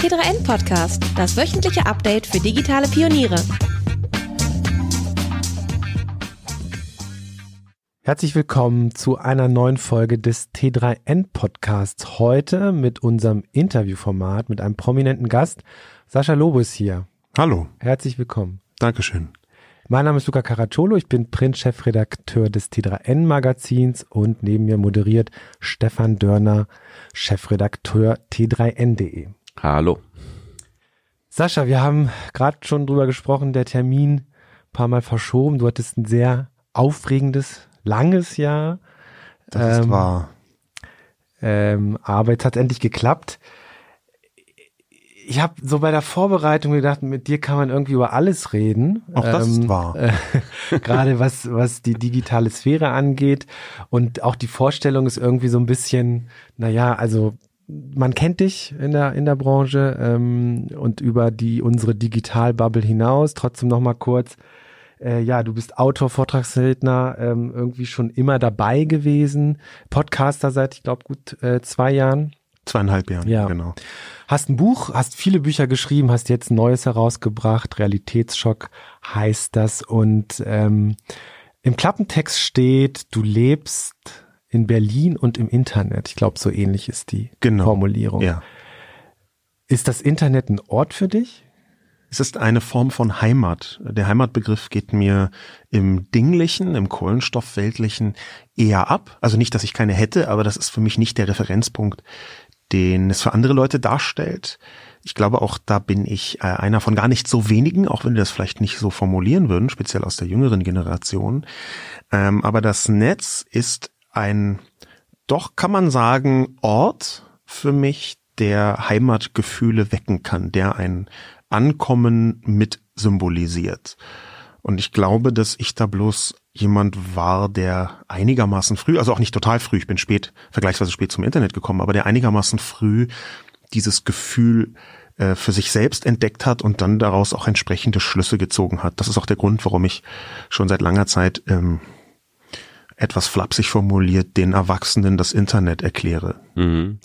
T3N Podcast, das wöchentliche Update für digitale Pioniere. Herzlich willkommen zu einer neuen Folge des T3N Podcasts. Heute mit unserem Interviewformat mit einem prominenten Gast. Sascha Lobo ist hier. Hallo. Herzlich willkommen. Dankeschön. Mein Name ist Luca Caracciolo, ich bin Print-Chefredakteur des T3N Magazins und neben mir moderiert Stefan Dörner, Chefredakteur T3N.de. Hallo. Sascha, wir haben gerade schon drüber gesprochen, der Termin ein paar Mal verschoben. Du hattest ein sehr aufregendes, langes Jahr. Das ist Ähm, wahr. Ähm, aber jetzt hat endlich geklappt. Ich habe so bei der Vorbereitung gedacht, mit dir kann man irgendwie über alles reden. Auch das ist wahr. Äh, Gerade was, was die digitale Sphäre angeht. Und auch die Vorstellung ist irgendwie so ein bisschen, naja, also man kennt dich in der, in der Branche ähm, und über die unsere Digital-Bubble hinaus. Trotzdem noch mal kurz. Äh, ja, du bist Autor, Vortragsredner, ähm, irgendwie schon immer dabei gewesen. Podcaster seit, ich glaube, gut äh, zwei Jahren. Zweieinhalb Jahren, Ja. genau. Hast ein Buch, hast viele Bücher geschrieben, hast jetzt ein neues herausgebracht. Realitätsschock heißt das. Und ähm, im Klappentext steht, du lebst in Berlin und im Internet. Ich glaube, so ähnlich ist die Genau. Formulierung. Ja. Ist das Internet ein Ort für dich? Es ist eine Form von Heimat. Der Heimatbegriff geht mir im Dinglichen, im Kohlenstoffweltlichen eher ab. Also nicht, dass ich keine hätte, aber das ist für mich nicht der Referenzpunkt, den es für andere Leute darstellt. Ich glaube auch, da bin ich äh, einer von gar nicht so wenigen, auch wenn wir das vielleicht nicht so formulieren würden, speziell aus der jüngeren Generation. Ähm, aber das Netz ist ein, doch kann man sagen, Ort für mich, der Heimatgefühle wecken kann, der ein Ankommen mit symbolisiert. Und ich glaube, dass ich da bloß jemand war, der einigermaßen früh, also auch nicht total früh, ich bin spät, vergleichsweise spät zum Internet gekommen, aber der einigermaßen früh dieses Gefühl äh, für sich selbst entdeckt hat und dann daraus auch entsprechende Schlüsse gezogen hat. Das ist auch der Grund, warum ich schon seit langer Zeit ähm, etwas flapsig formuliert den Erwachsenen das Internet erkläre. Mhm.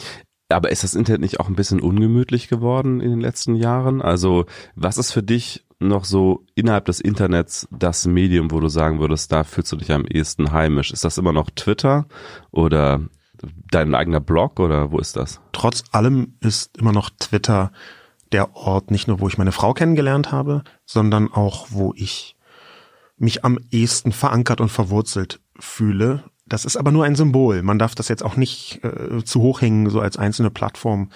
Aber ist das Internet nicht auch ein bisschen ungemütlich geworden in den letzten Jahren? Also, was ist für dich noch so innerhalb des Internets das Medium, wo du sagen würdest, da fühlst du dich am ehesten heimisch? Ist das immer noch Twitter oder dein eigener Blog oder wo ist das? Trotz allem ist immer noch Twitter der Ort, nicht nur wo ich meine Frau kennengelernt habe, sondern auch wo ich mich am ehesten verankert und verwurzelt fühle. Das ist aber nur ein Symbol. Man darf das jetzt auch nicht äh, zu hoch hängen, so als einzelne Plattform.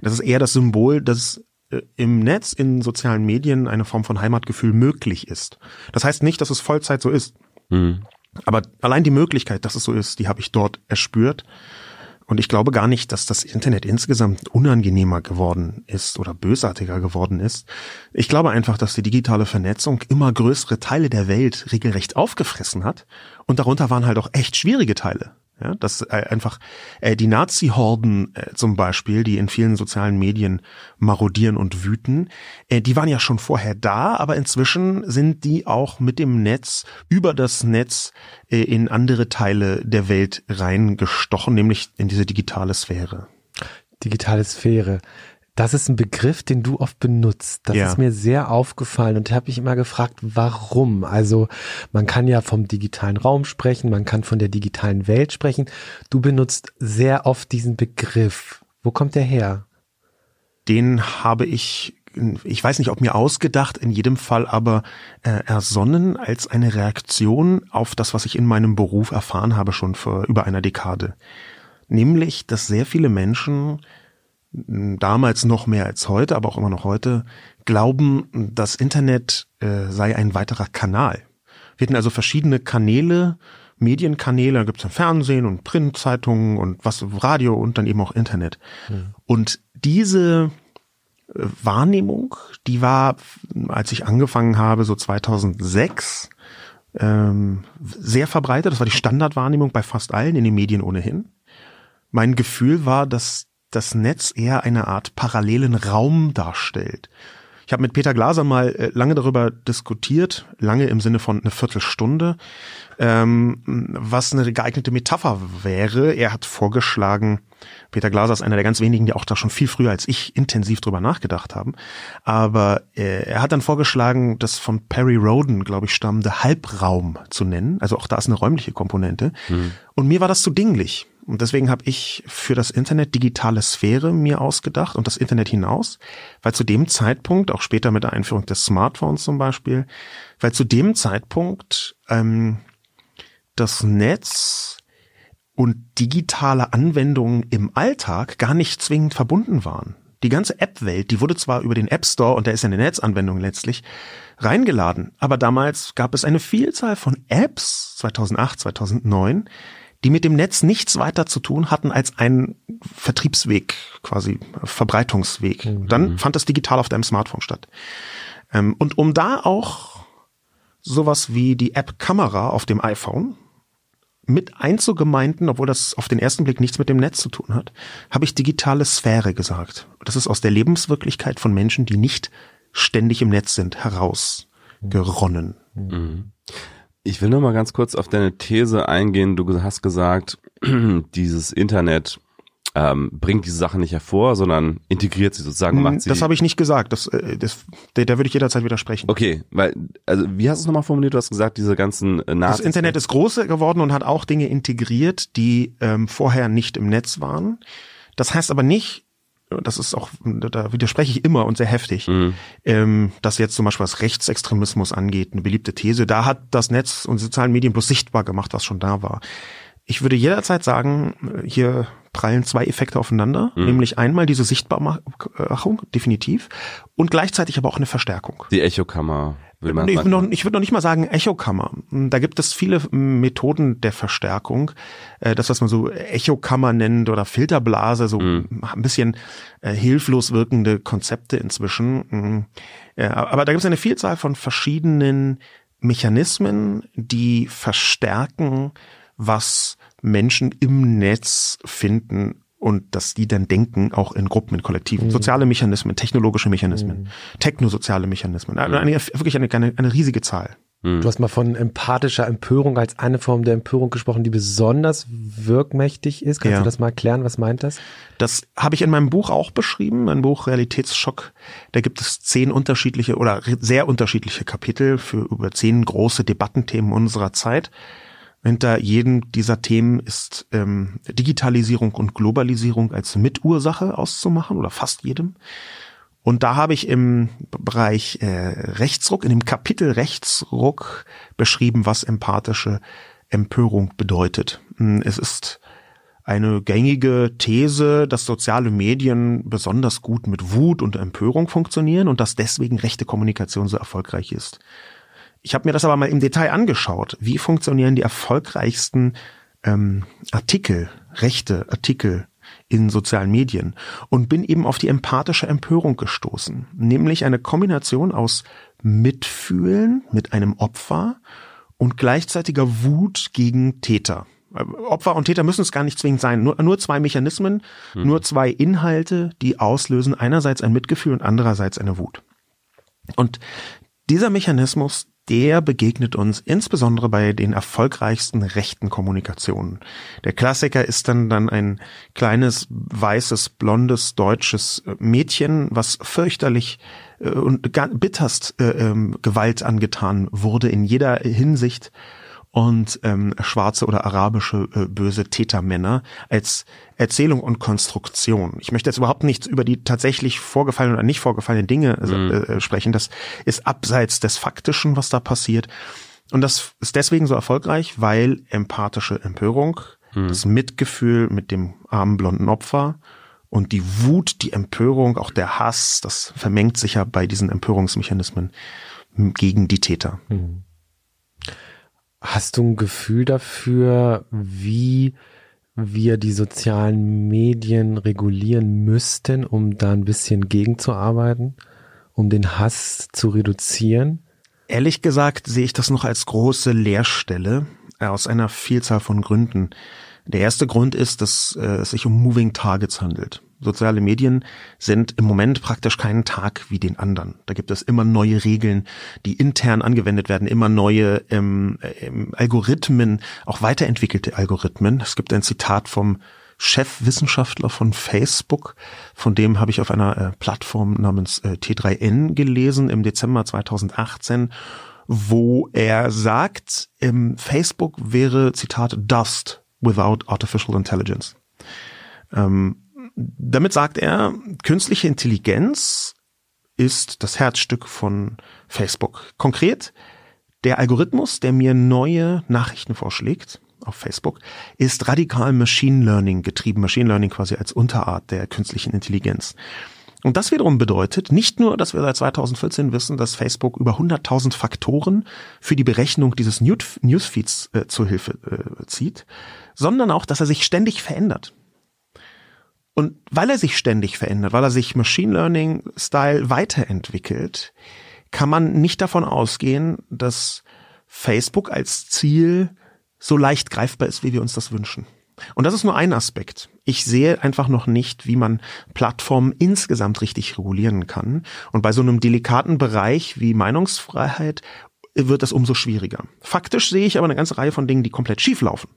Das ist eher das Symbol, dass äh, im Netz, in sozialen Medien eine Form von Heimatgefühl möglich ist. Das heißt nicht, dass es Vollzeit so ist. Mhm. Aber allein die Möglichkeit, dass es so ist, die habe ich dort erspürt. Und ich glaube gar nicht, dass das Internet insgesamt unangenehmer geworden ist oder bösartiger geworden ist. Ich glaube einfach, dass die digitale Vernetzung immer größere Teile der Welt regelrecht aufgefressen hat. Und darunter waren halt auch echt schwierige Teile. Ja, dass äh, einfach äh, die Nazi-Horden äh, zum Beispiel, die in vielen sozialen Medien marodieren und wüten, äh, die waren ja schon vorher da, aber inzwischen sind die auch mit dem Netz über das Netz äh, in andere Teile der Welt reingestochen, nämlich in diese digitale Sphäre. Digitale Sphäre. Das ist ein Begriff, den du oft benutzt. Das Ja. ist mir sehr aufgefallen und ich habe mich immer gefragt, warum? Also man kann ja vom digitalen Raum sprechen, man kann von der digitalen Welt sprechen. Du benutzt sehr oft diesen Begriff. Wo kommt der her? Den habe ich, ich weiß nicht, ob mir ausgedacht, in jedem Fall aber äh, ersonnen als eine Reaktion auf das, was ich in meinem Beruf erfahren habe, schon vor über einer Dekade. Nämlich, dass sehr viele Menschen damals noch mehr als heute, aber auch immer noch heute, glauben, das Internet äh, sei ein weiterer Kanal. Wir hatten also verschiedene Kanäle, Medienkanäle, da gibt es Fernsehen und Printzeitungen und was Radio und dann eben auch Internet. Und diese äh, Wahrnehmung, die war, als ich angefangen habe, so 2006, ähm, sehr verbreitet. Das war die Standardwahrnehmung bei fast allen in den Medien ohnehin. Mein Gefühl war, dass das Netz eher eine Art parallelen Raum darstellt. Ich habe mit Peter Glaser mal äh, lange darüber diskutiert, lange im Sinne von eine Viertelstunde, ähm, was eine geeignete Metapher wäre. Er hat vorgeschlagen, Peter Glaser ist einer der ganz wenigen, die auch da schon viel früher als ich intensiv drüber nachgedacht haben. Aber äh, er hat dann vorgeschlagen, das von Perry Roden, glaube ich, stammende Halbraum zu nennen. Also auch da ist eine räumliche Komponente. Mhm. Und mir war das zu dinglich. Und deswegen habe ich für das Internet digitale Sphäre mir ausgedacht und das Internet hinaus, weil zu dem Zeitpunkt, auch später mit der Einführung des Smartphones zum Beispiel, weil zu dem Zeitpunkt ähm, das Netz und digitale Anwendungen im Alltag gar nicht zwingend verbunden waren. Die ganze App-Welt, die wurde zwar über den App Store, und der ist ja eine Netzanwendung letztlich, reingeladen, aber damals gab es eine Vielzahl von Apps, 2008, 2009, die mit dem Netz nichts weiter zu tun hatten als einen Vertriebsweg, quasi Verbreitungsweg. Mhm. Dann fand das digital auf deinem Smartphone statt. Ähm, und um da auch sowas wie die App Kamera auf dem iPhone mit einzugemeinden, obwohl das auf den ersten Blick nichts mit dem Netz zu tun hat, habe ich digitale Sphäre gesagt. Das ist aus der Lebenswirklichkeit von Menschen, die nicht ständig im Netz sind, herausgeronnen. Mhm. Ich will nur mal ganz kurz auf deine These eingehen. Du hast gesagt, dieses Internet ähm, bringt diese Sachen nicht hervor, sondern integriert sie sozusagen, macht sie. Das habe ich nicht gesagt. Das, äh, das, da, da würde ich jederzeit widersprechen. Okay, weil, also wie hast du es nochmal formuliert? Du hast gesagt, diese ganzen äh, Das Internet ist groß geworden und hat auch Dinge integriert, die ähm, vorher nicht im Netz waren. Das heißt aber nicht, das ist auch, da widerspreche ich immer und sehr heftig, mhm. ähm, dass jetzt zum Beispiel was Rechtsextremismus angeht, eine beliebte These, da hat das Netz und sozialen Medien bloß sichtbar gemacht, was schon da war. Ich würde jederzeit sagen, hier prallen zwei Effekte aufeinander, mhm. nämlich einmal diese Sichtbarmachung, definitiv, und gleichzeitig aber auch eine Verstärkung. Die Echokammer. Will man ich, würde noch, ich würde noch nicht mal sagen Echokammer. Da gibt es viele Methoden der Verstärkung. Äh, das, was man so Echokammer nennt oder Filterblase, so mhm. ein bisschen äh, hilflos wirkende Konzepte inzwischen. Mhm. Aber da gibt es eine Vielzahl von verschiedenen Mechanismen, die verstärken, was Menschen im Netz finden und dass die dann denken, auch in Gruppen, in Kollektiven. Mhm. Soziale Mechanismen, technologische Mechanismen, mhm. technosoziale Mechanismen. Also eine, wirklich eine, eine, eine riesige Zahl. Mhm. Du hast mal von empathischer Empörung als eine Form der Empörung gesprochen, die besonders wirkmächtig ist. Kannst ja. du das mal erklären? Was meint das? Das habe ich in meinem Buch auch beschrieben, mein Buch Realitätsschock. Da gibt es zehn unterschiedliche oder sehr unterschiedliche Kapitel für über zehn große Debattenthemen unserer Zeit. Hinter jedem dieser Themen ist ähm, Digitalisierung und Globalisierung als Mitursache auszumachen oder fast jedem. Und da habe ich im Bereich äh, Rechtsruck, in dem Kapitel Rechtsruck beschrieben, was empathische Empörung bedeutet. Hm, es ist eine gängige These, dass soziale Medien besonders gut mit Wut und Empörung funktionieren und dass deswegen rechte Kommunikation so erfolgreich ist. Ich habe mir das aber mal im Detail angeschaut. Wie funktionieren die erfolgreichsten ähm, Artikel, rechte Artikel in sozialen Medien und bin eben auf die empathische Empörung gestoßen, nämlich eine Kombination aus Mitfühlen mit einem Opfer und gleichzeitiger Wut gegen Täter. Opfer und Täter müssen es gar nicht zwingend sein. Nur, nur zwei Mechanismen, hm. nur zwei Inhalte, die auslösen einerseits ein Mitgefühl und andererseits eine Wut. Und dieser Mechanismus, der begegnet uns insbesondere bei den erfolgreichsten rechten Kommunikationen. Der Klassiker ist dann dann ein kleines, weißes, blondes, deutsches äh, Mädchen, was fürchterlich äh, und bitterst äh, ähm, Gewalt angetan wurde in jeder Hinsicht und ähm, schwarze oder arabische äh, böse Tätermänner als Erzählung und Konstruktion. Ich möchte jetzt überhaupt nichts über die tatsächlich vorgefallenen oder nicht vorgefallenen Dinge äh, mhm. äh, sprechen. Das ist abseits des Faktischen, was da passiert. Und das ist deswegen so erfolgreich, weil empathische Empörung, mhm. das Mitgefühl mit dem armen blonden Opfer und die Wut, die Empörung, auch der Hass, das vermengt sich ja bei diesen Empörungsmechanismen gegen die Täter. Mhm. Hast du ein Gefühl dafür, wie wir die sozialen Medien regulieren müssten, um da ein bisschen gegenzuarbeiten, um den Hass zu reduzieren? Ehrlich gesagt sehe ich das noch als große Leerstelle äh, aus einer Vielzahl von Gründen. Der erste Grund ist, dass äh, es sich um Moving Targets handelt. Soziale Medien sind im Moment praktisch keinen Tag wie den anderen. Da gibt es immer neue Regeln, die intern angewendet werden, immer neue ähm, ähm, Algorithmen, auch weiterentwickelte Algorithmen. Es gibt ein Zitat vom Chefwissenschaftler von Facebook, von dem habe ich auf einer äh, Plattform namens äh, T3N gelesen im Dezember 2018, wo er sagt, ähm, Facebook wäre, Zitat, Dust without artificial intelligence. Ähm, damit sagt er, künstliche Intelligenz ist das Herzstück von Facebook. Konkret, der Algorithmus, der mir neue Nachrichten vorschlägt auf Facebook, ist radikal Machine Learning getrieben. Machine Learning quasi als Unterart der künstlichen Intelligenz. Und das wiederum bedeutet nicht nur, dass wir seit 2014 wissen, dass Facebook über 100.000 Faktoren für die Berechnung dieses Newsfeeds äh, zur Hilfe äh, zieht, sondern auch, dass er sich ständig verändert. Und weil er sich ständig verändert, weil er sich Machine Learning Style weiterentwickelt, kann man nicht davon ausgehen, dass Facebook als Ziel so leicht greifbar ist, wie wir uns das wünschen. Und das ist nur ein Aspekt. Ich sehe einfach noch nicht, wie man Plattformen insgesamt richtig regulieren kann. Und bei so einem delikaten Bereich wie Meinungsfreiheit wird das umso schwieriger. Faktisch sehe ich aber eine ganze Reihe von Dingen, die komplett schief laufen.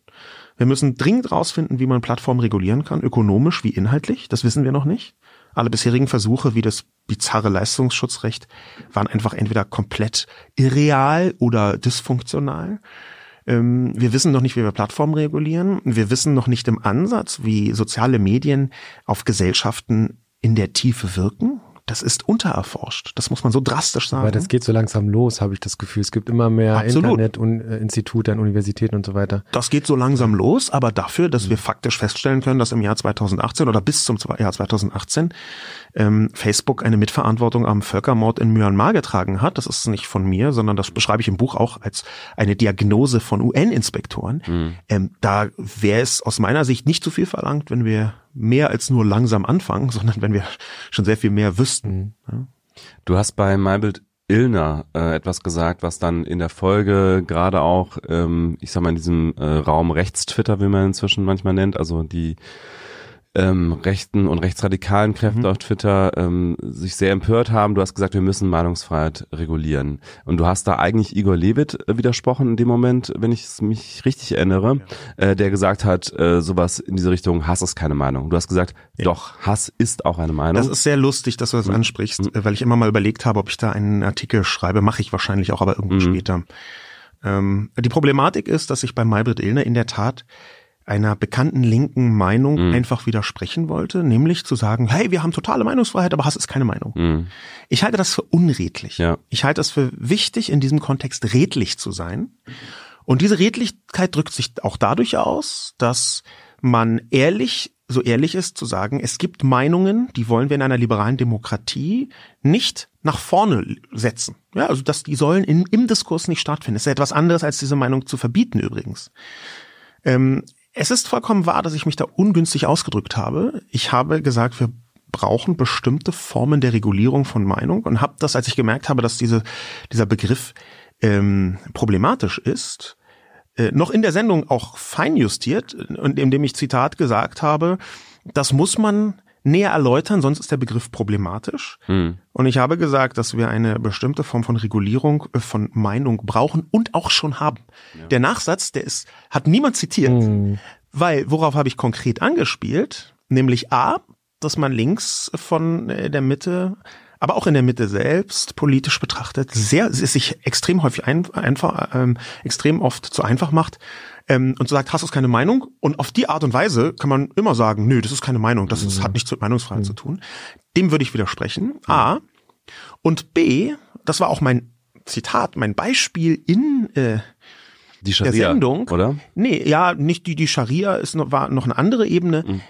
Wir müssen dringend rausfinden, wie man Plattformen regulieren kann, ökonomisch wie inhaltlich. Das wissen wir noch nicht. Alle bisherigen Versuche, wie das bizarre Leistungsschutzrecht, waren einfach entweder komplett irreal oder dysfunktional. Ähm, wir wissen noch nicht, wie wir Plattformen regulieren. Wir wissen noch nicht im Ansatz, wie soziale Medien auf Gesellschaften in der Tiefe wirken das ist untererforscht. Das muss man so drastisch sagen. Aber das geht so langsam los, habe ich das Gefühl. Es gibt immer mehr Internetinstitute an Universitäten und so weiter. Das geht so langsam los, aber dafür, dass wir faktisch feststellen können, dass im Jahr 2018 oder bis zum Jahr 2018 ähm, Facebook eine Mitverantwortung am Völkermord in Myanmar getragen hat. Das ist nicht von mir, sondern das beschreibe ich im Buch auch als eine Diagnose von UN-Inspektoren. Mhm. Ähm, da wäre es aus meiner Sicht nicht zu viel verlangt, wenn wir mehr als nur langsam anfangen, sondern wenn wir schon sehr viel mehr wüssten. Ja. Du hast bei Maybild Illner äh, etwas gesagt, was dann in der Folge gerade auch, ähm, ich sag mal, in diesem äh, Raum Rechtstwitter, wie man inzwischen manchmal nennt, also die ähm, rechten und rechtsradikalen Kräfte mhm. auf Twitter ähm, sich sehr empört haben. Du hast gesagt, wir müssen Meinungsfreiheit regulieren. Und du hast da eigentlich Igor Levit äh, widersprochen in dem Moment, wenn ich mich richtig erinnere, ja. äh, der gesagt hat, äh, sowas in diese Richtung, Hass ist keine Meinung. Du hast gesagt, ja. doch, Hass ist auch eine Meinung. Das ist sehr lustig, dass du das mhm. ansprichst, mhm. weil ich immer mal überlegt habe, ob ich da einen Artikel schreibe. Mache ich wahrscheinlich auch, aber irgendwann mhm. später. Ähm, die Problematik ist, dass ich bei Maybrit Illner in der Tat einer bekannten linken Meinung mhm. einfach widersprechen wollte, nämlich zu sagen, hey, wir haben totale Meinungsfreiheit, aber Hass ist keine Meinung. Mhm. Ich halte das für unredlich. Ja. Ich halte es für wichtig, in diesem Kontext redlich zu sein. Und diese Redlichkeit drückt sich auch dadurch aus, dass man ehrlich, so ehrlich ist zu sagen, es gibt Meinungen, die wollen wir in einer liberalen Demokratie nicht nach vorne setzen. Ja, also dass die sollen in, im Diskurs nicht stattfinden. Das ist ja etwas anderes, als diese Meinung zu verbieten übrigens. Ähm, es ist vollkommen wahr, dass ich mich da ungünstig ausgedrückt habe. Ich habe gesagt, wir brauchen bestimmte Formen der Regulierung von Meinung und habe das, als ich gemerkt habe, dass diese, dieser Begriff ähm, problematisch ist, äh, noch in der Sendung auch feinjustiert und indem ich Zitat gesagt habe, das muss man näher erläutern, sonst ist der Begriff problematisch. Hm. Und ich habe gesagt, dass wir eine bestimmte Form von Regulierung äh, von Meinung brauchen und auch schon haben. Ja. Der Nachsatz, der ist, hat niemand zitiert, hm. weil worauf habe ich konkret angespielt? Nämlich A, dass man links von äh, der Mitte aber auch in der Mitte selbst politisch betrachtet sehr es sich extrem häufig ein, einfach ähm, extrem oft zu einfach macht ähm, und sagt, hast du keine Meinung? Und auf die Art und Weise kann man immer sagen, nö, das ist keine Meinung, das ist, hat nichts mit Meinungsfreiheit mhm. zu tun. Dem würde ich widersprechen. A. Und B, das war auch mein Zitat, mein Beispiel in äh, die Scharia, der Sendung. Oder? Nee, ja, nicht die, die Scharia ist noch, war noch eine andere Ebene. Mhm.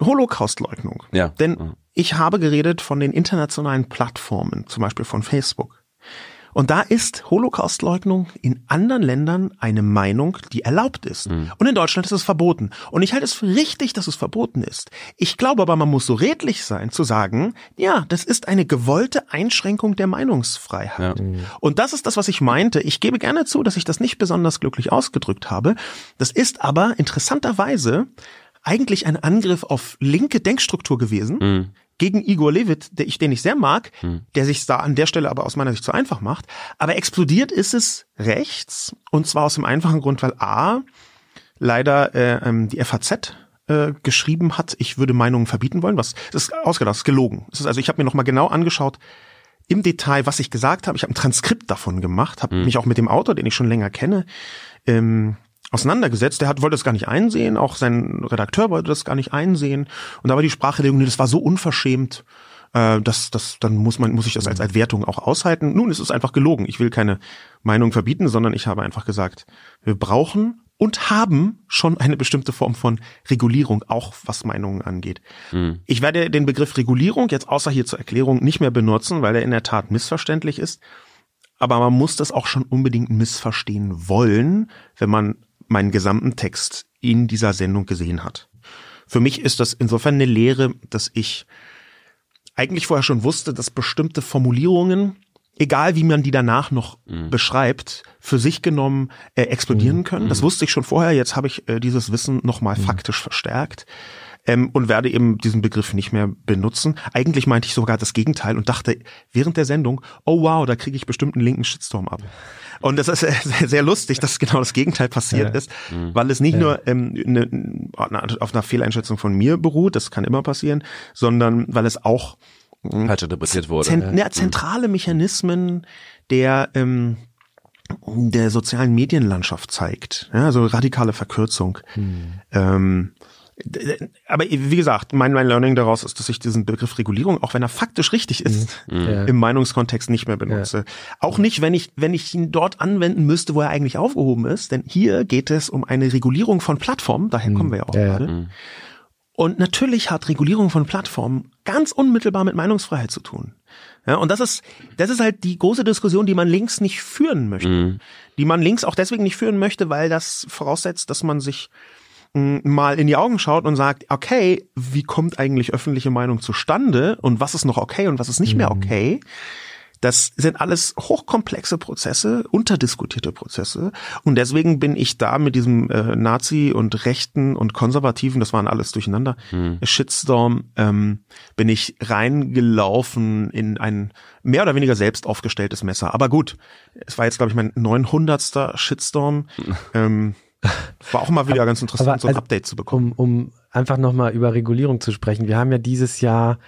Holocaustleugnung. Ja. Denn mhm. ich habe geredet von den internationalen Plattformen, zum Beispiel von Facebook. Und da ist Holocaustleugnung in anderen Ländern eine Meinung, die erlaubt ist. Mhm. Und in Deutschland ist es verboten. Und ich halte es für richtig, dass es verboten ist. Ich glaube aber, man muss so redlich sein, zu sagen, ja, das ist eine gewollte Einschränkung der Meinungsfreiheit. Ja. Und das ist das, was ich meinte. Ich gebe gerne zu, dass ich das nicht besonders glücklich ausgedrückt habe. Das ist aber interessanterweise eigentlich ein Angriff auf linke Denkstruktur gewesen. Mhm. Gegen Igor Levit, der ich, den ich sehr mag, Hm. der sich da an der Stelle aber aus meiner Sicht zu einfach macht. Aber explodiert ist es rechts. Und zwar aus dem einfachen Grund, weil A, leider äh, ähm, die FAZ äh, geschrieben hat, ich würde Meinungen verbieten wollen. Was das ist ausgedacht, das ist gelogen. Es ist also, ich habe mir noch mal genau angeschaut im Detail, was ich gesagt habe. Ich habe ein Transkript davon gemacht, habe mich auch mit dem Autor, den ich schon länger kenne, ähm, auseinandergesetzt. Der hat, wollte das gar nicht einsehen, auch sein Redakteur wollte das gar nicht einsehen. Und da war die Sprachregelung, nee, das war so unverschämt, äh, dass das, dann muss man, muss ich das als, als Wertung auch aushalten. Nun, es ist einfach gelogen. Ich will keine Meinung verbieten, sondern ich habe einfach gesagt, wir brauchen und haben schon eine bestimmte Form von Regulierung, auch was Meinungen angeht. Mhm. Ich werde den Begriff Regulierung jetzt außer hier zur Erklärung nicht mehr benutzen, weil er in der Tat missverständlich ist. Aber man muss das auch schon unbedingt missverstehen wollen, wenn man meinen gesamten Text in dieser Sendung gesehen hat. Für mich ist das insofern eine Lehre, dass ich eigentlich vorher schon wusste, dass bestimmte Formulierungen, egal wie man die danach noch beschreibt, für sich genommen äh, explodieren können. Das wusste ich schon vorher. Jetzt habe ich äh, dieses Wissen nochmal faktisch verstärkt ähm, und werde eben diesen Begriff nicht mehr benutzen. Eigentlich meinte ich sogar das Gegenteil und dachte während der Sendung, oh wow, da kriege ich bestimmt einen linken Shitstorm ab. Und das ist sehr, sehr lustig, dass genau das Gegenteil passiert Ja. ist, weil es nicht nur ähm, ne, auf einer Fehleinschätzung von mir beruht, das kann immer passieren, sondern weil es auch Falsch interpretiert wurde. Zent ja, zentrale Mechanismen der ähm, der sozialen Medienlandschaft zeigt. Ja, also radikale Verkürzung. Ähm, d- d- aber wie gesagt, mein, mein Learning daraus ist, dass ich diesen Begriff Regulierung, auch wenn er faktisch richtig ist, Ja. im Meinungskontext nicht mehr benutze. Auch nicht, wenn ich, wenn ich ihn dort anwenden müsste, wo er eigentlich aufgehoben ist, denn hier geht es um eine Regulierung von Plattformen, daher kommen wir ja auch Ja, ja. gerade. Und natürlich hat Regulierung von Plattformen ganz unmittelbar mit Meinungsfreiheit zu tun. Ja, und das ist, das ist halt die große Diskussion, die man links nicht führen möchte. Mhm. Die man links auch deswegen nicht führen möchte, weil das voraussetzt, dass man sich mal in die Augen schaut und sagt, okay, wie kommt eigentlich öffentliche Meinung zustande und was ist noch okay und was ist nicht mehr okay? Das sind alles hochkomplexe Prozesse, unterdiskutierte Prozesse. Und deswegen bin ich da mit diesem äh, Nazi und Rechten und Konservativen, das waren alles durcheinander, Shitstorm, ähm, bin ich reingelaufen in ein mehr oder weniger selbst aufgestelltes Messer. Aber gut, es war jetzt, glaube ich, mein 900. Shitstorm. ähm, war auch mal wieder ganz interessant, aber so ein also, Update zu bekommen. Um, um einfach nochmal über Regulierung zu sprechen. Wir haben ja dieses Jahr,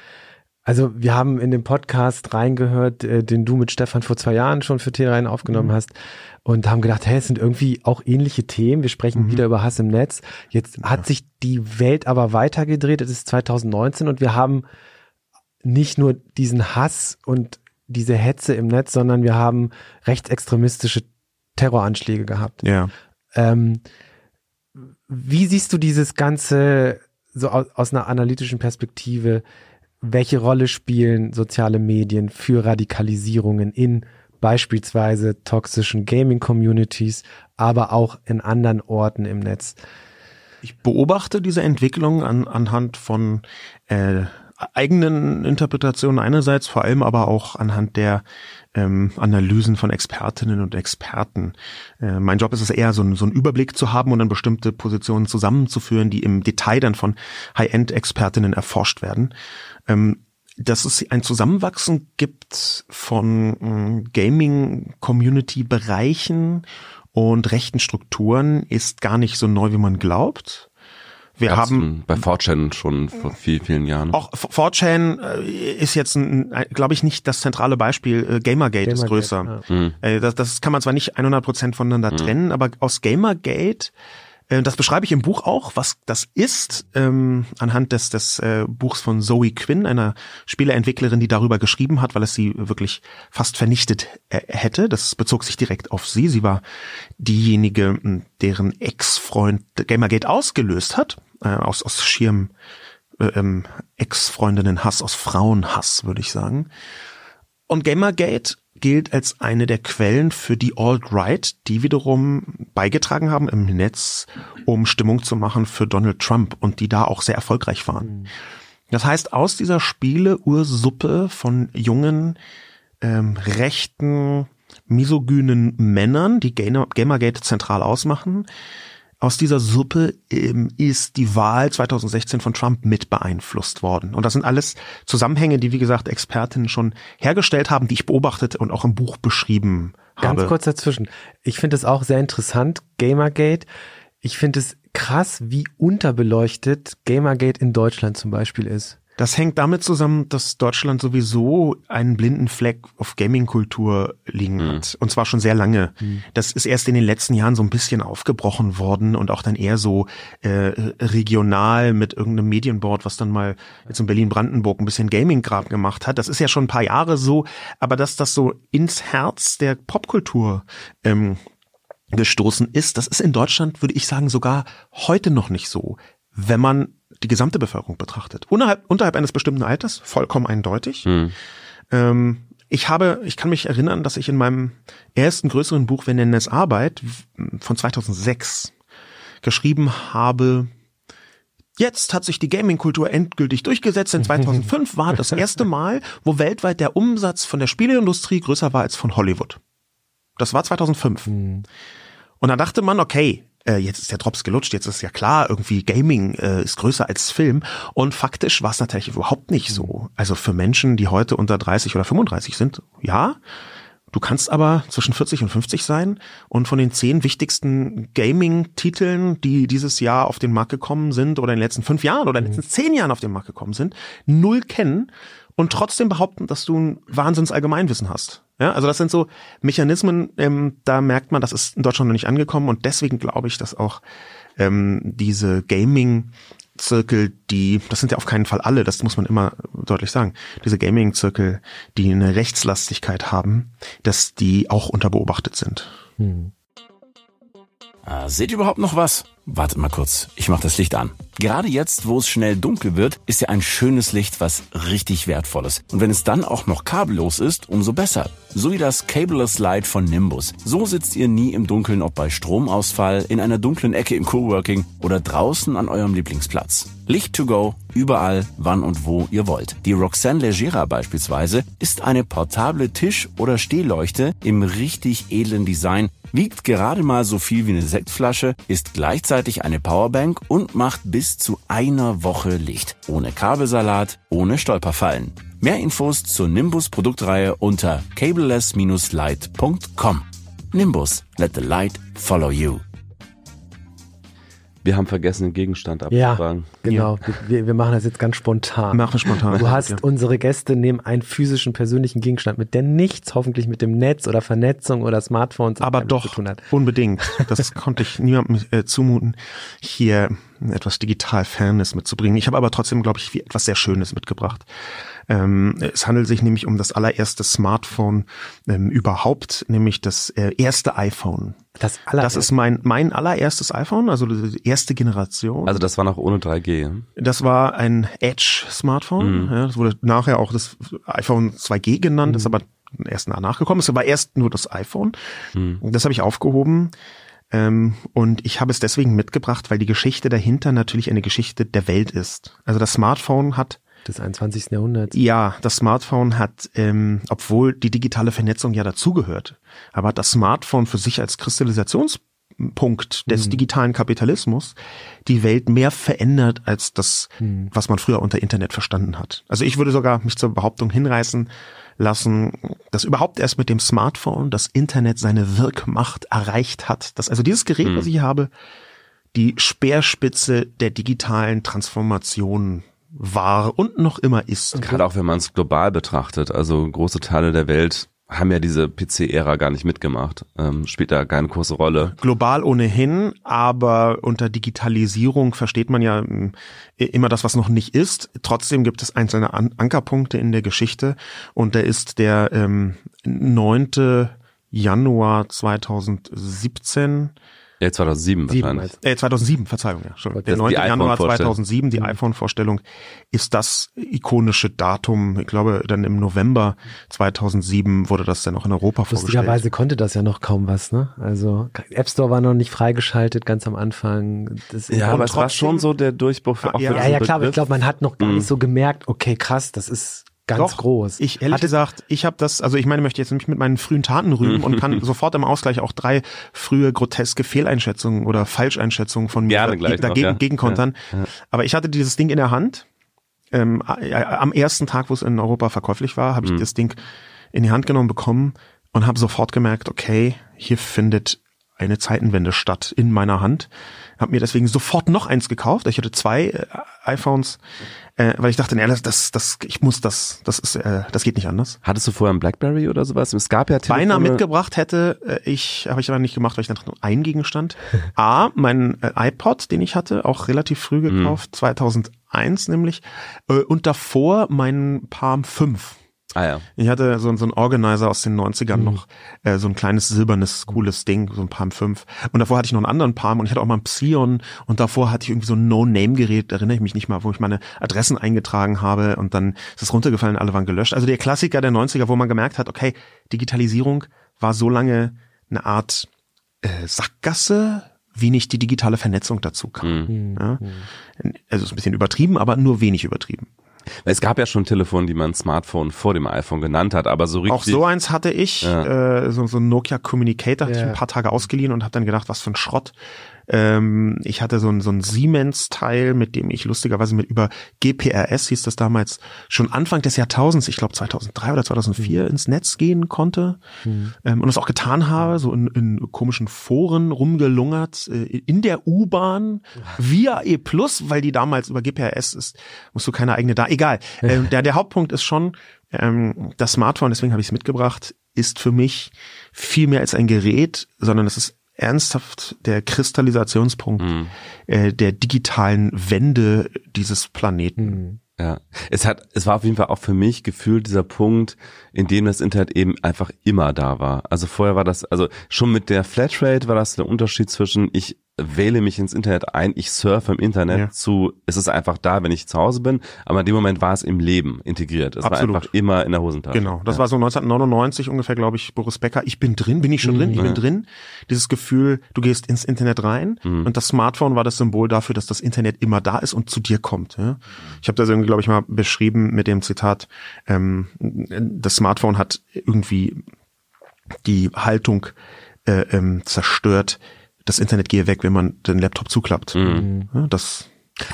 also wir haben in den Podcast reingehört, äh, den du mit Stefan vor zwei Jahren schon für T3 aufgenommen hast und haben gedacht, hey, es sind irgendwie auch ähnliche Themen. Wir sprechen wieder über Hass im Netz. Jetzt hat sich die Welt aber weitergedreht. Es ist 2019 und wir haben nicht nur diesen Hass und diese Hetze im Netz, sondern wir haben rechtsextremistische Terroranschläge gehabt. Ja. Ähm, wie siehst du dieses Ganze so aus, aus einer analytischen Perspektive? Welche Rolle spielen soziale Medien für Radikalisierungen in beispielsweise toxischen Gaming-Communities, aber auch in anderen Orten im Netz? Ich beobachte diese Entwicklung an, anhand von äh, eigenen Interpretationen einerseits, vor allem aber auch anhand der ähm, Analysen von Expertinnen und Experten. Äh, mein Job ist es eher, so, einen- so einen Überblick zu haben und dann bestimmte Positionen zusammenzuführen, die im Detail dann von High-End-Expertinnen erforscht werden. Ähm, dass es ein Zusammenwachsen gibt von ähm, Gaming-Community-Bereichen und rechten Strukturen, ist gar nicht so neu, wie man glaubt. Wir Gab's haben bei 4chan schon vor vielen, vielen Jahren. auch 4chan äh, ist jetzt, glaube ich, nicht das zentrale Beispiel. Äh, Gamergate, ist Gamergate, größer. ja. Mhm. Äh, das, das kann man zwar nicht 100% voneinander trennen, aber aus Gamergate, das beschreibe ich im Buch auch, was das ist, ähm, anhand des, des äh, Buchs von Zoe Quinn, einer Spieleentwicklerin, die darüber geschrieben hat, weil es sie wirklich fast vernichtet äh, hätte. Das bezog sich direkt auf sie. Sie war diejenige, deren Ex-Freund Gamergate ausgelöst hat, äh, aus, aus schierem äh, ähm, Ex-Freundinnen-Hass, aus Frauenhass, würde ich sagen. Und Gamergate gilt als eine der Quellen für die Alt-Right, die wiederum beigetragen haben im Netz, um Stimmung zu machen für Donald Trump und die da auch sehr erfolgreich waren. Das heißt, aus dieser Spiele-Ursuppe von jungen, ähm, rechten, misogynen Männern, die Gamer- Gamergate zentral ausmachen, aus dieser Suppe ähm, ist die Wahl 2016 von Trump mit beeinflusst worden. Und das sind alles Zusammenhänge, die, wie gesagt, Expertinnen schon hergestellt haben, die ich beobachtet und auch im Buch beschrieben habe. Ganz kurz dazwischen. Ich finde es auch sehr interessant, Gamergate. Ich finde es krass, wie unterbeleuchtet Gamergate in Deutschland zum Beispiel ist. Das hängt damit zusammen, dass Deutschland sowieso einen blinden Fleck auf Gaming-Kultur liegen Mhm. hat. Und zwar schon sehr lange. Das ist erst in den letzten Jahren so ein bisschen aufgebrochen worden und auch dann eher so äh, regional mit irgendeinem Medienboard, was dann mal jetzt in Berlin-Brandenburg ein bisschen Gaming-Grab gemacht hat. Das ist ja schon ein paar Jahre so, aber dass das so ins Herz der Popkultur ähm, gestoßen ist, das ist in Deutschland, würde ich sagen, sogar heute noch nicht so. Wenn man die gesamte Bevölkerung betrachtet. Unterhalb, unterhalb eines bestimmten Alters, vollkommen eindeutig. Hm. Ähm, ich habe, ich kann mich erinnern, dass ich in meinem ersten größeren Buch, wir nennen es Arbeit, von 2006 geschrieben habe, Jetzt hat sich die Gaming-Kultur endgültig durchgesetzt. In 2005 war das erste Mal, wo weltweit der Umsatz von der Spieleindustrie größer war als von Hollywood. Das war 2005. Und dann dachte man, okay, äh, jetzt ist der Drops gelutscht, jetzt ist ja klar, irgendwie Gaming äh, ist größer als Film. Und faktisch war es natürlich überhaupt nicht so. Also für Menschen, die heute unter 30 oder 35 sind, ja. Du kannst aber zwischen 40 und 50 sein und von den zehn wichtigsten Gaming-Titeln, die dieses Jahr auf den Markt gekommen sind oder in den letzten fünf Jahren oder in den letzten zehn Jahren auf den Markt gekommen sind, null kennen und trotzdem behaupten, dass du ein Wahnsinns Allgemeinwissen hast. Ja, also das sind so Mechanismen, ähm, da merkt man, das ist in Deutschland noch nicht angekommen und deswegen glaube ich, dass auch ähm, diese Gaming-Zirkel, die, das sind ja auf keinen Fall alle, das muss man immer deutlich sagen, diese Gaming-Zirkel, die eine Rechtslastigkeit haben, dass die auch unterbeobachtet sind. Ah, seht ihr überhaupt noch was? Wartet mal kurz, ich mach das Licht an. Gerade jetzt, wo es schnell dunkel wird, ist ja ein schönes Licht was richtig wertvolles. Und wenn es dann auch noch kabellos ist, umso besser. So wie das Cableless Light von Nimbus. So sitzt ihr nie im Dunkeln, ob bei Stromausfall, in einer dunklen Ecke im Coworking oder draußen an eurem Lieblingsplatz. Licht to go, überall, wann und wo ihr wollt. Die Roxanne Legera beispielsweise ist eine portable Tisch- oder Stehleuchte im richtig edlen Design, wiegt gerade mal so viel wie eine Sektflasche, ist gleichzeitig eine Powerbank und macht bis zu einer Woche Licht. Ohne Kabelsalat, ohne Stolperfallen. Mehr Infos zur Nimbus Produktreihe unter cabeless-light.com. Nimbus, let the light follow you. Wir haben vergessen, den Gegenstand Ja, abzufragen. genau. Wir, wir machen das jetzt ganz spontan. Machen spontan. Du hast Ja. unsere Gäste nehmen einen physischen persönlichen Gegenstand mit, der nichts hoffentlich mit dem Netz oder Vernetzung oder Smartphones aber doch zu tun hat. unbedingt. Das konnte ich niemandem äh, zumuten, hier etwas digital Fairness mitzubringen. Ich habe aber trotzdem, glaube ich, etwas sehr Schönes mitgebracht. Ähm, es handelt sich nämlich um das allererste Smartphone ähm, überhaupt, nämlich das äh, erste iPhone. Das, aller Das ist mein mein allererstes iPhone, also die erste Generation. Also das war noch ohne 3G. Das war ein Edge-Smartphone. Mhm. Ja, das wurde nachher auch das iPhone 2G genannt, ist aber erst danach gekommen. Es war erst nur das iPhone. Mhm. Das habe ich aufgehoben. Ähm, und ich habe es deswegen mitgebracht, weil die Geschichte dahinter natürlich eine Geschichte der Welt ist. Also das Smartphone hat des 21. Jahrhunderts. ja, das Smartphone hat, ähm, obwohl die digitale Vernetzung ja dazugehört, aber hat das Smartphone für sich als Kristallisationspunkt des digitalen Kapitalismus die Welt mehr verändert als das, was man früher unter Internet verstanden hat. Also ich würde sogar mich zur Behauptung hinreißen lassen, dass überhaupt erst mit dem Smartphone das Internet seine Wirkmacht erreicht hat. Dass also dieses Gerät, was ich hier habe, die Speerspitze der digitalen Transformation war und noch immer ist. Gerade auch wenn man es global betrachtet. Also große Teile der Welt haben ja diese PC-Ära gar nicht mitgemacht. Ähm, spielt da keine große Rolle. Global ohnehin, aber unter Digitalisierung versteht man ja ähm, immer das, was noch nicht ist. Trotzdem gibt es einzelne An Ankerpunkte in der Geschichte und da ist der ähm, 9. Januar 2017 Ja, 2007 Sieben wahrscheinlich. Äh, 2007, Verzeihung, ja. Schon. Das Der ist 9. die Januar iPhone-Vorstellung. 2007, die iPhone-Vorstellung, ist das ikonische Datum. Ich glaube, dann im November 2007 wurde das dann auch in Europa Lustigerweise vorgestellt. konnte das ja noch kaum was, ne? Also App Store war noch nicht freigeschaltet ganz am Anfang. Das Ja, aber es war schon so der Durchbruch für auch Ja, für ja, ja klar, aber ich glaube, man hat noch gar Mhm. nicht so gemerkt, okay, krass, das ist ganz Doch, groß. Ich ehrlich Hatte- gesagt, ich habe das, also ich meine, möchte jetzt nicht mit meinen frühen Taten rühmen und kann sofort im Ausgleich auch drei frühe groteske Fehleinschätzungen oder Falscheinschätzungen von mir Gerne gleich noch, dagegen ja. gegenkontern. Aber ich hatte dieses Ding in der Hand. Ähm, äh, am ersten Tag, wo es in Europa verkäuflich war, Mhm. habe ich das Ding in die Hand genommen bekommen und habe sofort gemerkt, okay, hier findet eine Zeitenwende statt in meiner Hand. Habe mir deswegen sofort noch eins gekauft. Ich hatte zwei äh, iPhones, äh, weil ich dachte, nee, das, das, das, ich muss das, das ist, äh, das geht nicht anders. Hattest du vorher ein Blackberry oder sowas? Es gab ja Telefone. Beinahe mitgebracht hätte äh, ich, habe ich aber nicht gemacht, weil ich dachte nur ein Gegenstand. A, mein äh, iPod, den ich hatte, auch relativ früh gekauft, 2001 nämlich, äh, und davor mein Palm 5. Ah ja. Ich hatte so, so ein Organizer aus den 90ern noch, äh, so ein kleines silbernes, cooles Ding, so ein Palm 5. Und davor hatte ich noch einen anderen Palm und ich hatte auch mal ein Psion und davor hatte ich irgendwie so ein No-Name-Gerät, erinnere ich mich nicht mal, wo ich meine Adressen eingetragen habe und dann ist es runtergefallen, alle waren gelöscht. Also der Klassiker der 90er, wo man gemerkt hat, okay, Digitalisierung war so lange eine Art äh, Sackgasse, wie nicht die digitale Vernetzung dazu kam. Ja? Also ist ein bisschen übertrieben, aber nur wenig übertrieben. Es gab ja schon Telefone, die man Smartphone vor dem iPhone genannt hat, aber so richtig. Auch so eins hatte ich, Ja. äh, so, so ein Nokia Communicator, hatte ich ein paar Tage ausgeliehen und habe dann gedacht, was für ein Schrott. Ähm, ich hatte so ein, so ein Siemens-Teil, mit dem ich lustigerweise mit über GPRS, hieß das damals, schon Anfang des Jahrtausends, ich glaube 2003 oder 2004, Mhm. ins Netz gehen konnte ähm, und das auch getan habe, so in, in komischen Foren rumgelungert, äh, in der U-Bahn via E+, weil die damals über GPRS ist, musst du keine eigene da, egal. Ähm, der, der Hauptpunkt ist schon, ähm, das Smartphone, deswegen habe ich es mitgebracht, ist für mich viel mehr als ein Gerät, sondern es ist ernsthaft der Kristallisationspunkt äh, der digitalen Wende dieses Planeten. Ja, es hat, es war auf jeden Fall auch für mich gefühlt dieser Punkt, in dem das Internet eben einfach immer da war. Also vorher war das, also schon mit der Flatrate war das der Unterschied zwischen ich wähle mich ins Internet ein, ich surfe im Internet Ja. zu, es ist einfach da, wenn ich zu Hause bin, aber in dem Moment war es im Leben integriert. Es Absolut. war einfach immer in der Hosentasche. Genau, das ja. war so 1999 ungefähr, glaube ich, Boris Becker. Ich bin drin, bin ich schon drin, ich bin drin. Dieses Gefühl, du gehst ins Internet rein und das Smartphone war das Symbol dafür, dass das Internet immer da ist und zu dir kommt. Ja? Ich habe das irgendwie, glaube ich, mal beschrieben mit dem Zitat, ähm, das Smartphone hat irgendwie die Haltung äh, ähm, zerstört, das Internet gehe weg, wenn man den Laptop zuklappt. Ja, das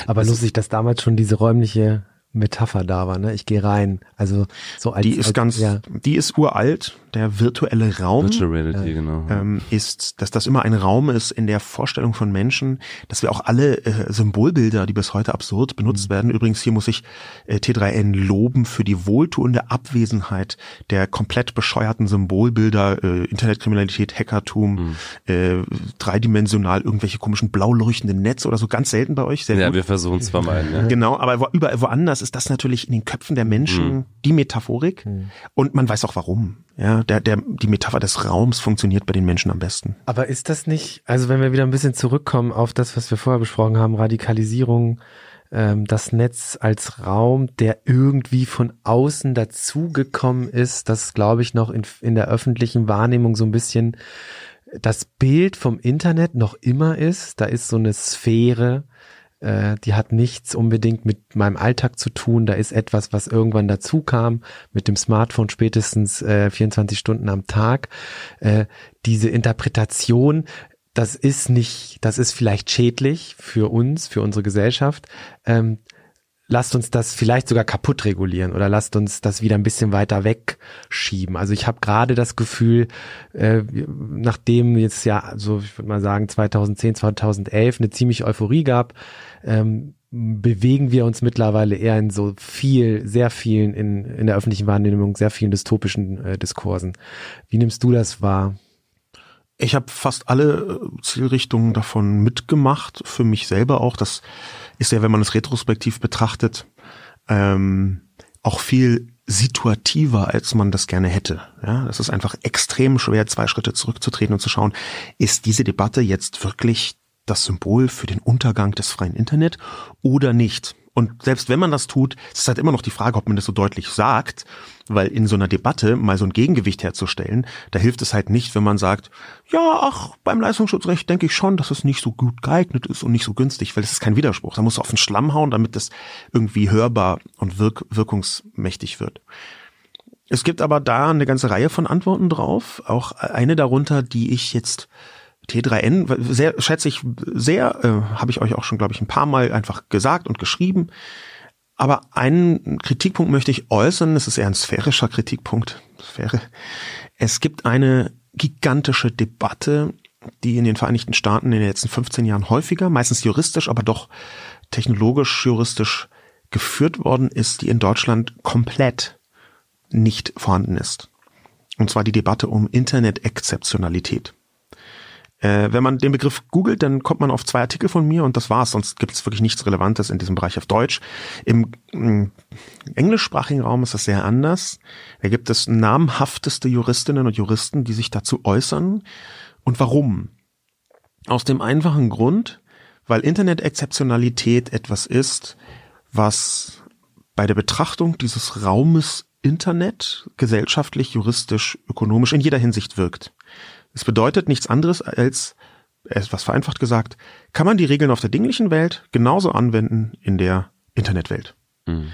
Aber lustig, dass damals schon diese räumliche Metapher da war, ne? Ich gehe rein. Also so als die ist als, ganz, ja. die ist uralt. Der virtuelle Raum Reality, genau. ähm, ist, dass das immer ein Raum ist in der Vorstellung von Menschen, dass wir auch alle äh, Symbolbilder, die bis heute absurd benutzt werden. Übrigens, hier muss ich äh, T3N loben für die wohltuende Abwesenheit der komplett bescheuerten Symbolbilder, äh, Internetkriminalität, Hackertum, äh, dreidimensional irgendwelche komischen blau leuchtenden Netze oder so, ganz selten bei euch. Sehr ja, gut. wir versuchen es vermeiden. Ja. Genau, aber wo, überall woanders ist das natürlich in den Köpfen der Menschen die Metaphorik und man weiß auch warum. Ja, der, der, die Metapher des Raums funktioniert bei den Menschen am besten. Aber ist das nicht, also wenn wir wieder ein bisschen zurückkommen auf das, was wir vorher besprochen haben, Radikalisierung, ähm, das Netz als Raum, der irgendwie von außen dazugekommen ist, das glaube ich noch in, in der öffentlichen Wahrnehmung so ein bisschen das Bild vom Internet noch immer ist. Da ist so eine Sphäre, äh, die hat nichts unbedingt mit meinem Alltag zu tun. Da ist etwas, was irgendwann dazu kam, mit dem Smartphone spätestens äh, 24 Stunden am Tag. Äh, diese Interpretation, das ist nicht, das ist vielleicht schädlich für uns, für unsere Gesellschaft. Ähm, lasst uns das vielleicht sogar kaputt regulieren oder lasst uns das wieder ein bisschen weiter wegschieben. Also ich habe gerade das Gefühl, äh, nachdem jetzt ja, so ich würde mal sagen 2010, 2011 eine ziemlich Euphorie gab, ähm, bewegen wir uns mittlerweile eher in so viel, sehr vielen in, in der öffentlichen Wahrnehmung, sehr vielen dystopischen äh, Diskursen. Wie nimmst du das wahr? Ich habe fast alle äh, Zielrichtungen davon mitgemacht, für mich selber auch. Das ist ja, wenn man es retrospektiv betrachtet, ähm, auch viel situativer, als man das gerne hätte. Ja, es ist einfach extrem schwer, zwei Schritte zurückzutreten und zu schauen, ist diese Debatte jetzt wirklich das Symbol für den Untergang des freien Internet oder nicht? Und selbst wenn man das tut, ist es halt immer noch die Frage, ob man das so deutlich sagt, weil in so einer Debatte mal so ein Gegengewicht herzustellen, da hilft es halt nicht, wenn man sagt, ja, ach, beim Leistungsschutzrecht denke ich schon, dass es nicht so gut geeignet ist und nicht so günstig, weil es ist kein Widerspruch. Da muss auf den Schlamm hauen, damit das irgendwie hörbar und wirk wirkungsmächtig wird. Es gibt aber da eine ganze Reihe von Antworten drauf, auch eine darunter, die ich jetzt T3N, sehr, schätze ich sehr, äh, habe ich euch auch schon, glaube ich, ein paar Mal einfach gesagt und geschrieben. Aber einen Kritikpunkt möchte ich äußern, das ist eher ein sphärischer Kritikpunkt. Sphäre. Es gibt eine gigantische Debatte, die in den Vereinigten Staaten in den letzten 15 Jahren häufiger, meistens juristisch, aber doch technologisch, juristisch geführt worden ist, die in Deutschland komplett nicht vorhanden ist. Und zwar die Debatte um Internet-Exzeptionalität. Äh, wenn man den Begriff googelt, dann kommt man auf zwei Artikel von mir und das war's. Sonst gibt es wirklich nichts Relevantes in diesem Bereich auf Deutsch. Im, im englischsprachigen Raum ist das sehr anders. Da gibt es namhafteste Juristinnen und Juristen, die sich dazu äußern. Und warum? Aus dem einfachen Grund, weil Internet-Exzeptionalität etwas ist, was bei der Betrachtung dieses Raumes Internet gesellschaftlich, juristisch, ökonomisch in jeder Hinsicht wirkt. Es bedeutet nichts anderes als, etwas vereinfacht gesagt, kann man die Regeln auf der dinglichen Welt genauso anwenden in der Internetwelt. Mhm.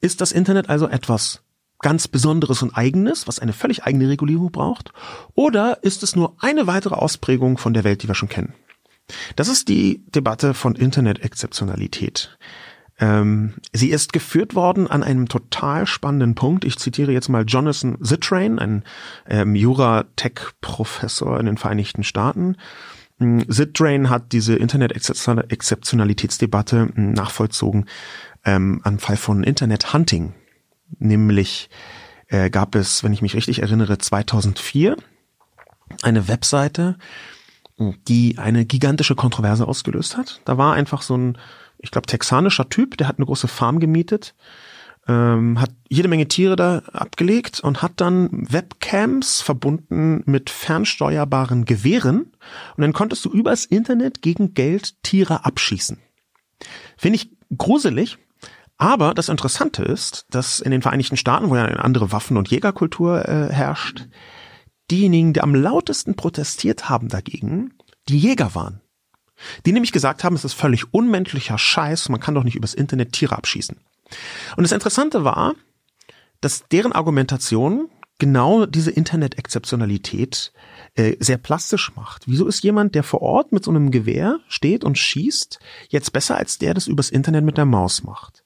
Ist das Internet also etwas ganz Besonderes und Eigenes, was eine völlig eigene Regulierung braucht? Oder ist es nur eine weitere Ausprägung von der Welt, die wir schon kennen? Das ist die Debatte von Internet-Exzeptionalität. Ähm, sie ist geführt worden an einem total spannenden Punkt. Ich zitiere jetzt mal Jonathan Zittrain, ein ähm, Jura-Tech-Professor in den Vereinigten Staaten. Zittrain hm, hat diese Internet-Exzeptionalitätsdebatte hm, nachvollzogen ähm, am Fall von Internet-Hunting. Nämlich äh, gab es, wenn ich mich richtig erinnere, 2004 eine Webseite, die eine gigantische Kontroverse ausgelöst hat. Da war einfach so ein ich glaube, texanischer Typ, der hat eine große Farm gemietet, ähm, hat jede Menge Tiere da abgelegt und hat dann Webcams verbunden mit fernsteuerbaren Gewehren und dann konntest du übers Internet gegen Geld Tiere abschießen. Finde ich gruselig, aber das Interessante ist, dass in den Vereinigten Staaten, wo ja eine andere Waffen- und Jägerkultur äh, herrscht, diejenigen, die am lautesten protestiert haben dagegen, die Jäger waren. Die nämlich gesagt haben, es ist völlig unmenschlicher Scheiß, man kann doch nicht übers Internet Tiere abschießen. Und das Interessante war, dass deren Argumentation genau diese Internet-Exzeptionalität äh, sehr plastisch macht. Wieso ist jemand, der vor Ort mit so einem Gewehr steht und schießt, jetzt besser als der das übers Internet mit der Maus macht?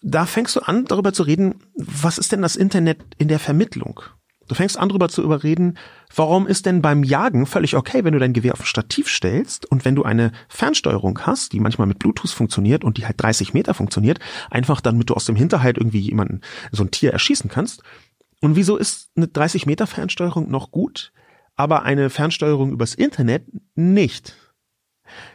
Da fängst du an, darüber zu reden, was ist denn das Internet in der Vermittlung? Du fängst an, darüber zu überreden, warum ist denn beim Jagen völlig okay, wenn du dein Gewehr auf ein Stativ stellst und wenn du eine Fernsteuerung hast, die manchmal mit Bluetooth funktioniert und die halt 30 Meter funktioniert, einfach damit du aus dem Hinterhalt irgendwie jemanden, so ein Tier erschießen kannst. Und wieso ist eine 30 Meter Fernsteuerung noch gut, aber eine Fernsteuerung übers Internet nicht?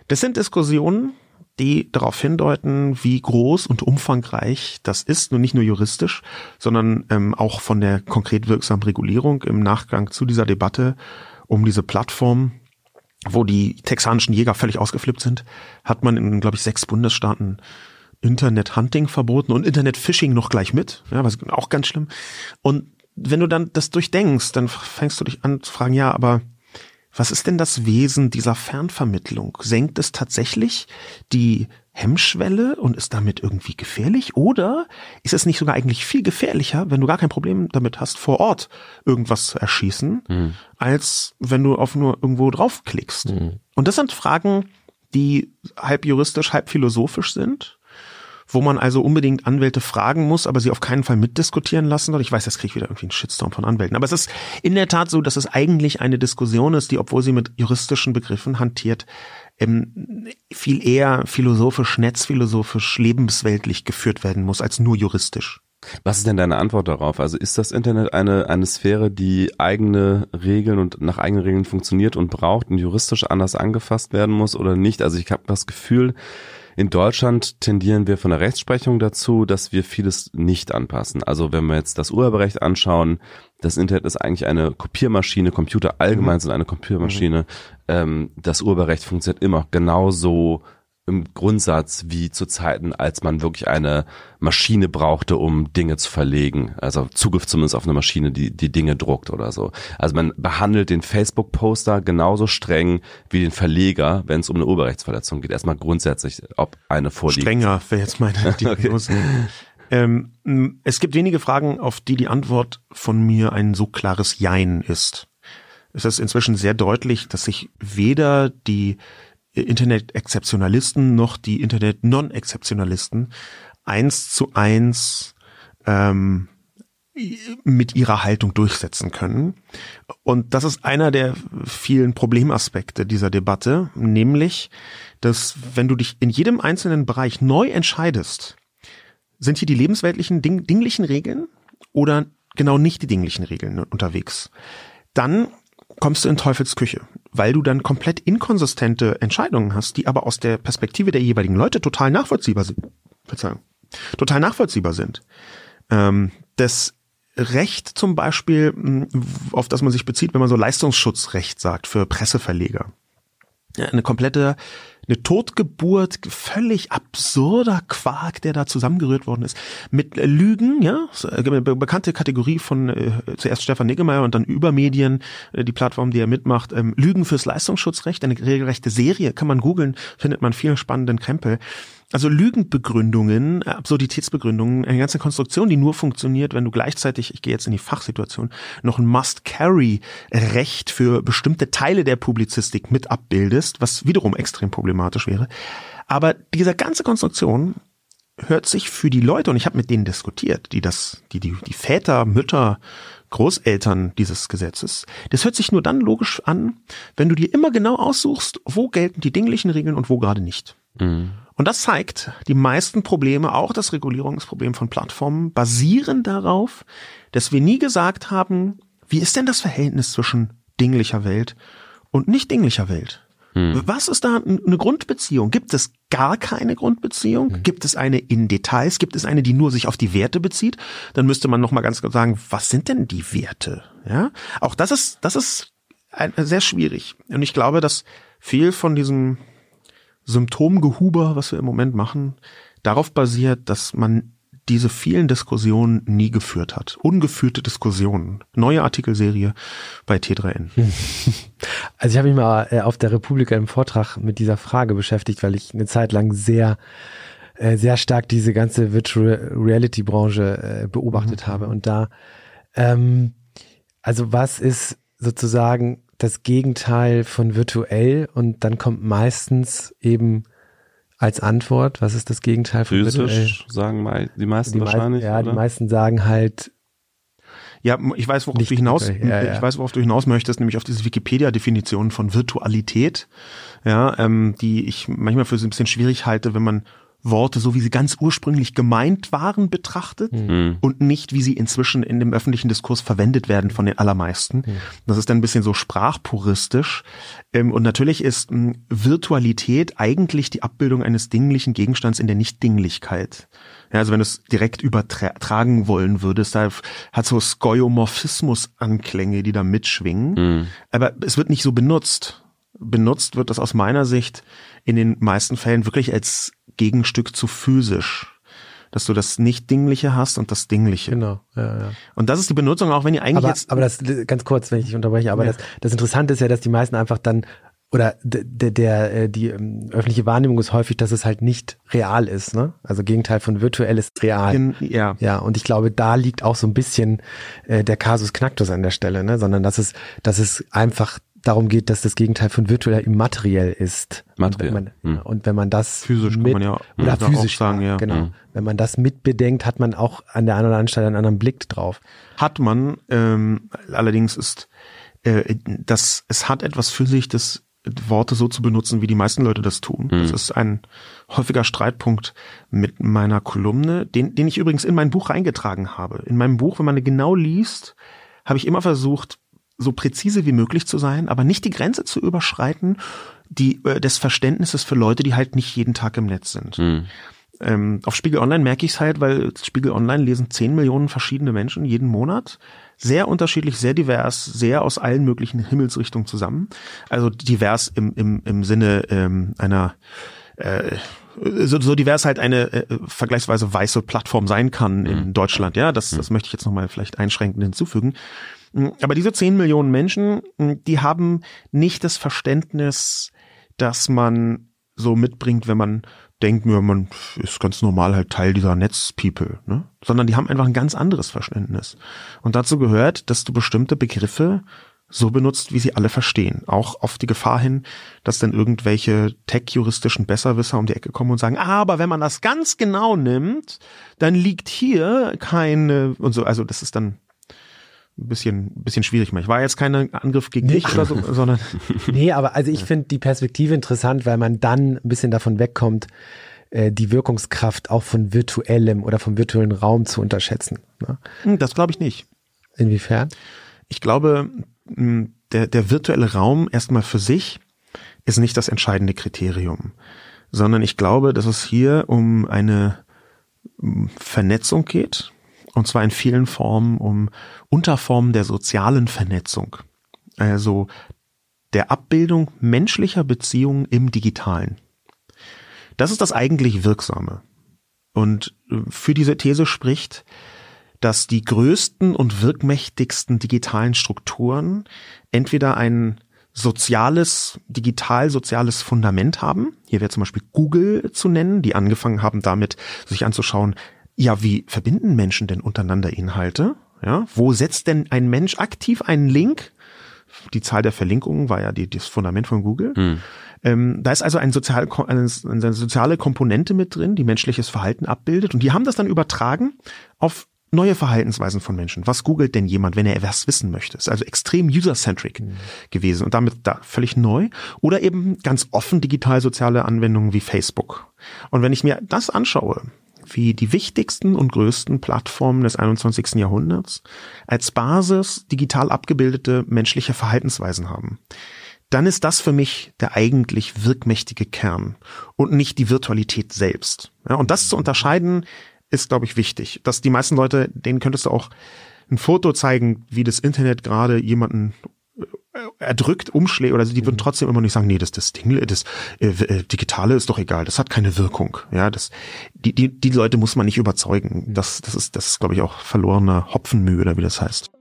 Das sind Diskussionen, die darauf hindeuten, wie groß und umfangreich das ist, nur nicht nur juristisch, sondern ähm, auch von der konkret wirksamen Regulierung im Nachgang zu dieser Debatte um diese Plattform, wo die texanischen Jäger völlig ausgeflippt sind, hat man in, glaube ich, sechs Bundesstaaten Internet-Hunting verboten und Internet-Phishing noch gleich mit, ja, was auch ganz schlimm. Und wenn du dann das durchdenkst, dann fängst du dich an zu fragen, ja, aber was ist denn das Wesen dieser Fernvermittlung? Senkt es tatsächlich die Hemmschwelle und ist damit irgendwie gefährlich? Oder ist es nicht sogar eigentlich viel gefährlicher, wenn du gar kein Problem damit hast, vor Ort irgendwas zu erschießen, mhm. als wenn du auf nur irgendwo draufklickst? Mhm. Und das sind Fragen, die halb juristisch, halb philosophisch sind wo man also unbedingt Anwälte fragen muss, aber sie auf keinen Fall mitdiskutieren lassen soll. Ich weiß, jetzt kriege ich wieder irgendwie einen Shitstorm von Anwälten. Aber es ist in der Tat so, dass es eigentlich eine Diskussion ist, die, obwohl sie mit juristischen Begriffen hantiert, ähm, viel eher philosophisch, netzphilosophisch, lebensweltlich geführt werden muss, als nur juristisch. Was ist denn deine Antwort darauf? Also ist das Internet eine, eine Sphäre, die eigene Regeln und nach eigenen Regeln funktioniert und braucht und juristisch anders angefasst werden muss oder nicht? Also ich habe das Gefühl, in Deutschland tendieren wir von der Rechtsprechung dazu, dass wir vieles nicht anpassen. Also wenn wir jetzt das Urheberrecht anschauen, das Internet ist eigentlich eine Kopiermaschine, Computer allgemein mhm. sind eine Kopiermaschine. Mhm. Ähm, das Urheberrecht funktioniert immer genauso im Grundsatz wie zu Zeiten, als man wirklich eine Maschine brauchte, um Dinge zu verlegen. Also Zugriff zumindest auf eine Maschine, die die Dinge druckt oder so. Also man behandelt den Facebook-Poster genauso streng wie den Verleger, wenn es um eine Urheberrechtsverletzung geht. Erstmal grundsätzlich, ob eine vorliegt. Strenger wäre jetzt meine Diagnose. okay. ähm, es gibt wenige Fragen, auf die die Antwort von mir ein so klares Jein ist. Es ist inzwischen sehr deutlich, dass sich weder die Internet-Exzeptionalisten noch die Internet-Non-Exzeptionalisten eins zu eins ähm, mit ihrer Haltung durchsetzen können. Und das ist einer der vielen Problemaspekte dieser Debatte, nämlich, dass wenn du dich in jedem einzelnen Bereich neu entscheidest, sind hier die lebensweltlichen, ding dinglichen Regeln oder genau nicht die dinglichen Regeln unterwegs, dann kommst du in Teufels Küche, weil du dann komplett inkonsistente Entscheidungen hast, die aber aus der Perspektive der jeweiligen Leute total nachvollziehbar sind. Verzeihung. Total nachvollziehbar sind. Ähm, das Recht zum Beispiel, auf das man sich bezieht, wenn man so Leistungsschutzrecht sagt für Presseverleger. Eine komplette eine Totgeburt, völlig absurder Quark, der da zusammengerührt worden ist, mit Lügen, ja, äh, bekannte Kategorie von äh, zuerst Stefan Niggemeier und dann Übermedien, äh, die Plattform, die er mitmacht, ähm, Lügen fürs Leistungsschutzrecht, eine regelrechte Serie, kann man googeln, findet man vielen spannenden Krempel. Also Lügenbegründungen, äh, Absurditätsbegründungen, eine ganze Konstruktion, die nur funktioniert, wenn du gleichzeitig, ich gehe jetzt in die Fachsituation, noch ein Must-Carry-Recht für bestimmte Teile der Publizistik mit abbildest, was wiederum extrem problematisch wäre. Aber diese ganze Konstruktion hört sich für die Leute, und ich habe mit denen diskutiert, die das, die, die, die Väter, Mütter, Großeltern dieses Gesetzes, das hört sich nur dann logisch an, wenn du dir immer genau aussuchst, wo gelten die dinglichen Regeln und wo gerade nicht. Mhm. Und das zeigt, die meisten Probleme, auch das Regulierungsproblem von Plattformen, basieren darauf, dass wir nie gesagt haben, wie ist denn das Verhältnis zwischen dinglicher Welt und nicht dinglicher Welt? Hm. Was ist da eine Grundbeziehung? Gibt es gar keine Grundbeziehung? Hm. Gibt es eine in Details? Gibt es eine, die nur sich auf die Werte bezieht? Dann müsste man noch mal ganz kurz sagen, was sind denn die Werte? Ja, auch das ist das ist sehr schwierig. Und ich glaube, dass viel von diesem Symptomgehuber, was wir im Moment machen, darauf basiert, dass man diese vielen Diskussionen nie geführt hat. Ungeführte Diskussionen. Neue Artikelserie bei T3N. Also ich habe mich mal äh, auf der Republika im Vortrag mit dieser Frage beschäftigt, weil ich eine Zeit lang sehr äh, sehr stark diese ganze Virtual Reality Branche äh, beobachtet mhm. habe und da ähm, also was ist sozusagen das Gegenteil von virtuell und dann kommt meistens eben als Antwort, was ist das Gegenteil von Physisch, virtuell? sagen die meisten die wahrscheinlich. ja, oder? die meisten sagen halt ja, ich weiß, worauf du hinaus, ja, ja. ich weiß, worauf du hinaus möchtest, nämlich auf diese Wikipedia-Definition von Virtualität, ja, ähm, die ich manchmal für so ein bisschen schwierig halte, wenn man Worte, so wie sie ganz ursprünglich gemeint waren, betrachtet mhm. und nicht, wie sie inzwischen in dem öffentlichen Diskurs verwendet werden von den allermeisten. Mhm. Das ist dann ein bisschen so sprachpuristisch. Ähm, und natürlich ist ähm, Virtualität eigentlich die Abbildung eines dinglichen Gegenstands in der Nichtdinglichkeit. Ja, also wenn du es direkt übertragen wollen würdest, da hat so Skeuomorphismus-Anklänge, die da mitschwingen. Mhm. Aber es wird nicht so benutzt. Benutzt wird das aus meiner Sicht in den meisten Fällen wirklich als Gegenstück zu physisch. Dass du das Nicht-Dingliche hast und das Dingliche. Genau, ja, ja. Und das ist die Benutzung, auch wenn ihr eigentlich aber, jetzt. Aber das, ganz kurz, wenn ich dich unterbreche, aber ja. das, das Interessante ist ja, dass die meisten einfach dann oder der, der äh, die ähm, öffentliche Wahrnehmung ist häufig, dass es halt nicht real ist, ne? Also Gegenteil von virtuell ist real. In, ja. Ja, und ich glaube, da liegt auch so ein bisschen äh, der Kasus Knacktus an der Stelle, ne? Sondern dass es, dass es einfach darum geht, dass das Gegenteil von virtuell immateriell ist. Materiell. Und wenn man, hm. und wenn man das physisch mit, kann man ja oder physisch sagen, ja. Genau. Hm. Wenn man das mitbedenkt, hat man auch an der einen oder anderen Stelle einen anderen Blick drauf. Hat man. Ähm, allerdings ist äh, das es hat etwas für sich, das Worte so zu benutzen, wie die meisten Leute das tun. Hm. Das ist ein häufiger Streitpunkt mit meiner Kolumne, den, den ich übrigens in mein Buch reingetragen habe. In meinem Buch, wenn man genau liest, habe ich immer versucht, so präzise wie möglich zu sein, aber nicht die Grenze zu überschreiten, die äh, des Verständnisses für Leute, die halt nicht jeden Tag im Netz sind. Mhm. Ähm, auf Spiegel Online merke ich es halt, weil Spiegel Online lesen 10 Millionen verschiedene Menschen jeden Monat. Sehr unterschiedlich, sehr divers, sehr aus allen möglichen Himmelsrichtungen zusammen. Also divers im, im, im Sinne ähm, einer äh, so, so divers halt eine äh, vergleichsweise weiße Plattform sein kann in Mhm. Deutschland. Ja, das, das möchte ich jetzt nochmal vielleicht einschränkend hinzufügen. Mm, Aber diese 10 Millionen Menschen, mm, die haben nicht das Verständnis, dass man so mitbringt, wenn man denkt, man ist ganz normal halt Teil dieser Netzpeople, ne? Sondern die haben einfach ein ganz anderes Verständnis. Und dazu gehört, dass du bestimmte Begriffe so benutzt, wie sie alle verstehen. Auch auf die Gefahr hin, dass dann irgendwelche tech-juristischen Besserwisser um die Ecke kommen und sagen, "Ah, aber wenn man das ganz genau nimmt, dann liegt hier keine, und so, also das ist dann ein bisschen, ein bisschen schwierig. Ich war jetzt kein Angriff gegen Nee. dich oder so, sondern Nee, aber also ich finde die Perspektive interessant, weil man dann ein bisschen davon wegkommt, äh, die Wirkungskraft auch von virtuellem oder vom virtuellen Raum zu unterschätzen. Ne? hm, das glaube ich nicht. Inwiefern? Ich glaube, mh, der, der virtuelle Raum erstmal für sich ist nicht das entscheidende Kriterium, sondern ich glaube, dass es hier um eine mh, Vernetzung geht, und zwar in vielen Formen, um Unterformen der sozialen Vernetzung. Also der Abbildung menschlicher Beziehungen im Digitalen. Das ist das eigentlich Wirksame. Und äh, für diese These spricht, dass die größten und wirkmächtigsten digitalen Strukturen entweder ein soziales, digital-soziales Fundament haben. Hier wäre zum Beispiel Google zu nennen, die angefangen haben damit, sich anzuschauen, ja, wie verbinden Menschen denn untereinander Inhalte? Ja, wo setzt denn ein Mensch aktiv einen Link? Die Zahl der Verlinkungen war ja die, das Fundament von Google. Ähm, da ist also ein sozial, eine, eine soziale Komponente mit drin, die menschliches Verhalten abbildet. Und die haben das dann übertragen auf neue Verhaltensweisen von Menschen. Was googelt denn jemand, wenn er was wissen möchte? Ist also extrem user-centric gewesen und damit da völlig neu. Oder eben ganz offen digital-soziale Anwendungen wie Facebook. Und wenn ich mir das anschaue, wie die wichtigsten und größten Plattformen des 21. Jahrhunderts als Basis digital abgebildete menschliche Verhaltensweisen haben, dann ist das für mich der eigentlich wirkmächtige Kern und nicht die Virtualität selbst. Ja, und das zu unterscheiden ist, glaube ich, wichtig. Dass die meisten Leute, denen könntest du auch ein Foto zeigen, wie das Internet gerade jemanden erdrückt, umschlägt, oder die würden trotzdem immer nicht sagen, nee, das, das Ding, das äh, äh, Digitale ist doch egal, das hat keine Wirkung. Ja, das, die, die, die Leute muss man nicht überzeugen. Das, das ist, das ist, glaube ich, auch verlorener Hopfenmühe, oder wie das heißt.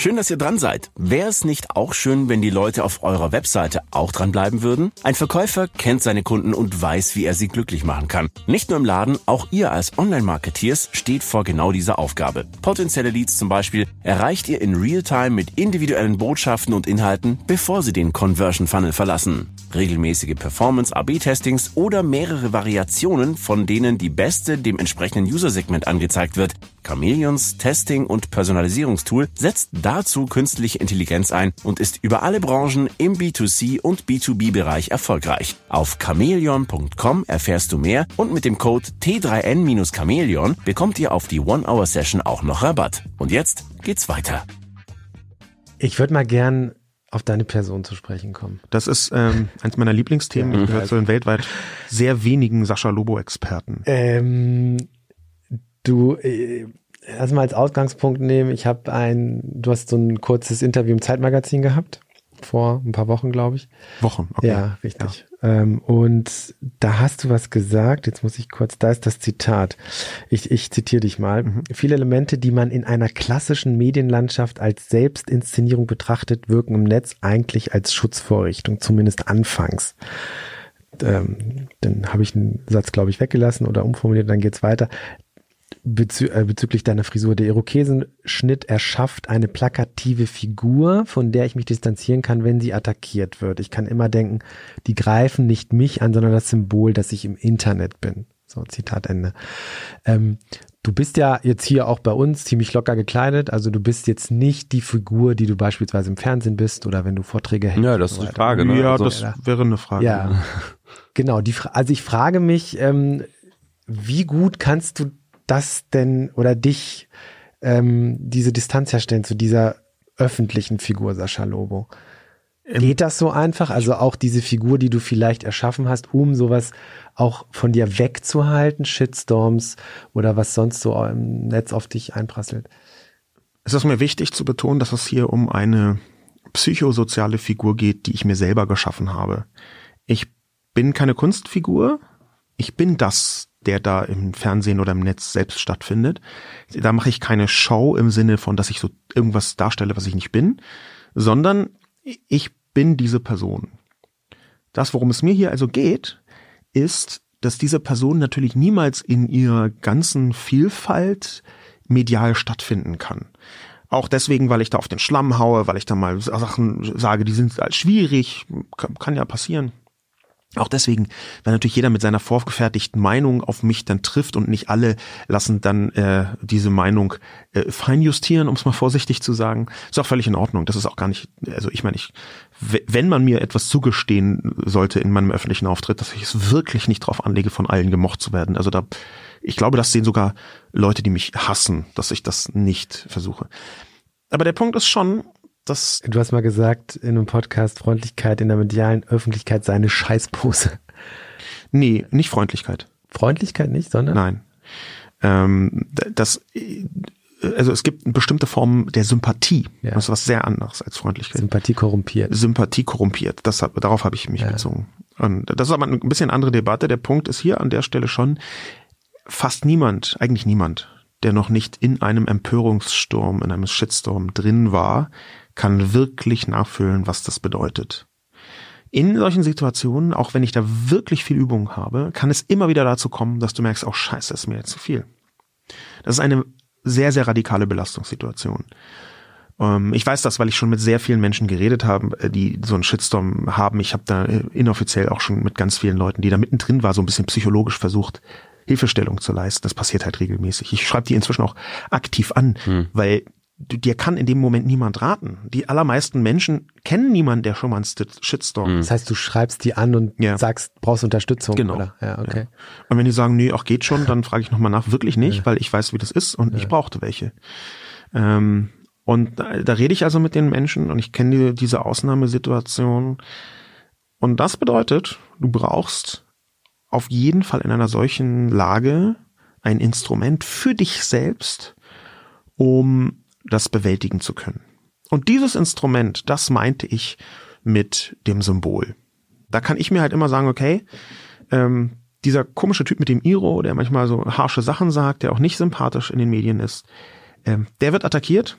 Schön, dass ihr dran seid. Wäre es nicht auch schön, wenn die Leute auf eurer Webseite auch dranbleiben würden? Ein Verkäufer kennt seine Kunden und weiß, wie er sie glücklich machen kann. Nicht nur im Laden, auch ihr als Online-Marketeers steht vor genau dieser Aufgabe. Potenzielle Leads zum Beispiel erreicht ihr in Realtime mit individuellen Botschaften und Inhalten, bevor sie den Conversion Funnel verlassen. Regelmäßige Performance-AB-Testings oder mehrere Variationen, von denen die beste dem entsprechenden User-Segment angezeigt wird. Chameleons Testing- und Personalisierungstool setzt dazu künstliche Intelligenz ein und ist über alle Branchen im B2C und B2B-Bereich erfolgreich. Auf chameleon.com erfährst du mehr und mit dem Code T3N-Chameleon bekommt ihr auf die One-Hour-Session auch noch Rabatt. Und jetzt geht's weiter. Ich würde mal gern auf deine Person zu sprechen kommen. Das ist ähm, eins meiner Lieblingsthemen. Ja. Ich gehöre zu den weltweit sehr wenigen Sascha Lobo-Experten. Ähm, du, äh, lass mal als Ausgangspunkt nehmen. Ich habe ein, du hast so ein kurzes Interview im Zeitmagazin gehabt vor ein paar Wochen, glaube ich. Wochen, okay. Ja, richtig. Ähm, und da hast du was gesagt, jetzt muss ich kurz, da ist das Zitat. Ich, ich zitiere dich mal. Viele Elemente, die man in einer klassischen Medienlandschaft als Selbstinszenierung betrachtet, wirken im Netz eigentlich als Schutzvorrichtung, zumindest anfangs. Ähm, dann habe ich einen Satz, glaube ich, weggelassen oder umformuliert, dann geht's weiter. Bezü äh, bezüglich deiner Frisur. Der Irokesenschnitt erschafft eine plakative Figur, von der ich mich distanzieren kann, wenn sie attackiert wird. Ich kann immer denken, die greifen nicht mich an, sondern das Symbol, dass ich im Internet bin. So, Zitat Ende. Ähm, du bist ja jetzt hier auch bei uns ziemlich locker gekleidet, also du bist jetzt nicht die Figur, die du beispielsweise im Fernsehen bist oder wenn du Vorträge hältst. Ja, das ist die. Frage. Ne? Ja, also, das wäre eine Frage. Ja, genau. Die, Fra- also ich frage mich, ähm, wie gut kannst du das denn oder dich ähm, diese Distanz herstellen zu dieser öffentlichen Figur Sascha Lobo? Geht das so einfach? Also auch diese Figur, die du vielleicht erschaffen hast, um sowas auch von dir wegzuhalten, Shitstorms oder was sonst so im Netz auf dich einprasselt? Es ist mir wichtig zu betonen, dass es hier um eine psychosoziale Figur geht, die ich mir selber geschaffen habe. Ich bin keine Kunstfigur. Ich bin das, der da im Fernsehen oder im Netz selbst stattfindet. Da mache ich keine Show im Sinne von, dass ich so irgendwas darstelle, was ich nicht bin, sondern ich bin diese Person. Das, worum es mir hier also geht, ist, dass diese Person natürlich niemals in ihrer ganzen Vielfalt medial stattfinden kann. Auch deswegen, weil ich da auf den Schlamm haue, weil ich da mal Sachen sage, die sind schwierig, kann, kann ja passieren. Auch deswegen, weil natürlich jeder mit seiner vorgefertigten Meinung auf mich dann trifft und nicht alle lassen dann äh, diese Meinung äh, feinjustieren, um es mal vorsichtig zu sagen. Ist auch völlig in Ordnung. Das ist auch gar nicht, also ich meine, ich, wenn man mir etwas zugestehen sollte in meinem öffentlichen Auftritt, dass ich es wirklich nicht drauf anlege, von allen gemocht zu werden. Also da, ich glaube, das sehen sogar Leute, die mich hassen, dass ich das nicht versuche. Aber der Punkt ist schon, das. Du hast mal gesagt in einem Podcast, Freundlichkeit in der medialen Öffentlichkeit sei eine Scheißpose. Nee, nicht Freundlichkeit. Freundlichkeit nicht, sondern? Nein. Ähm, das, also es gibt eine bestimmte Form der Sympathie. Ja. Das ist was sehr anderes als Freundlichkeit. Sympathie korrumpiert. Sympathie korrumpiert. Das, darauf habe ich mich ja. bezogen. Und das ist aber ein bisschen andere Debatte. Der Punkt ist hier an der Stelle schon, fast niemand, eigentlich niemand, der noch nicht in einem Empörungssturm, in einem Shitstorm drin war, kann wirklich nachfühlen, was das bedeutet. In solchen Situationen, auch wenn ich da wirklich viel Übung habe, kann es immer wieder dazu kommen, dass du merkst, oh scheiße, das ist mir jetzt zu viel. Das ist eine sehr, sehr radikale Belastungssituation. Ähm, ich weiß das, weil ich schon mit sehr vielen Menschen geredet habe, äh, die so einen Shitstorm haben. Ich habe da äh, inoffiziell auch schon mit ganz vielen Leuten, die da mittendrin war, so ein bisschen psychologisch versucht, Hilfestellung zu leisten. Das passiert halt regelmäßig. Ich schreibe die inzwischen auch aktiv an, hm. weil dir kann in dem Moment niemand raten. Die allermeisten Menschen kennen niemanden, der schon mal einen Shitstorm. Das heißt, du schreibst die an und ja. sagst, brauchst Unterstützung. Genau. Oder? Ja, okay. Ja. Und wenn die sagen, nee, auch geht schon, dann frage ich nochmal nach. Wirklich nicht, ja. weil ich weiß, wie das ist und ich brauchte welche. Ähm, und da, da, rede ich also mit den Menschen und ich kenne die, diese Ausnahmesituation. Und das bedeutet, du brauchst auf jeden Fall in einer solchen Lage ein Instrument für dich selbst, um das bewältigen zu können. Und dieses Instrument, das meinte ich mit dem Symbol. Da kann ich mir halt immer sagen, okay, ähm, dieser komische Typ mit dem Iro, der manchmal so harsche Sachen sagt, der auch nicht sympathisch in den Medien ist, ähm, der wird attackiert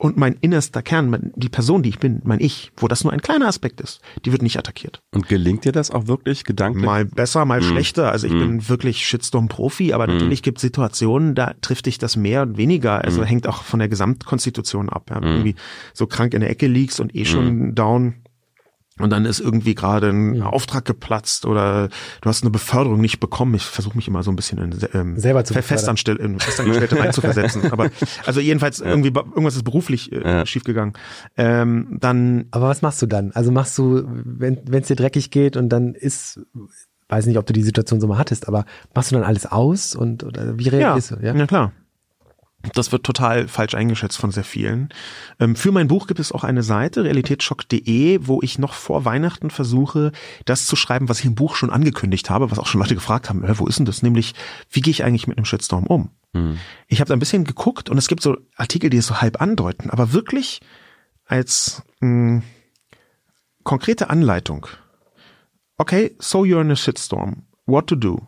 und mein innerster Kern, die Person, die ich bin, mein Ich, wo das nur ein kleiner Aspekt ist, die wird nicht attackiert. Und gelingt dir das auch wirklich gedanklich? Mal besser, mal mm. schlechter. Also ich mm. bin wirklich Shitstorm-Profi, aber mm. natürlich gibt es Situationen, da trifft dich das mehr und weniger. Also hängt auch von der Gesamtkonstitution ab. Ja. Irgendwie so krank in der Ecke liegst und eh schon down und dann ist irgendwie gerade ein ja. Auftrag geplatzt oder du hast eine Beförderung nicht bekommen. Ich versuche mich immer so ein bisschen in, ähm, selber zu Festanstell in Festangestellte reinzuversetzen. Aber also jedenfalls irgendwie irgendwas ist beruflich äh, ja. schiefgegangen. Ähm, dann. Aber was machst du dann? Also machst du, wenn es dir dreckig geht und dann ist weiß nicht, ob du die Situation so mal hattest, aber machst du dann alles aus und oder wie reagierst ja, du? Ja, ja klar. Das wird total falsch eingeschätzt von sehr vielen. Ähm, für mein Buch gibt es auch eine Seite, realitätsschock.de, wo ich noch vor Weihnachten versuche, das zu schreiben, was ich im Buch schon angekündigt habe, was auch schon Leute gefragt haben, wo ist denn das? Nämlich, wie gehe ich eigentlich mit einem Shitstorm um? Mhm. Ich habe da ein bisschen geguckt und es gibt so Artikel, die es so halb andeuten, aber wirklich als mh, konkrete Anleitung. Okay, so you're in a shitstorm. What to do?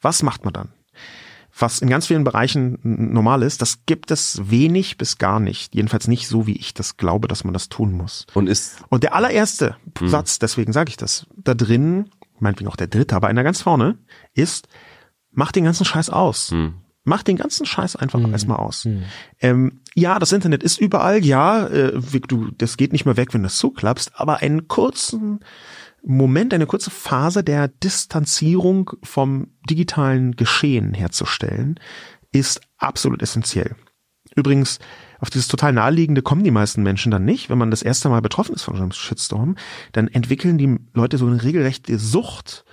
Was macht man dann? Was in ganz vielen Bereichen normal ist, das gibt es wenig bis gar nicht. Jedenfalls nicht so, wie ich das glaube, dass man das tun muss. Und ist. Und der allererste hm. Satz, deswegen sage ich das, da drin, meinetwegen auch der dritte, aber einer ganz vorne, ist, mach den ganzen Scheiß aus. Hm. Mach den ganzen Scheiß einfach hm. erstmal aus. Hm. Ähm, ja, das Internet ist überall, ja, äh, du, das geht nicht mehr weg, wenn du es zuklappst, aber einen kurzen Moment, eine kurze Phase der Distanzierung vom digitalen Geschehen herzustellen, ist absolut essentiell. Übrigens, auf dieses total naheliegende kommen die meisten Menschen dann nicht. Wenn man das erste Mal betroffen ist von einem Shitstorm, dann entwickeln die Leute so eine regelrechte Sucht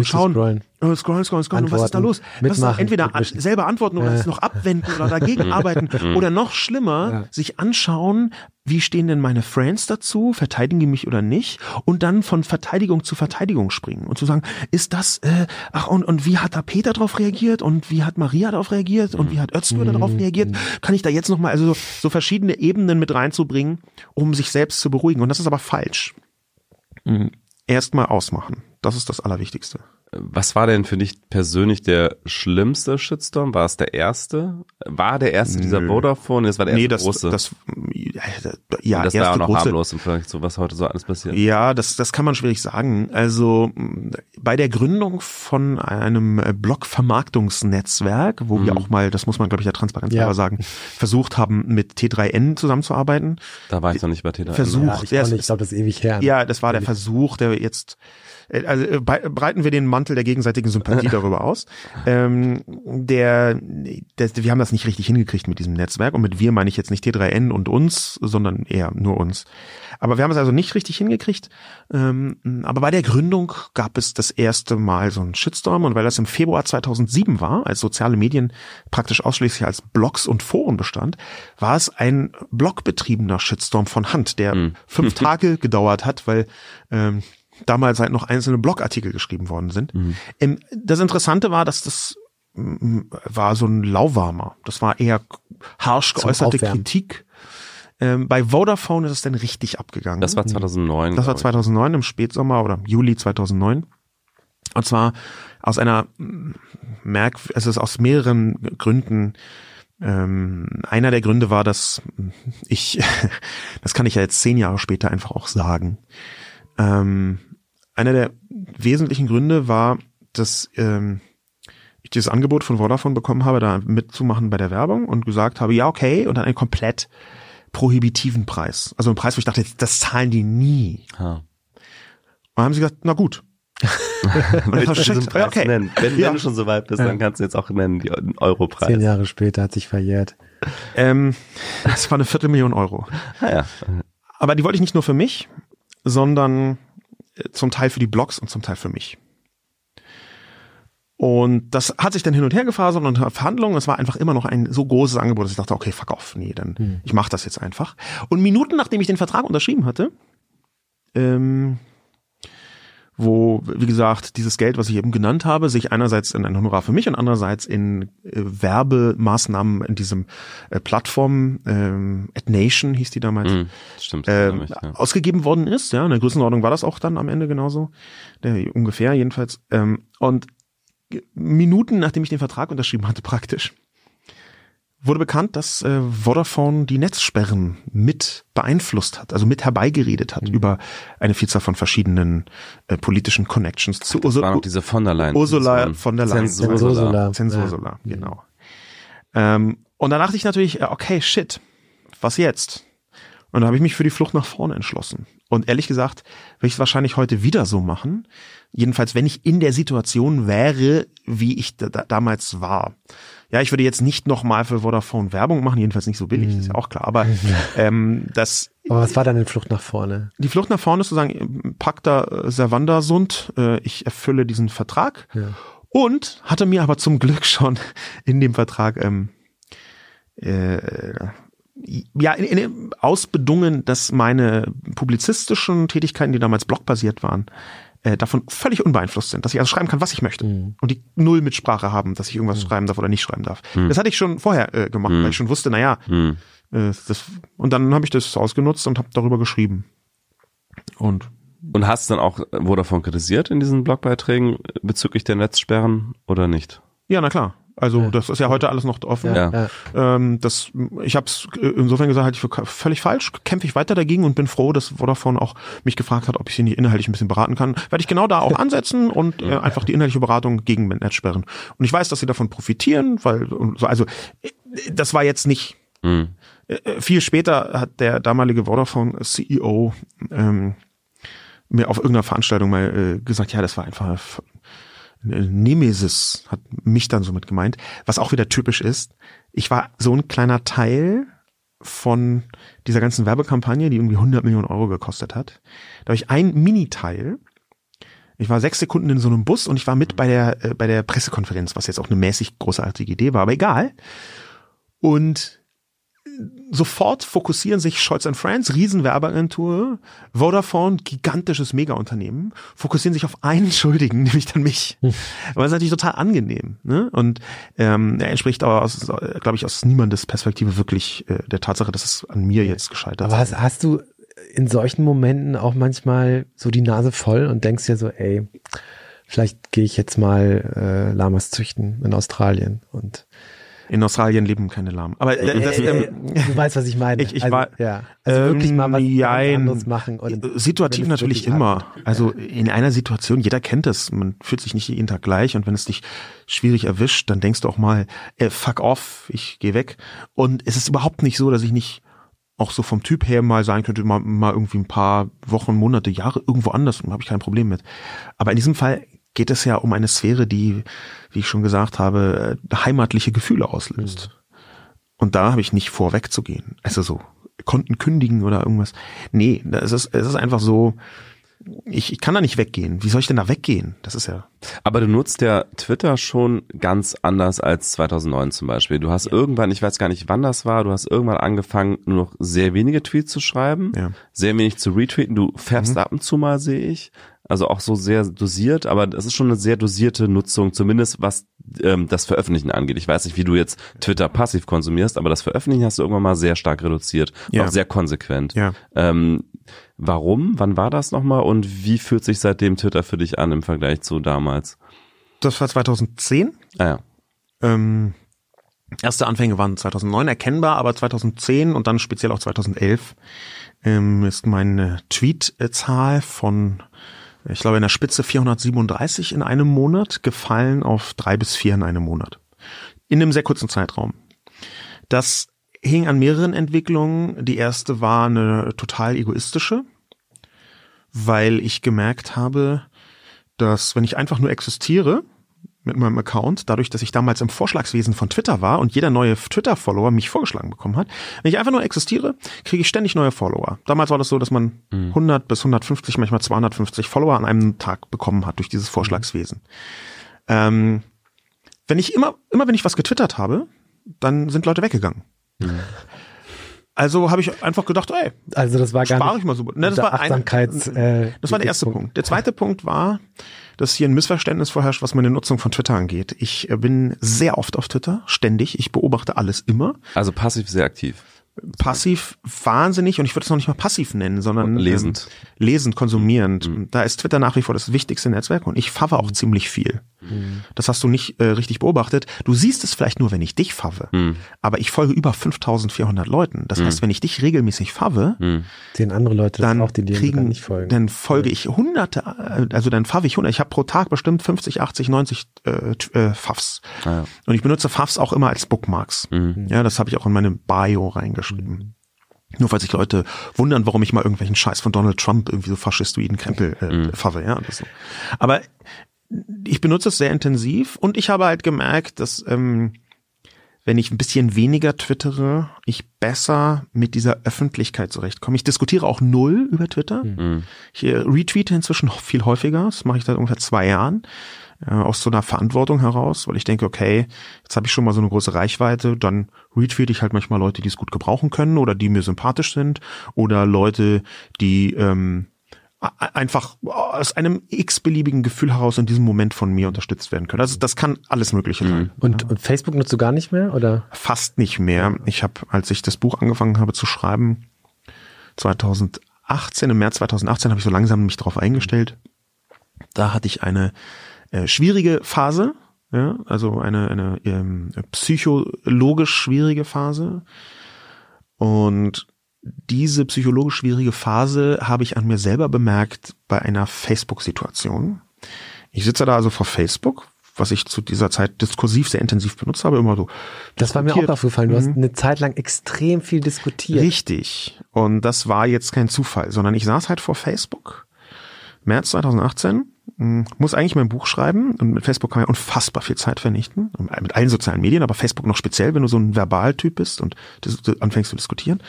und schauen, scrollen. Oh, scrollen, scrollen, scrollen. was ist da los? Was ist da? Entweder an, selber antworten oder es noch abwenden oder dagegen arbeiten oder noch schlimmer, ja. sich anschauen, wie stehen denn meine Friends dazu? Verteidigen die mich oder nicht? Und dann von Verteidigung zu Verteidigung springen und zu sagen, ist das, äh, ach, und, und wie hat da Peter darauf reagiert? Und wie hat Maria darauf reagiert? Und wie hat Özgür mhm. darauf reagiert? Kann ich da jetzt nochmal, also so, so verschiedene Ebenen mit reinzubringen, um sich selbst zu beruhigen? Und das ist aber falsch. Mhm. Erstmal ausmachen Das ist das Allerwichtigste. Was war denn für dich persönlich der schlimmste Shitstorm? War es der erste? War der erste dieser Nö. Vodafone? Das war der erste nee, das, große. das, ja, Und das war erste auch noch große, harmlos im Vergleich zu was heute so alles passiert. Ja, das, das kann man schwierig sagen. Also bei der Gründung von einem Blog-Vermarktungsnetzwerk, wo wir Mhm. auch mal, das muss man glaube ich ja transparent Ja. sagen, versucht haben, mit T3N zusammenzuarbeiten. Da war ich noch nicht bei T3. Versuch. Ja, ich. Ich glaube, das ist ewig her. Ja, das war der Versuch, der jetzt also äh, breiten wir den Mantel der gegenseitigen Sympathie darüber aus. Ähm, der, der, wir haben das nicht richtig hingekriegt mit diesem Netzwerk und mit wir meine ich jetzt nicht T3N und uns, sondern eher nur uns. Aber wir haben es also nicht richtig hingekriegt. Ähm, aber bei der Gründung gab es das erste Mal so einen Shitstorm und weil das im Februar 2007 war, als soziale Medien praktisch ausschließlich als Blogs und Foren bestand, war es ein blogbetriebener Shitstorm von Hand, der Mhm. fünf Tage gedauert hat, weil ähm, damals halt noch einzelne Blogartikel geschrieben worden sind. Mhm. Ähm, das Interessante war, dass das mm, war so ein lauwarmer. Das war eher harsch geäußerte. Kritik. Ähm, bei Vodafone ist es dann richtig abgegangen. Das war 2009. Das war glaub ich. 2009 im Spätsommer oder Juli 2009. Und zwar aus einer Merk, es ist aus mehreren Gründen. Ähm, einer der Gründe war, dass ich, das kann ich ja jetzt zehn Jahre später einfach auch sagen. Ähm, einer der wesentlichen Gründe war, dass ähm, ich dieses Angebot von Vodafone bekommen habe, da mitzumachen bei der Werbung und gesagt habe, ja okay, und dann einen komplett prohibitiven Preis. Also einen Preis, wo ich dachte, das zahlen die nie. Ha. Und dann haben sie gesagt, na gut. Und du diesen verschickt, Preis okay. nennen? Wenn, Ja. wenn du schon so weit bist, dann kannst du jetzt auch nennen, die den Europreis. Zehn Jahre später hat sich verjährt. Ähm, das war eine Viertelmillion Euro. Ah, ja. Aber die wollte ich nicht nur für mich, sondern zum Teil für die Blogs und zum Teil für mich. Und das hat sich dann hin und her gefasert und Verhandlungen. Es war einfach immer noch ein so großes Angebot, dass ich dachte, okay, fuck off, nee, dann ich mache das jetzt einfach. Und Minuten nachdem ich den Vertrag unterschrieben hatte, ähm, wo, wie gesagt, dieses Geld, was ich eben genannt habe, sich einerseits in ein Honorar für mich und andererseits in äh, Werbemaßnahmen in diesem äh, Plattform, ähm, AdNation hieß die damals, Hm, stimmt. ähm, mich, ja. ausgegeben worden ist. Ja, in der Größenordnung war das auch dann am Ende genauso. Der, ungefähr jedenfalls. Ähm, und Minuten nachdem ich den Vertrag unterschrieben hatte, praktisch, wurde bekannt, dass äh, Vodafone die Netzsperren mit beeinflusst hat, also mit herbeigeredet hat über eine Vielzahl von verschiedenen äh, politischen Connections zu noch Ursula, diese von der Leyen. Ursula von der Leyen. Zensursula. Zensursula. Zensursula, genau. Ähm, und dann dachte ich natürlich, äh, okay, shit, was jetzt? Und dann habe ich mich für die Flucht nach vorne entschlossen. Und ehrlich gesagt, will ich es wahrscheinlich heute wieder so machen. Jedenfalls, wenn ich in der Situation wäre, wie ich da, da, damals war. Ja, ich würde jetzt nicht nochmal für Vodafone Werbung machen, jedenfalls nicht so billig, ist ja auch klar. Aber ähm, das Aber was war dann in Flucht nach vorne? die Flucht nach vorne ist zu sagen, Pacta äh, Servanda sunt, äh, ich erfülle diesen Vertrag Ja. und hatte mir aber zum Glück schon in dem Vertrag ähm, äh, ja, in, in, ausbedungen, dass meine publizistischen Tätigkeiten, die damals blogbasiert waren, äh, davon völlig unbeeinflusst sind, dass ich also schreiben kann, was ich möchte Mhm. und die null Mitsprache haben, dass ich irgendwas schreiben darf oder nicht schreiben darf. Das hatte ich schon vorher äh, gemacht, weil ich schon wusste, naja, Hm. äh, das, und dann habe ich das ausgenutzt und habe darüber geschrieben. Und Und hast dann auch Vodafone kritisiert in diesen Blogbeiträgen bezüglich der Netzsperren oder nicht? ja, na klar. Also das ist ja heute alles noch offen. Ja. ja. Ähm, das, ich habe es insofern gesagt, halte ich für völlig falsch. Kämpfe ich weiter dagegen und bin froh, dass Vodafone auch mich gefragt hat, ob ich sie nicht inhaltlich ein bisschen beraten kann. Werde ich genau da auch ansetzen und äh, einfach die inhaltliche Beratung gegen Netzsperren. Und ich weiß, dass sie davon profitieren, weil und so, also äh, das war jetzt nicht Hm. äh, viel später hat der damalige Vodafone CEO ähm, mir auf irgendeiner Veranstaltung mal äh, gesagt, ja, das war einfach Nemesis, hat mich dann somit gemeint, was auch wieder typisch ist. Ich war so ein kleiner Teil von dieser ganzen Werbekampagne, die irgendwie 100 Millionen Euro gekostet hat. Da habe ich ein Mini-Teil. Ich war sechs Sekunden in so einem Bus und ich war mit bei der, äh, bei der Pressekonferenz, was jetzt auch eine mäßig großartige Idee war, aber egal. Und sofort fokussieren sich Scholz Friends, Riesenwerbeagentur, Vodafone, gigantisches Megaunternehmen, fokussieren sich auf einen Schuldigen, nämlich dann mich. Aber das ist natürlich total angenehm. Ne? Und ähm, er entspricht aber, aus, glaube ich, aus niemandes Perspektive wirklich äh, der Tatsache, dass es an mir jetzt gescheitert Aber ist. hast, hast du in solchen Momenten auch manchmal so die Nase voll und denkst dir so, ey, vielleicht gehe ich jetzt mal äh, Lamas züchten in Australien und in Australien leben keine Lahmen. Aber äh, das, äh, ähm, du weißt, was ich meine. Ich- ich also, war- ja, also wirklich ähm, mal was ganz jein. anderes machen. Und Situativ natürlich immer. hart- Also in einer Situation, jeder kennt es, man fühlt sich nicht jeden Tag gleich und wenn es dich schwierig erwischt, dann denkst du auch mal, äh, fuck off, ich gehe weg. Und es ist überhaupt nicht so, dass ich nicht auch so vom Typ her mal sein könnte, mal, mal irgendwie ein paar Wochen, Monate, Jahre irgendwo anders, habe ich kein Problem mit. Aber in diesem Fall geht es ja um eine Sphäre, die, wie ich schon gesagt habe, äh, heimatliche Gefühle auslöst. Und da habe ich nicht vor, wegzugehen. Also so, Konten kündigen oder irgendwas. Nee, es ist, es ist einfach so, ich, ich kann da nicht weggehen. Wie soll ich denn da weggehen? Das ist ja. Aber du nutzt ja Twitter schon ganz anders als 2009 zum Beispiel. Du hast irgendwann, ich weiß gar nicht, wann das war, du hast irgendwann angefangen, nur noch sehr wenige Tweets zu schreiben, Ja. sehr wenig zu retweeten. Du färbst ab und zu mal, sehe ich. Also auch so sehr dosiert, aber das ist schon eine sehr dosierte Nutzung, zumindest was ähm, das Veröffentlichen angeht. Ich weiß nicht, wie du jetzt Twitter passiv konsumierst, aber das Veröffentlichen hast du irgendwann mal sehr stark reduziert, Ja. auch sehr konsequent. Ja. Ähm, warum? Wann war das nochmal? Und wie fühlt sich seitdem Twitter für dich an im Vergleich zu damals? Das war 2010. Ah ja. Ähm, erste Anfänge waren 2009 erkennbar, aber 2010 und dann speziell auch 2011 ähm, ist meine Tweet-Zahl von, ich glaube, in der Spitze 437 in einem Monat gefallen auf drei bis vier in einem Monat. In einem sehr kurzen Zeitraum. Das hing an mehreren Entwicklungen. Die erste war eine total egoistische, weil ich gemerkt habe, dass wenn ich einfach nur existiere, mit meinem Account, dadurch, dass ich damals im Vorschlagswesen von Twitter war und jeder neue Twitter-Follower mich vorgeschlagen bekommen hat. Wenn ich einfach nur existiere, kriege ich ständig neue Follower. Damals war das so, dass man 100 bis 150, manchmal 250 Follower an einem Tag bekommen hat durch dieses Vorschlagswesen. Ähm, wenn ich immer, immer wenn ich was getwittert habe, dann sind Leute weggegangen. Also habe ich einfach gedacht, ey, Also das war gar spare nicht ich mal so. Ne, das war ein, äh, das war der erste Punkt. Der zweite Punkt war, dass hier ein Missverständnis vorherrscht, was meine Nutzung von Twitter angeht. Ich äh, bin sehr oft auf Twitter, ständig. Ich beobachte alles immer. Also passiv sehr aktiv. Passiv wahnsinnig und ich würde es noch nicht mal passiv nennen, sondern Lesend. Ähm, lesend, konsumierend. Da ist Twitter nach wie vor das wichtigste Netzwerk und ich fahre auch ziemlich viel. Das hast du nicht äh, richtig beobachtet. Du siehst es vielleicht nur, wenn ich dich fahre. Aber ich folge über 5400 Leuten. Das heißt, wenn ich dich regelmäßig fahre, sehen andere Leute das dann auch, die dir kriegen, nicht folgen. dann folge ich hunderte, äh, also dann fahre ich hundert. Ich habe pro Tag bestimmt 50, 80, 90 äh, äh, Favs. Ah, ja. Und ich benutze Favs auch immer als Bookmarks. Ja, das habe ich auch in meine Bio reingeschrieben. Nur falls sich Leute wundern, warum ich mal irgendwelchen Scheiß von Donald Trump irgendwie so faschistoiden Krempel äh, fahre, ja. Das so. Aber ich benutze es sehr intensiv und ich habe halt gemerkt, dass ähm, wenn ich ein bisschen weniger twittere, ich besser mit dieser Öffentlichkeit zurechtkomme. Ich diskutiere auch null über Twitter. Ich äh, retweete inzwischen viel häufiger. Das mache ich seit ungefähr zwei Jahren. Äh, aus so einer Verantwortung heraus, weil ich denke, okay, jetzt habe ich schon mal so eine große Reichweite, dann retweete ich halt manchmal Leute, die es gut gebrauchen können oder die mir sympathisch sind oder Leute, die ähm, einfach aus einem x-beliebigen Gefühl heraus in diesem Moment von mir unterstützt werden können. Also das kann alles Mögliche sein. und, und Facebook nutzt du gar nicht mehr, oder? Fast nicht mehr. Ich habe, als ich das Buch angefangen habe zu schreiben, 2018, im März 2018 habe ich so langsam mich darauf eingestellt. Da hatte ich eine äh, schwierige Phase, ja, also eine, eine ähm, psychologisch schwierige Phase. Und diese psychologisch schwierige Phase habe ich an mir selber bemerkt bei einer Facebook-Situation. Ich sitze da also vor Facebook, was ich zu dieser Zeit diskursiv sehr intensiv benutzt habe, immer so. Das war mir auch aufgefallen. Du hast eine Zeit lang extrem viel diskutiert. Richtig. Und das war jetzt kein Zufall, sondern ich saß halt vor Facebook, März 2018, mh, muss eigentlich mein Buch schreiben und mit Facebook kann man ja unfassbar viel Zeit vernichten, mit allen sozialen Medien, aber Facebook noch speziell, wenn du so ein Verbaltyp bist und anfängst zu diskutieren.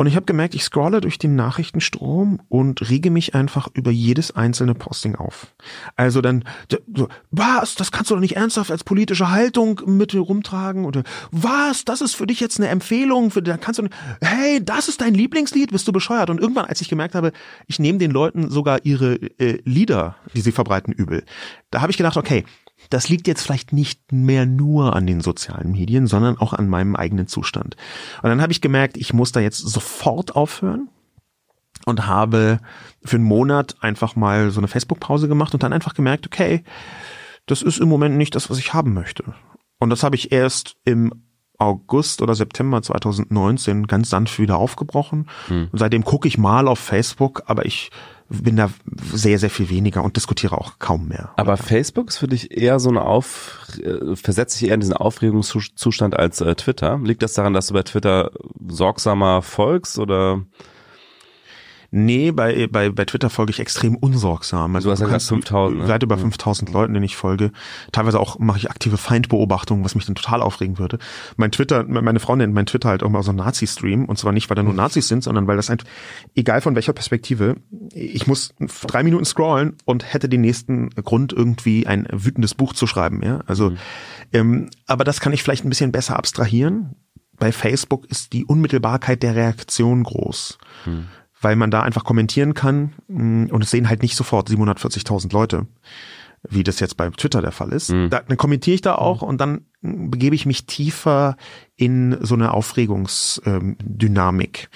Und ich habe gemerkt, ich scrolle durch den Nachrichtenstrom und rege mich einfach über jedes einzelne Posting auf. Also dann so, was, das kannst du doch nicht ernsthaft als politische Haltung mit rumtragen oder was, das ist für dich jetzt eine Empfehlung, für da kannst du hey, das ist dein Lieblingslied, bist du bescheuert? Und irgendwann, als ich gemerkt habe, ich nehme den Leuten sogar ihre äh, Lieder, die sie verbreiten, übel, da habe ich gedacht, okay, das liegt jetzt vielleicht nicht mehr nur an den sozialen Medien, sondern auch an meinem eigenen Zustand. Und dann habe ich gemerkt, ich muss da jetzt sofort aufhören. und habe für einen Monat einfach mal so eine Facebook-Pause gemacht und dann einfach gemerkt, okay, das ist im Moment nicht das, was ich haben möchte. Und das habe ich erst im August oder September 2019 ganz sanft wieder aufgebrochen. Hm. Und seitdem gucke ich mal auf Facebook, aber ich bin da sehr, sehr viel weniger und diskutiere auch kaum mehr. Aber Facebook ist für dich eher so eine Auf, äh, versetzt sich eher in diesen Aufregungszustand als äh, Twitter. Liegt das daran, dass du bei Twitter sorgsamer folgst oder? Nee, bei, bei, bei Twitter folge ich extrem unsorgsam. Also du hast ja gerade 5000. Ne? Weit über 5000 Leuten, denen ich folge. Teilweise auch mache ich aktive Feindbeobachtungen, was mich dann total aufregen würde. Mein Twitter, meine Frau nennt mein Twitter halt auch mal so Nazi-Stream. Und zwar nicht, weil da nur Nazis sind, sondern weil das einfach, egal von welcher Perspektive, ich muss drei Minuten scrollen und hätte den nächsten Grund, irgendwie ein wütendes Buch zu schreiben. Ja, also, mhm. ähm, aber das kann ich vielleicht ein bisschen besser abstrahieren. Bei Facebook ist die Unmittelbarkeit der Reaktion groß. Mhm weil man da einfach kommentieren kann mm, und es sehen halt nicht sofort 740.000 Leute, wie das jetzt bei Twitter der Fall ist. Mhm. Da, dann kommentiere ich da auch mhm. und dann begebe ich mich tiefer in so eine Aufregungsdynamik.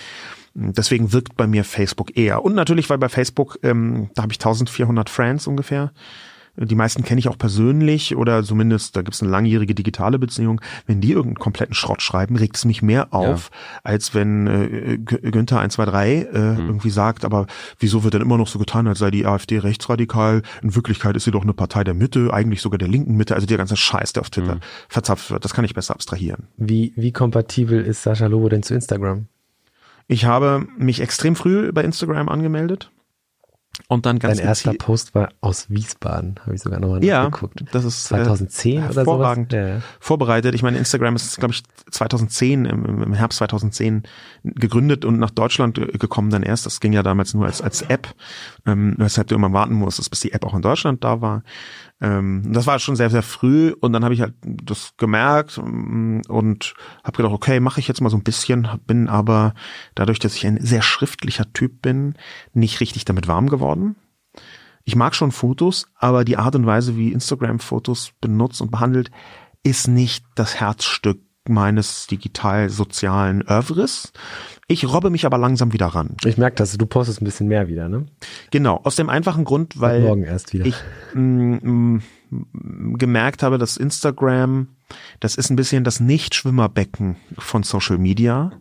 Deswegen wirkt bei mir Facebook eher. Und natürlich, weil bei Facebook, ähm, da habe ich 1400 Friends ungefähr. Die meisten kenne ich auch persönlich oder zumindest, da gibt es eine langjährige digitale Beziehung. Wenn die irgendeinen kompletten Schrott schreiben, regt es mich mehr auf, ja. als wenn äh, Günther 123 äh, mhm. irgendwie sagt, aber wieso wird denn immer noch so getan, als sei die AfD rechtsradikal? In Wirklichkeit ist sie doch eine Partei der Mitte, eigentlich sogar der linken Mitte. Also der ganze Scheiß, der auf Twitter mhm. verzapft wird, das kann ich besser abstrahieren. Wie, wie kompatibel ist Sascha Lobo denn zu Instagram? Ich habe mich extrem früh bei Instagram angemeldet. Und dann ganz Dein erster Post war aus Wiesbaden, habe ich sogar nochmal ja, nachgeguckt. Das ist 2010 äh, oder sowas? Ja. vorbereitet. Ich meine, Instagram ist, glaube ich, 2010 im, im, Herbst 2010 gegründet und nach Deutschland gekommen dann erst. Das ging ja damals nur als als App, ähm, weshalb du immer warten musstest, bis die App auch in Deutschland da war. Ähm, das war schon sehr, sehr früh und dann habe ich halt das gemerkt mm, und habe gedacht, okay, mache ich jetzt mal so ein bisschen, bin aber dadurch, dass ich ein sehr schriftlicher Typ bin, nicht richtig damit warm geworden. Ich mag schon Fotos, aber die Art und Weise, wie Instagram Fotos benutzt und behandelt, ist nicht das Herzstück meines digital-sozialen Övres. Ich robbe mich aber langsam wieder ran. Ich merke das, du postest ein bisschen mehr wieder, ne? Genau, aus dem einfachen Grund, weil morgen erst wieder. ich mm, mm, gemerkt habe, dass Instagram, das ist ein bisschen das Nicht-Schwimmerbecken von Social Media.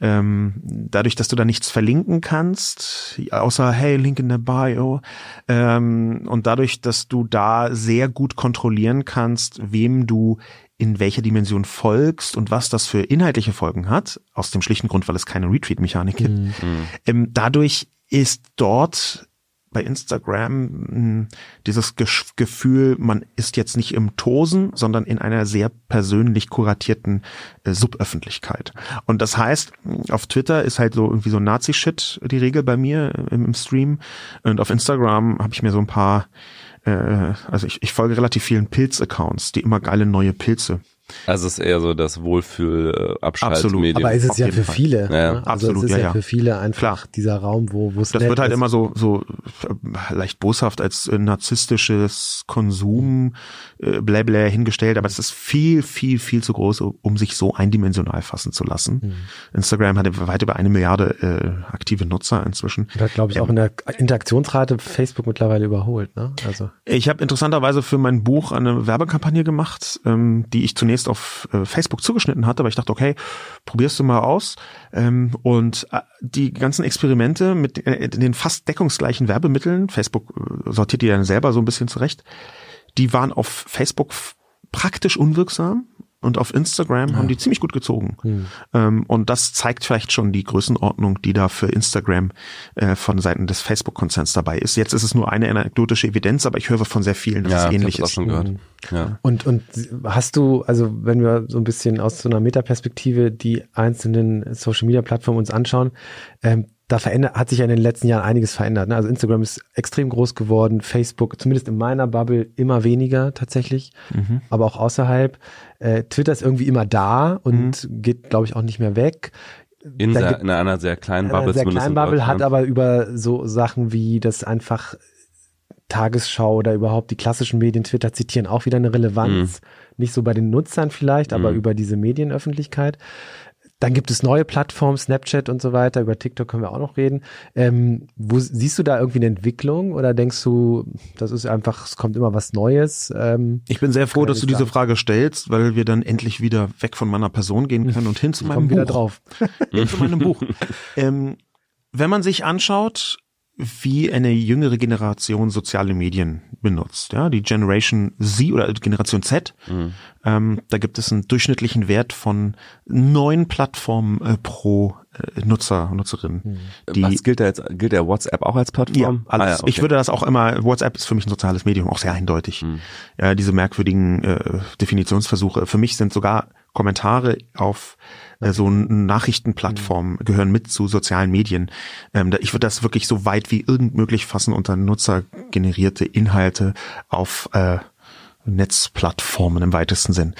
Ähm, dadurch, dass du da nichts verlinken kannst, außer hey, Link in der Bio, ähm, und dadurch, dass du da sehr gut kontrollieren kannst, wem du in welcher Dimension folgst und was das für inhaltliche Folgen hat, aus dem schlichten Grund, weil es keine Retweet-Mechanik gibt. Mhm. Ähm, dadurch ist dort bei Instagram mh, hm, dieses Ge Gefühl, man ist jetzt nicht im Tosen, sondern in einer sehr persönlich kuratierten äh, Suböffentlichkeit. Und das heißt, auf Twitter ist halt so irgendwie so Nazi-Shit die Regel bei mir im, im Stream. Und auf Instagram habe ich mir so ein paar äh, also ich, ich folge relativ vielen Pilz-Accounts, die immer geile neue Pilze also es ist eher so das Wohlfühl-Abschaltmedium. Aber ist es ja für Fall. viele. Ja. Ne? Also Absolut, es ist ja, ja, für viele einfach Klar. dieser Raum, wo wo es Das wird halt ist. immer so so leicht boshaft als äh, narzisstisches Konsum äh, Bläblä hingestellt, aber es ist viel viel viel zu groß, um sich so eindimensional fassen zu lassen. Mhm. Instagram hat weit über eine Milliarde äh, aktive Nutzer inzwischen. Und hat glaube ich auch in der Interaktionsrate Facebook mittlerweile überholt. Ne? Also ich habe interessanterweise für mein Buch eine Werbekampagne gemacht, ähm, die ich zunächst zunächst auf äh, Facebook zugeschnitten hatte, aber ich dachte, okay, probierst du mal aus. Ähm, und äh, die ganzen Experimente mit äh, den fast deckungsgleichen Werbemitteln, Facebook äh, sortiert die dann selber so ein bisschen zurecht, die waren auf Facebook praktisch unwirksam und auf Instagram ja. haben die ziemlich gut gezogen. Mhm. Ähm, und das zeigt vielleicht schon die Größenordnung, die da für Instagram äh, von Seiten des Facebook-Konzerns dabei ist. Jetzt ist es nur eine anekdotische Evidenz, aber ich höre von sehr vielen, dass ja, es ähnlich ist. Schon gehört. Mhm. Ja. Und, und hast du, also wenn wir so ein bisschen aus so einer Metaperspektive die einzelnen Social-Media-Plattformen uns anschauen, ähm, da verändert, hat sich ja in den letzten Jahren einiges verändert. Ne? Also Instagram ist extrem groß geworden, Facebook, zumindest in meiner Bubble, immer weniger tatsächlich, mhm. aber auch außerhalb. Äh, Twitter ist irgendwie immer da und mhm. geht, glaube ich, auch nicht mehr weg. In, sehr, in einer sehr kleinen Bubble. Sehr kleinen Bubble hat aber über so Sachen wie das einfach Tagesschau oder überhaupt die klassischen Medien Twitter zitieren auch wieder eine Relevanz. Mhm. Nicht so bei den Nutzern vielleicht, aber mhm. über diese Medienöffentlichkeit. Dann gibt es neue Plattformen, Snapchat und so weiter. Über TikTok können wir auch noch reden. Ähm, wo siehst du da irgendwie eine Entwicklung oder denkst du, das ist einfach, es kommt immer was Neues? Ähm, Ich bin sehr froh, dass du diese. Frage stellst, weil wir dann endlich wieder weg von meiner Person gehen können und hin zu meinem komm Buch. wieder drauf. Hin zu meinem Buch. Ähm, wenn man sich anschaut, wie eine jüngere Generation soziale Medien benutzt, ja, die Generation Z oder Generation Z, ähm, da gibt es einen durchschnittlichen Wert von neun Plattformen äh, pro äh, Nutzer, Nutzerin. Die, Was gilt da jetzt? Gilt der WhatsApp auch als ja, Plattform? alles. Ah, ja, okay. Ich würde das auch immer, WhatsApp ist für mich ein soziales Medium, auch sehr eindeutig. Ja, diese merkwürdigen äh, Definitionsversuche. Für mich sind sogar Kommentare auf äh, so Nachrichtenplattformen gehören mit zu sozialen Medien. Ähm, ich würde das wirklich so weit wie irgend möglich fassen unter nutzergenerierte Inhalte auf äh, Netzplattformen im weitesten Sinn.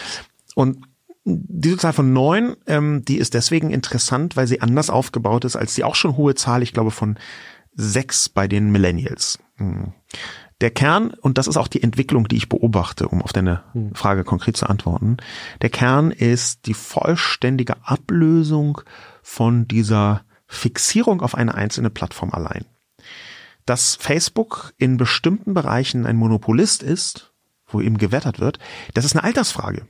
Und diese Zahl von neun, ähm, die ist deswegen interessant, weil sie anders aufgebaut ist als die auch schon hohe Zahl, ich glaube, von sechs bei den Millennials. Hm. Der Kern, und das ist auch die Entwicklung, die ich beobachte, um auf deine Frage konkret zu antworten, der Kern ist die vollständige Ablösung von dieser Fixierung auf eine einzelne Plattform allein. Dass Facebook in bestimmten Bereichen ein Monopolist ist, wo eben gewettert wird, das ist eine Altersfrage.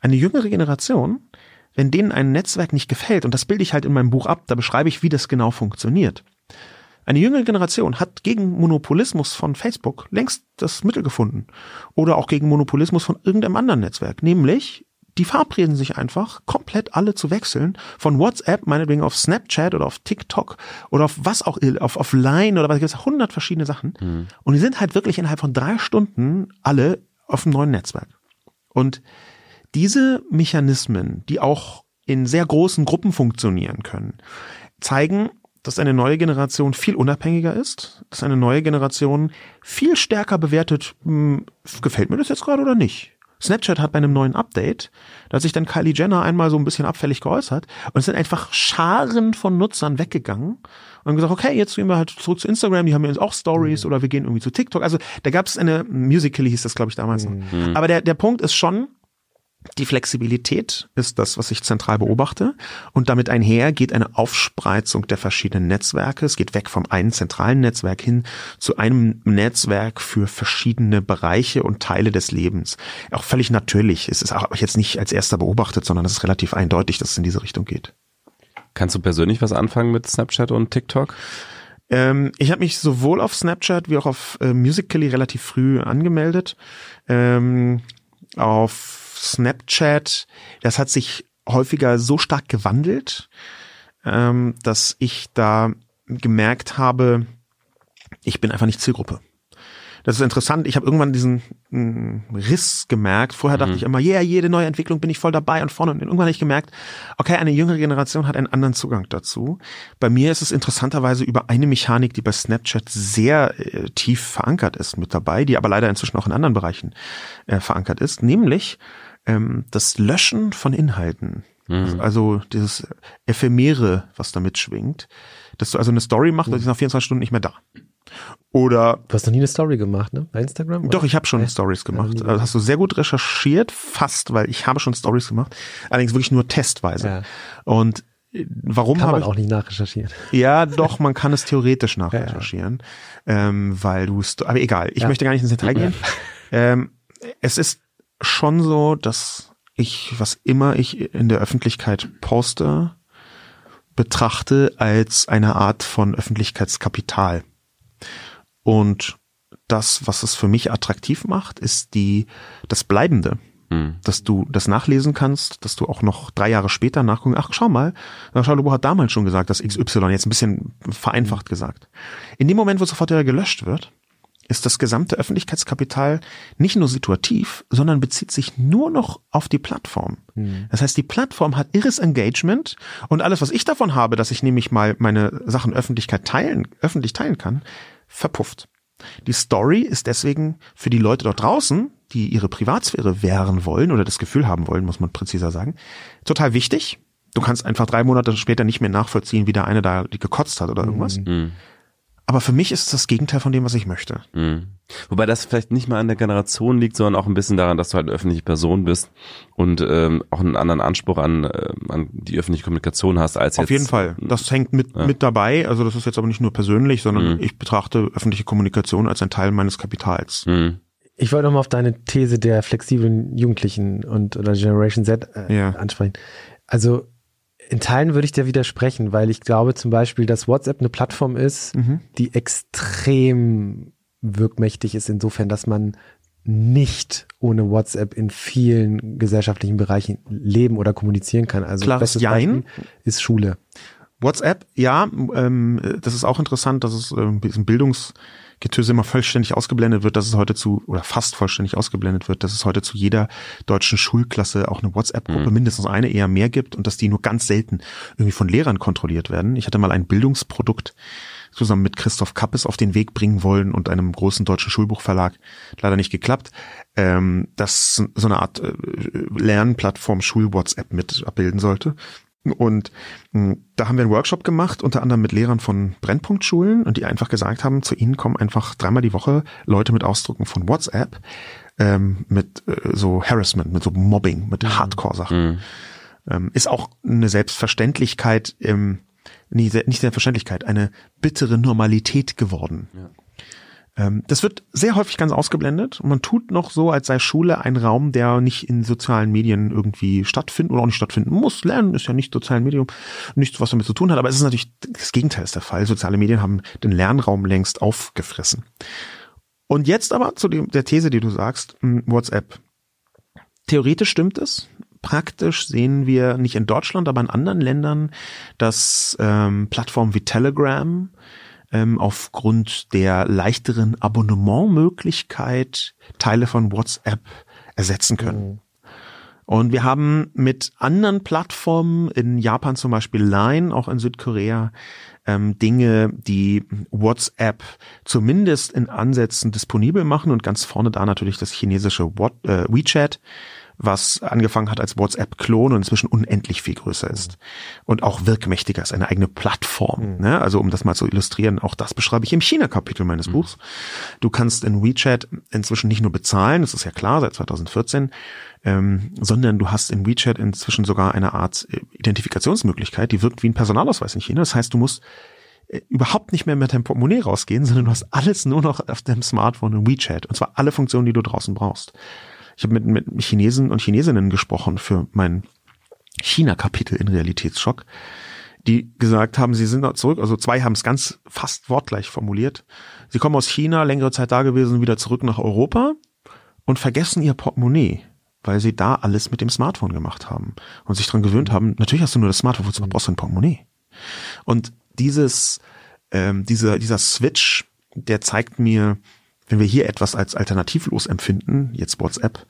Eine jüngere Generation, wenn denen ein Netzwerk nicht gefällt, und das bilde ich halt in meinem Buch ab, da beschreibe ich, wie das genau funktioniert. Eine jüngere Generation hat gegen Monopolismus von Facebook längst das Mittel gefunden. Oder auch gegen Monopolismus von irgendeinem anderen Netzwerk. Nämlich, die verabreden sich einfach, komplett alle zu wechseln. Von WhatsApp, meinetwegen auf Snapchat oder auf TikTok oder auf was auch, auf, auf Line oder was, gibt es hundert verschiedene Sachen. Und die sind halt wirklich innerhalb von drei Stunden alle auf einem neuen Netzwerk. Und diese Mechanismen, die auch in sehr großen Gruppen funktionieren können, zeigen, dass eine neue Generation viel unabhängiger ist, dass eine neue Generation viel stärker bewertet, hm, gefällt mir das jetzt gerade oder nicht. Snapchat hat bei einem neuen Update, da hat sich dann Kylie Jenner einmal so ein bisschen abfällig geäußert und es sind einfach Scharen von Nutzern weggegangen und haben gesagt, okay, jetzt gehen wir halt zurück zu Instagram, die haben jetzt auch Stories oder wir gehen irgendwie zu TikTok. Also da gab es eine, Musical.ly hieß das glaube ich damals noch. Aber der, der Punkt ist schon, die Flexibilität ist das, was ich zentral beobachte. Und damit einher geht eine Aufspreizung der verschiedenen Netzwerke. Es geht weg vom einen zentralen Netzwerk hin zu einem Netzwerk für verschiedene Bereiche und Teile des Lebens. Auch völlig natürlich. Es ist auch jetzt nicht als erster beobachtet, sondern es ist relativ eindeutig, dass es in diese Richtung geht. Kannst du persönlich was anfangen mit Snapchat und TikTok? Ähm, ich habe mich sowohl auf Snapchat wie auch auf äh, Musical.ly relativ früh angemeldet. Ähm, auf Snapchat, das hat sich häufiger so stark gewandelt, ähm, dass ich da gemerkt habe, ich bin einfach nicht Zielgruppe. Das ist interessant. Ich habe irgendwann diesen mh, Riss gemerkt. Vorher dachte ich immer, yeah, jede neue Entwicklung bin ich voll dabei und vorne. Und irgendwann habe ich gemerkt, okay, eine jüngere Generation hat einen anderen Zugang dazu. Bei mir ist es interessanterweise über eine Mechanik, die bei Snapchat sehr äh, tief verankert ist, mit dabei, die aber leider inzwischen auch in anderen Bereichen äh, verankert ist, nämlich ähm, das Löschen von Inhalten. Also, also dieses Ephemere, was damit schwingt, dass du also eine Story machst und die ist nach 24 Stunden nicht mehr da. Oder Du hast noch nie eine Story gemacht, ne? Bei Instagram? oder? doch, ich habe schon Echt? Stories gemacht. Also hast du sehr gut recherchiert, fast, weil ich habe schon Stories gemacht. Allerdings wirklich nur testweise. Ja. Und äh, warum Kann habe man ich auch nicht nachrecherchieren. ja, doch, man kann es theoretisch nachrecherchieren, Ähm, weil du es, aber egal, ich Ja. möchte gar nicht ins Detail gehen. Ähm, es ist schon so, dass ich, was immer ich in der Öffentlichkeit poste, betrachte als eine Art von Öffentlichkeitskapital. Und das, was es für mich attraktiv macht, ist die, das Bleibende dass du das nachlesen kannst, dass du auch noch drei Jahre später nachgucken, ach, schau mal, Lobo hat damals schon gesagt, dass XY, jetzt ein bisschen vereinfacht gesagt. In dem Moment, wo sofort wieder gelöscht wird, ist das gesamte Öffentlichkeitskapital nicht nur situativ, sondern bezieht sich nur noch auf die Plattform. Das heißt, die Plattform hat irres Engagement und alles, was ich davon habe, dass ich nämlich mal meine Sachen Öffentlichkeit teilen, öffentlich teilen kann, verpufft. Die Story ist deswegen für die Leute dort draußen, die ihre Privatsphäre wehren wollen oder das Gefühl haben wollen, muss man präziser sagen, total wichtig. Du kannst einfach drei Monate später nicht mehr nachvollziehen, wie der eine da gekotzt hat oder irgendwas. Aber für mich ist es das Gegenteil von dem, was ich möchte. Mhm. Wobei das vielleicht nicht mal an der Generation liegt, sondern auch ein bisschen daran, dass du halt eine öffentliche Person bist und ähm, auch einen anderen Anspruch an, äh, an die öffentliche Kommunikation hast als jetzt. Auf jeden Fall. Das hängt mit, Ja. mit dabei. Also das ist jetzt aber nicht nur persönlich, sondern Mhm. ich betrachte öffentliche Kommunikation als ein Teil meines Kapitals. Mhm. Ich wollte nochmal auf deine These der flexiblen Jugendlichen und oder Generation Z äh, Ja. ansprechen. Also in Teilen würde ich dir widersprechen, weil ich glaube zum Beispiel, dass WhatsApp eine Plattform ist, Mhm. die extrem wirkmächtig ist, insofern, dass man nicht ohne WhatsApp in vielen gesellschaftlichen Bereichen leben oder kommunizieren kann. Also Klares Jein. Beispiel ist Schule. WhatsApp, ja, ähm, das ist auch interessant, dass es ähm, diesem Bildungsgetöse immer vollständig ausgeblendet wird, dass es heute zu, oder fast vollständig ausgeblendet wird, dass es heute zu jeder deutschen Schulklasse auch eine WhatsApp-Gruppe, mindestens eine, eher mehr gibt und dass die nur ganz selten irgendwie von Lehrern kontrolliert werden. Ich hatte mal ein Bildungsprodukt zusammen mit Christoph Kappes auf den Weg bringen wollen und einem großen deutschen Schulbuchverlag. Leider nicht geklappt. Ähm, das so eine Art äh, Lernplattform Schul-WhatsApp mit abbilden sollte. Und mh, da haben wir einen Workshop gemacht, unter anderem mit Lehrern von Brennpunktschulen und die einfach gesagt haben, zu ihnen kommen einfach dreimal die Woche Leute mit Ausdrucken von WhatsApp, ähm, mit äh, so Harassment, mit so Mobbing, mit Hardcore-Sachen. Ähm, ist auch eine Selbstverständlichkeit, ähm, nee, nicht Selbstverständlichkeit, eine bittere Normalität geworden. Ähm, das wird sehr häufig ganz ausgeblendet man tut noch so, als sei Schule ein Raum, der nicht in sozialen Medien irgendwie stattfinden oder auch nicht stattfinden muss. Lernen ist ja nicht sozialen Medium, nichts, was damit zu tun hat, aber es ist natürlich das Gegenteil ist der Fall. Soziale Medien haben den Lernraum längst aufgefressen. Und jetzt aber zu dem, der These, die du sagst, mh, WhatsApp. Theoretisch stimmt es. Praktisch sehen wir nicht in Deutschland, aber in anderen Ländern, dass ähm, Plattformen wie Telegram ähm, aufgrund der leichteren Abonnementmöglichkeit Teile von WhatsApp ersetzen können. Und wir haben mit anderen Plattformen, in Japan zum Beispiel Line, auch in Südkorea, ähm, Dinge, die WhatsApp zumindest in Ansätzen disponibel machen und ganz vorne da natürlich das chinesische What, äh, WeChat, was angefangen hat als WhatsApp-Klon und inzwischen unendlich viel größer ist und auch wirkmächtiger ist, eine eigene Plattform. Ne? Also um das mal zu illustrieren, auch das beschreibe ich im China-Kapitel meines Buchs. Du kannst in WeChat inzwischen nicht nur bezahlen, das ist ja klar seit 2014, ähm, sondern du hast in WeChat inzwischen sogar eine Art äh, Identifikationsmöglichkeit, die wirkt wie ein Personalausweis in China. Das heißt, du musst äh, überhaupt nicht mehr mit deinem Portemonnaie rausgehen, sondern du hast alles nur noch auf deinem Smartphone in WeChat und zwar alle Funktionen, die du draußen brauchst. Ich habe mit, mit Chinesen und Chinesinnen gesprochen für mein China-Kapitel in Realitätsschock, die gesagt haben, sie sind zurück, also zwei haben es ganz fast wortgleich formuliert. Sie kommen aus China, längere Zeit da gewesen, wieder zurück nach Europa und vergessen ihr Portemonnaie, weil sie da alles mit dem Smartphone gemacht haben und sich dran gewöhnt haben, natürlich hast du nur das Smartphone, wozu brauchst du ein Portemonnaie? Und dieses, ähm, dieser, dieser Switch, der zeigt mir, wenn wir hier etwas als alternativlos empfinden, jetzt WhatsApp,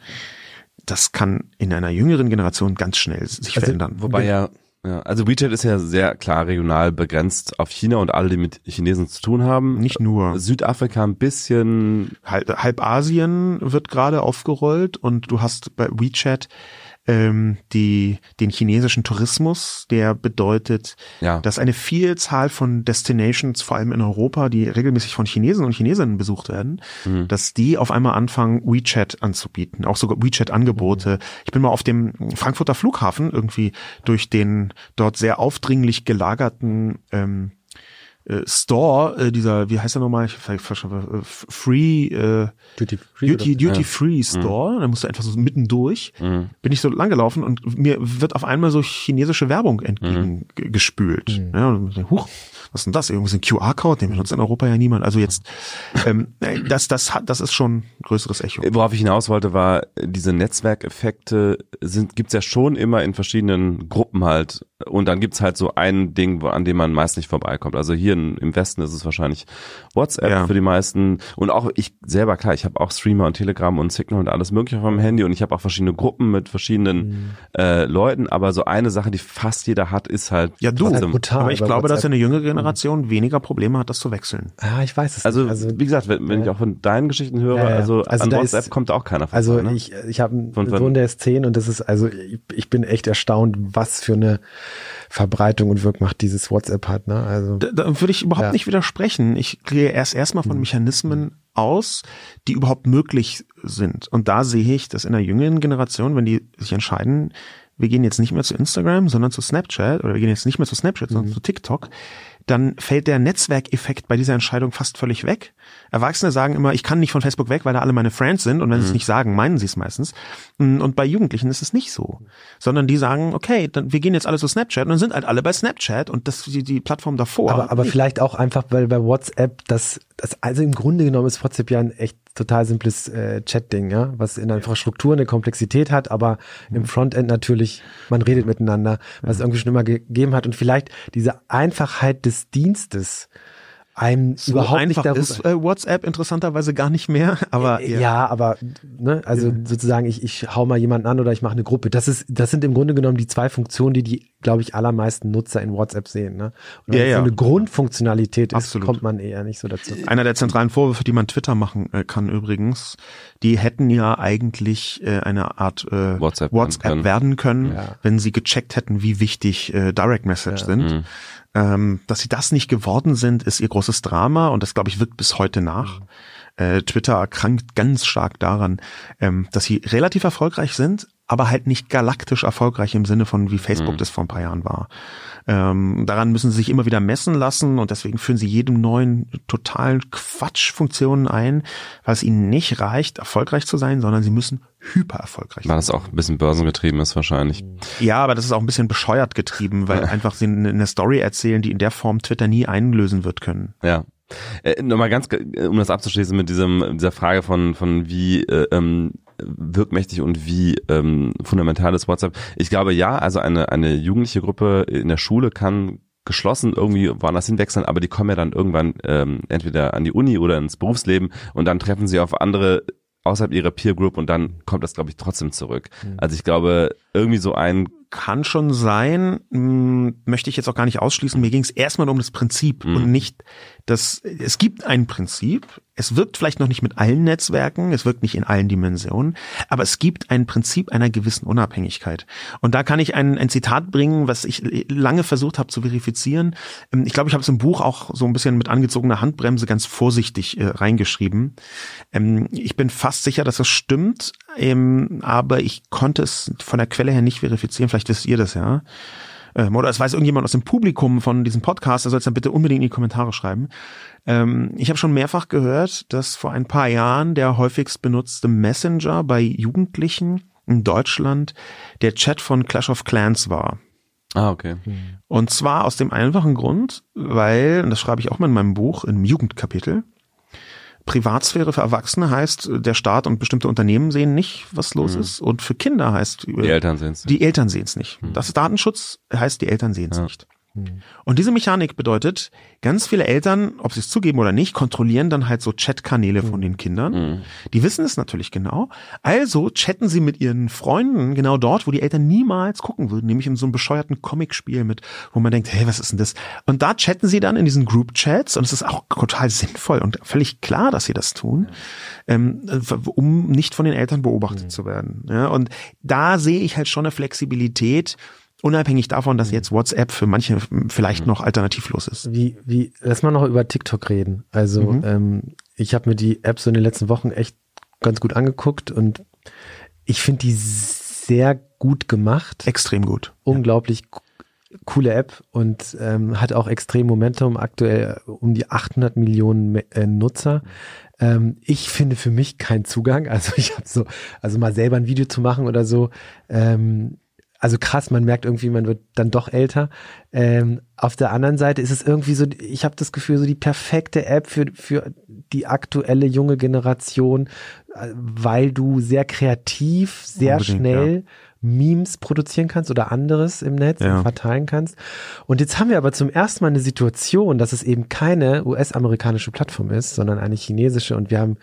das kann in einer jüngeren Generation ganz schnell sich Also, verändern. Wobei ja, ja, also WeChat ist ja sehr klar regional begrenzt auf China und alle, die mit Chinesen zu tun haben. Nicht nur. Südafrika ein bisschen, halb, halb Asien wird gerade aufgerollt und du hast bei WeChat ähm, die, den chinesischen Tourismus, der bedeutet, Ja. dass eine Vielzahl von Destinations, vor allem in Europa, die regelmäßig von Chinesen und Chinesinnen besucht werden, dass die auf einmal anfangen, WeChat anzubieten, auch sogar WeChat-Angebote. Ich bin mal auf dem Frankfurter Flughafen irgendwie durch den dort sehr aufdringlich gelagerten ähm, äh, Store, äh, dieser, wie heißt der nochmal? Ich ver- ver- ver- Free, äh, Duty Free. Duty? Duty Free Store, da musst du einfach so mittendurch, Mhm. bin ich so langgelaufen und mir wird auf einmal so chinesische Werbung entgegengespült. Mhm. Ja, und huch, was ist denn das? Irgendwie so ein QR-Code, den benutzt in Europa ja niemand. Also jetzt, ähm, äh, das, das hat, das ist schon ein größeres Echo. Worauf ich hinaus wollte, war, diese Netzwerkeffekte sind, gibt's ja schon immer in verschiedenen Gruppen halt. Und dann gibt's halt so ein Ding, wo, an dem man meist nicht vorbeikommt. Also hier in, im Westen ist es wahrscheinlich WhatsApp Ja. für die meisten. Und auch ich selber, klar, ich habe auch Streamer und Telegram und Signal und alles mögliche auf meinem Handy und ich habe auch verschiedene Gruppen mit verschiedenen äh, Leuten. Aber so eine Sache, die fast jeder hat, ist halt Ja, du. trotzdem. brutal. Aber ich glaube, dass WhatsApp. eine jüngere Generation weniger Probleme hat, das zu wechseln. Ah, ich weiß es Also, nicht. Also, wie gesagt, wenn, wenn ich auch von deinen Geschichten höre, Ja, ja. also, Also an WhatsApp ist- kommt auch keiner vorbei. Also ne? ich, ich habe einen? Sohn, der ist zehn und das ist, also ich, ich bin echt erstaunt, was für eine Verbreitung und Wirkmacht dieses WhatsApp hat. Ne? Also da, da würde ich überhaupt Ja. nicht widersprechen. Ich gehe erst erstmal von Mechanismen aus, die überhaupt möglich sind. Und da sehe ich, dass in der jüngeren Generation, wenn die sich entscheiden, wir gehen jetzt nicht mehr zu Instagram, sondern zu Snapchat, oder wir gehen jetzt nicht mehr zu Snapchat, sondern zu TikTok, dann fällt der Netzwerkeffekt bei dieser Entscheidung fast völlig weg. Erwachsene sagen immer, ich kann nicht von Facebook weg, weil da alle meine Friends sind. Und wenn sie es nicht sagen, meinen sie es meistens. Mm, Und bei Jugendlichen ist es nicht so. Sondern die sagen, okay, dann, wir gehen jetzt alle zu Snapchat und dann sind halt alle bei Snapchat und das die, die Plattform davor. aber, aber vielleicht auch einfach, weil bei WhatsApp das, das also im Grunde genommen ist WhatsApp ja ein echt total simples äh, Chat-Ding, ja, was in der Infrastruktur eine Komplexität hat, aber im Frontend natürlich, man redet miteinander, was es irgendwie schon immer gegeben hat und vielleicht diese Einfachheit des Dienstes einem so überhaupt einfach nicht darüber, ist äh, WhatsApp interessanterweise gar nicht mehr. Aber Äh, ja. aber ne, also sozusagen ich, ich hau mal jemanden an oder ich mache eine Gruppe. Das ist das sind im Grunde genommen die zwei Funktionen, die die glaube ich allermeisten Nutzer in WhatsApp sehen. Ne? Und wenn Ja, es ja. so eine Grundfunktionalität ist, Absolut. kommt man eher nicht so dazu. Einer der zentralen Vorwürfe, die man Twitter machen äh, kann übrigens, die hätten ja eigentlich äh, eine Art äh, WhatsApp werden können. werden können, Ja. wenn sie gecheckt hätten, wie wichtig äh, Direct Message sind. Mhm. Ähm, dass sie das nicht geworden sind, ist ihr großes Drama und das, glaube ich, wirkt bis heute nach. Äh, Twitter erkrankt ganz stark daran, ähm, dass sie relativ erfolgreich sind, aber halt nicht galaktisch erfolgreich im Sinne von, wie Facebook das vor ein paar Jahren war. Ähm, daran müssen sie sich immer wieder messen lassen und deswegen führen sie jedem neuen totalen Quatschfunktionen ein, weil es ihnen nicht reicht, erfolgreich zu sein, sondern sie müssen hyper erfolgreich Weil das auch ein bisschen börsengetrieben ist wahrscheinlich. Ja, aber das ist auch ein bisschen bescheuert getrieben, weil einfach sie eine eine Story erzählen, die in der Form Twitter nie einlösen wird können. Ja. Äh, Nochmal ganz, ge- um das abzuschließen mit diesem, dieser Frage von, von wie äh, ähm, wirkmächtig und wie ähm, fundamental ist WhatsApp. Ich glaube ja, also eine, eine jugendliche Gruppe in der Schule kann geschlossen irgendwie woanders hinwechseln, aber die kommen ja dann irgendwann ähm, entweder an die Uni oder ins Berufsleben und dann treffen sie auf andere außerhalb ihrer Peer Group und dann kommt das, glaube ich, trotzdem zurück. Also ich glaube, irgendwie so ein Kann schon sein, mh, möchte ich jetzt auch gar nicht ausschließen. Mir ging es erstmal um das Prinzip und nicht das, es gibt ein Prinzip, es wirkt vielleicht noch nicht mit allen Netzwerken, es wirkt nicht in allen Dimensionen, aber es gibt ein Prinzip einer gewissen Unabhängigkeit. Und da kann ich ein, ein Zitat bringen, was ich lange versucht habe zu verifizieren. Ähm, Ich glaube, ich habe es im Buch auch so ein bisschen mit angezogener Handbremse ganz vorsichtig äh, reingeschrieben. Ähm, ich bin fast sicher, dass das stimmt, ähm, aber ich konnte es von der Quelle her nicht verifizieren. Vielleicht wisst ihr das ja. Ähm, oder es weiß irgendjemand aus dem Publikum von diesem Podcast, der soll es dann bitte unbedingt in die Kommentare schreiben. Ähm, ich habe schon mehrfach gehört, dass vor ein paar Jahren der häufigst benutzte Messenger bei Jugendlichen in Deutschland der Chat von Clash of Clans war. Ah, okay. Und zwar aus dem einfachen Grund, weil, und das schreibe ich auch mal in meinem Buch, im Jugendkapitel, Privatsphäre für Erwachsene heißt, der Staat und bestimmte Unternehmen sehen nicht, was los ist. Und für Kinder heißt, Die Eltern sind es. die Eltern sehen es nicht. Das ist Datenschutz heißt, die Eltern sehen es Ja. nicht. Und diese Mechanik bedeutet, ganz viele Eltern, ob sie es zugeben oder nicht, kontrollieren dann halt so Chatkanäle von den Kindern. Die wissen es natürlich genau. Also chatten sie mit ihren Freunden genau dort, wo die Eltern niemals gucken würden, nämlich in so einem bescheuerten Comicspiel mit, wo man denkt, hey, was ist denn das? Und da chatten sie dann in diesen Group Chats und es ist auch total sinnvoll und völlig klar, dass sie das tun, ähm, um nicht von den Eltern beobachtet zu werden. Ja, und da sehe ich halt schon eine Flexibilität, Unabhängig davon, dass jetzt WhatsApp für manche vielleicht noch alternativlos ist. Wie, wie, lass mal noch über TikTok reden. Also, Mhm. ähm, ich habe mir die App so in den letzten Wochen echt ganz gut angeguckt und ich finde die sehr gut gemacht. Extrem gut. Unglaublich co- coole App und ähm, hat auch extrem Momentum, aktuell um die 800 Millionen äh, Nutzer. Ähm, ich finde für mich keinen Zugang. Also ich habe so, also mal selber ein Video zu machen oder so. Ähm, also krass, man merkt irgendwie, man wird dann doch älter. Ähm, auf der anderen Seite ist es irgendwie so, ich habe das Gefühl, so die perfekte App für, für die aktuelle junge Generation, äh, weil du sehr kreativ, sehr Unbedingt, schnell Memes produzieren kannst oder anderes im Netz Ja. verteilen kannst. Und jetzt haben wir aber zum ersten Mal eine Situation, dass es eben keine US-amerikanische Plattform ist, sondern eine chinesische. Und wir haben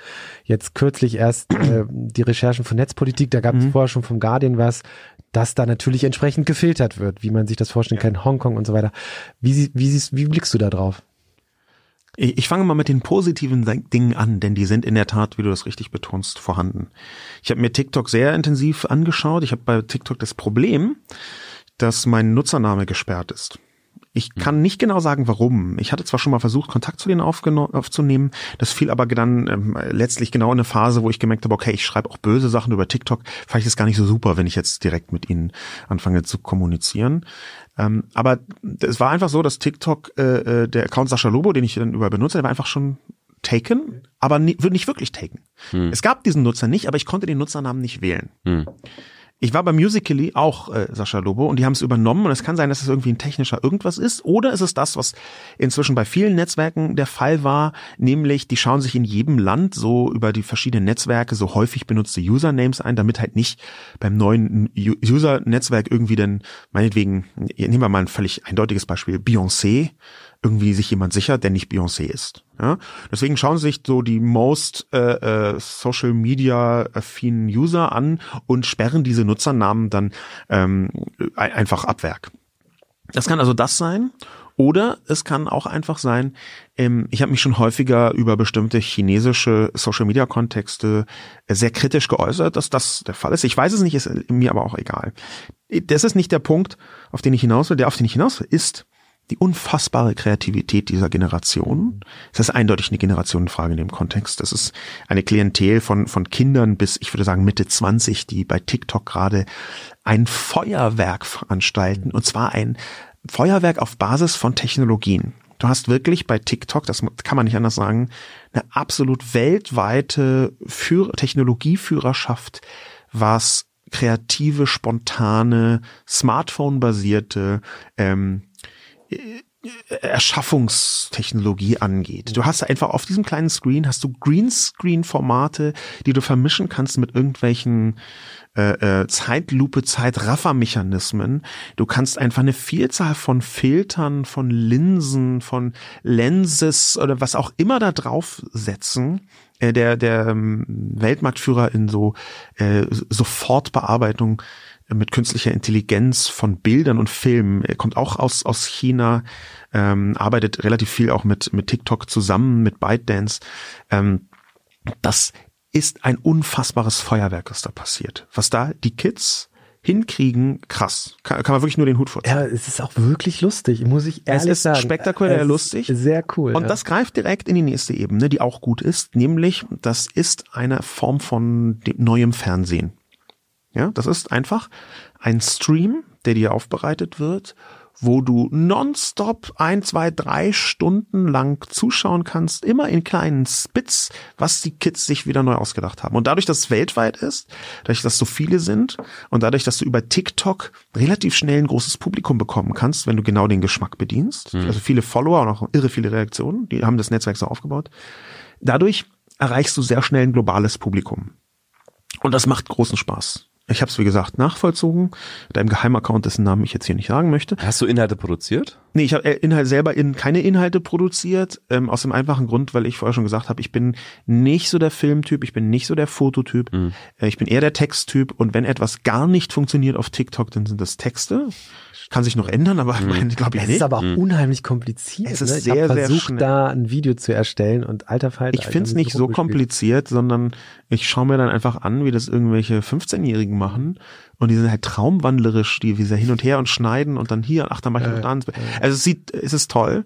jetzt kürzlich erst äh, die Recherchen von Netzpolitik, da gab es vorher schon vom Guardian was, dass da natürlich entsprechend gefiltert wird, wie man sich das vorstellen kann, Hongkong und so weiter. Wie, wie, wie blickst du da drauf? Ich fange mal mit den positiven Ding- Dingen an, denn die sind in der Tat, wie du das richtig betonst, vorhanden. Ich habe mir TikTok sehr intensiv angeschaut. Ich habe bei TikTok das Problem, dass mein Nutzername gesperrt ist. Ich Hm. kann nicht genau sagen, warum. Ich hatte zwar schon mal versucht, Kontakt zu denen aufzunehmen. Das fiel aber dann ähm, letztlich genau in eine Phase, wo ich gemerkt habe, okay, ich schreibe auch böse Sachen über TikTok. Vielleicht ist es gar nicht so super, wenn ich jetzt direkt mit ihnen anfange zu kommunizieren. Ähm, aber es war einfach so, dass TikTok, äh, äh, der Account Sascha Lobo, den ich dann über benutze, der war einfach schon taken, aber nie, nicht wirklich taken. Es gab diesen Nutzer nicht, aber ich konnte den Nutzernamen nicht wählen. Hm. Ich war bei Musically auch äh, Sascha Lobo und die haben es übernommen und es kann sein, dass es irgendwie ein technischer irgendwas ist oder ist es das, was inzwischen bei vielen Netzwerken der Fall war, nämlich die schauen sich in jedem Land so über die verschiedenen Netzwerke so häufig benutzte Usernames ein, damit halt nicht beim neuen User-Netzwerk irgendwie dann meinetwegen, nehmen wir mal ein völlig eindeutiges Beispiel, Beyoncé, irgendwie sich jemand sichert, der nicht Beyoncé ist. Ja? Deswegen schauen sich so die most äh, äh, Social Media affinen User an und sperren diese Nutzernamen dann ähm, ein- einfach ab Werk. Das kann also das sein. Oder es kann auch einfach sein, ähm, ich habe mich schon häufiger über bestimmte chinesische Social-Media-Kontexte äh, sehr kritisch geäußert, dass das der Fall ist. Ich weiß es nicht, ist mir aber auch egal. Das ist nicht der Punkt, auf den ich hinaus will. Der, auf den ich hinaus will, ist die unfassbare Kreativität dieser Generation. Es ist eindeutig eine Generationenfrage in dem Kontext. Das ist eine Klientel von, von Kindern bis, ich würde sagen, Mitte 20, die bei TikTok gerade ein Feuerwerk veranstalten. Und zwar ein Feuerwerk auf Basis von Technologien. Du hast wirklich bei TikTok, das kann man nicht anders sagen, eine absolut weltweite Führ Technologieführerschaft, was kreative, spontane, Smartphone-basierte ähm, Erschaffungstechnologie angeht. Du hast einfach auf diesem kleinen Screen hast du Greenscreen-Formate, die du vermischen kannst mit irgendwelchen äh, äh, Zeitlupe, Zeitraffermechanismen. Du kannst einfach eine Vielzahl von Filtern, von Linsen, von Lenses oder was auch immer da drauf setzen. Äh, der der ähm, Weltmarktführer in so äh, Sofortbearbeitung mit künstlicher Intelligenz von Bildern und Filmen. Er kommt auch aus, aus China, ähm, arbeitet relativ viel auch mit, mit TikTok zusammen, mit ByteDance. Ähm, das ist ein unfassbares Feuerwerk, was da passiert. Was da die Kids hinkriegen, krass. Kann, kann man wirklich nur den Hut vorziehen. Ja, es ist auch wirklich lustig, muss ich ehrlich Es ist sagen. spektakulär Es ist lustig. Sehr cool. Und ja. das greift direkt in die nächste Ebene, die auch gut ist, nämlich das ist eine Form von neuem Fernsehen. Ja, das ist einfach ein Stream, der dir aufbereitet wird, wo du nonstop ein, zwei, drei Stunden lang zuschauen kannst, immer in kleinen Spits, was die Kids sich wieder neu ausgedacht haben. Und dadurch, dass es weltweit ist, dadurch, dass so viele sind und dadurch, dass du über TikTok relativ schnell ein großes Publikum bekommen kannst, wenn du genau den Geschmack bedienst, also viele Follower und auch irre viele Reaktionen, die haben das Netzwerk so aufgebaut, dadurch erreichst du sehr schnell ein globales Publikum. Und das macht großen Spaß. Ich habe es, wie gesagt, nachvollzogen. Mit einem Geheimaccount, dessen Namen ich jetzt hier nicht sagen möchte. Hast du Inhalte produziert? Nee, ich habe Inhalt selber in, keine Inhalte produziert, ähm, aus dem einfachen Grund, weil ich vorher schon gesagt habe, ich bin nicht so der Filmtyp, ich bin nicht so der Fototyp, äh, ich bin eher der Texttyp und wenn etwas gar nicht funktioniert auf TikTok, dann sind das Texte. Kann sich noch ändern, aber glaube ich es nicht. ist aber auch unheimlich kompliziert. Es ist ne? Ich sehr, sehr versucht, schnell. da ein Video zu erstellen und alter Falter. Ich find's hab nicht so kompliziert, sondern ich schaue mir dann einfach an, wie das irgendwelche 15-Jährigen machen und die sind halt traumwandlerisch, die wie sie hin und her und schneiden und dann hier, ach, dann mach ich noch da. Also es sieht, es ist toll.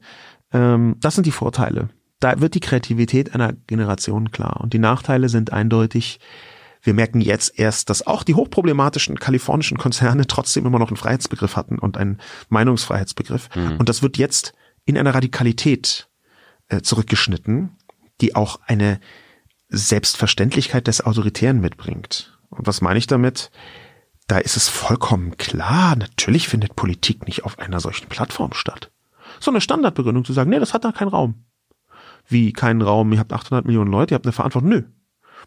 Ähm, das sind die Vorteile. Da wird die Kreativität einer Generation klar und die Nachteile sind eindeutig. Wir merken jetzt erst, dass auch die hochproblematischen kalifornischen Konzerne trotzdem immer noch einen Freiheitsbegriff hatten und einen Meinungsfreiheitsbegriff. Und das wird jetzt in einer Radikalität äh, zurückgeschnitten, die auch eine Selbstverständlichkeit des Autoritären mitbringt. Und was meine ich damit? Da ist es vollkommen klar, natürlich findet Politik nicht auf einer solchen Plattform statt. So eine Standardbegründung zu sagen, nee, das hat da keinen Raum. Wie keinen Raum, ihr habt 800 Millionen Leute, ihr habt eine Verantwortung. Nö.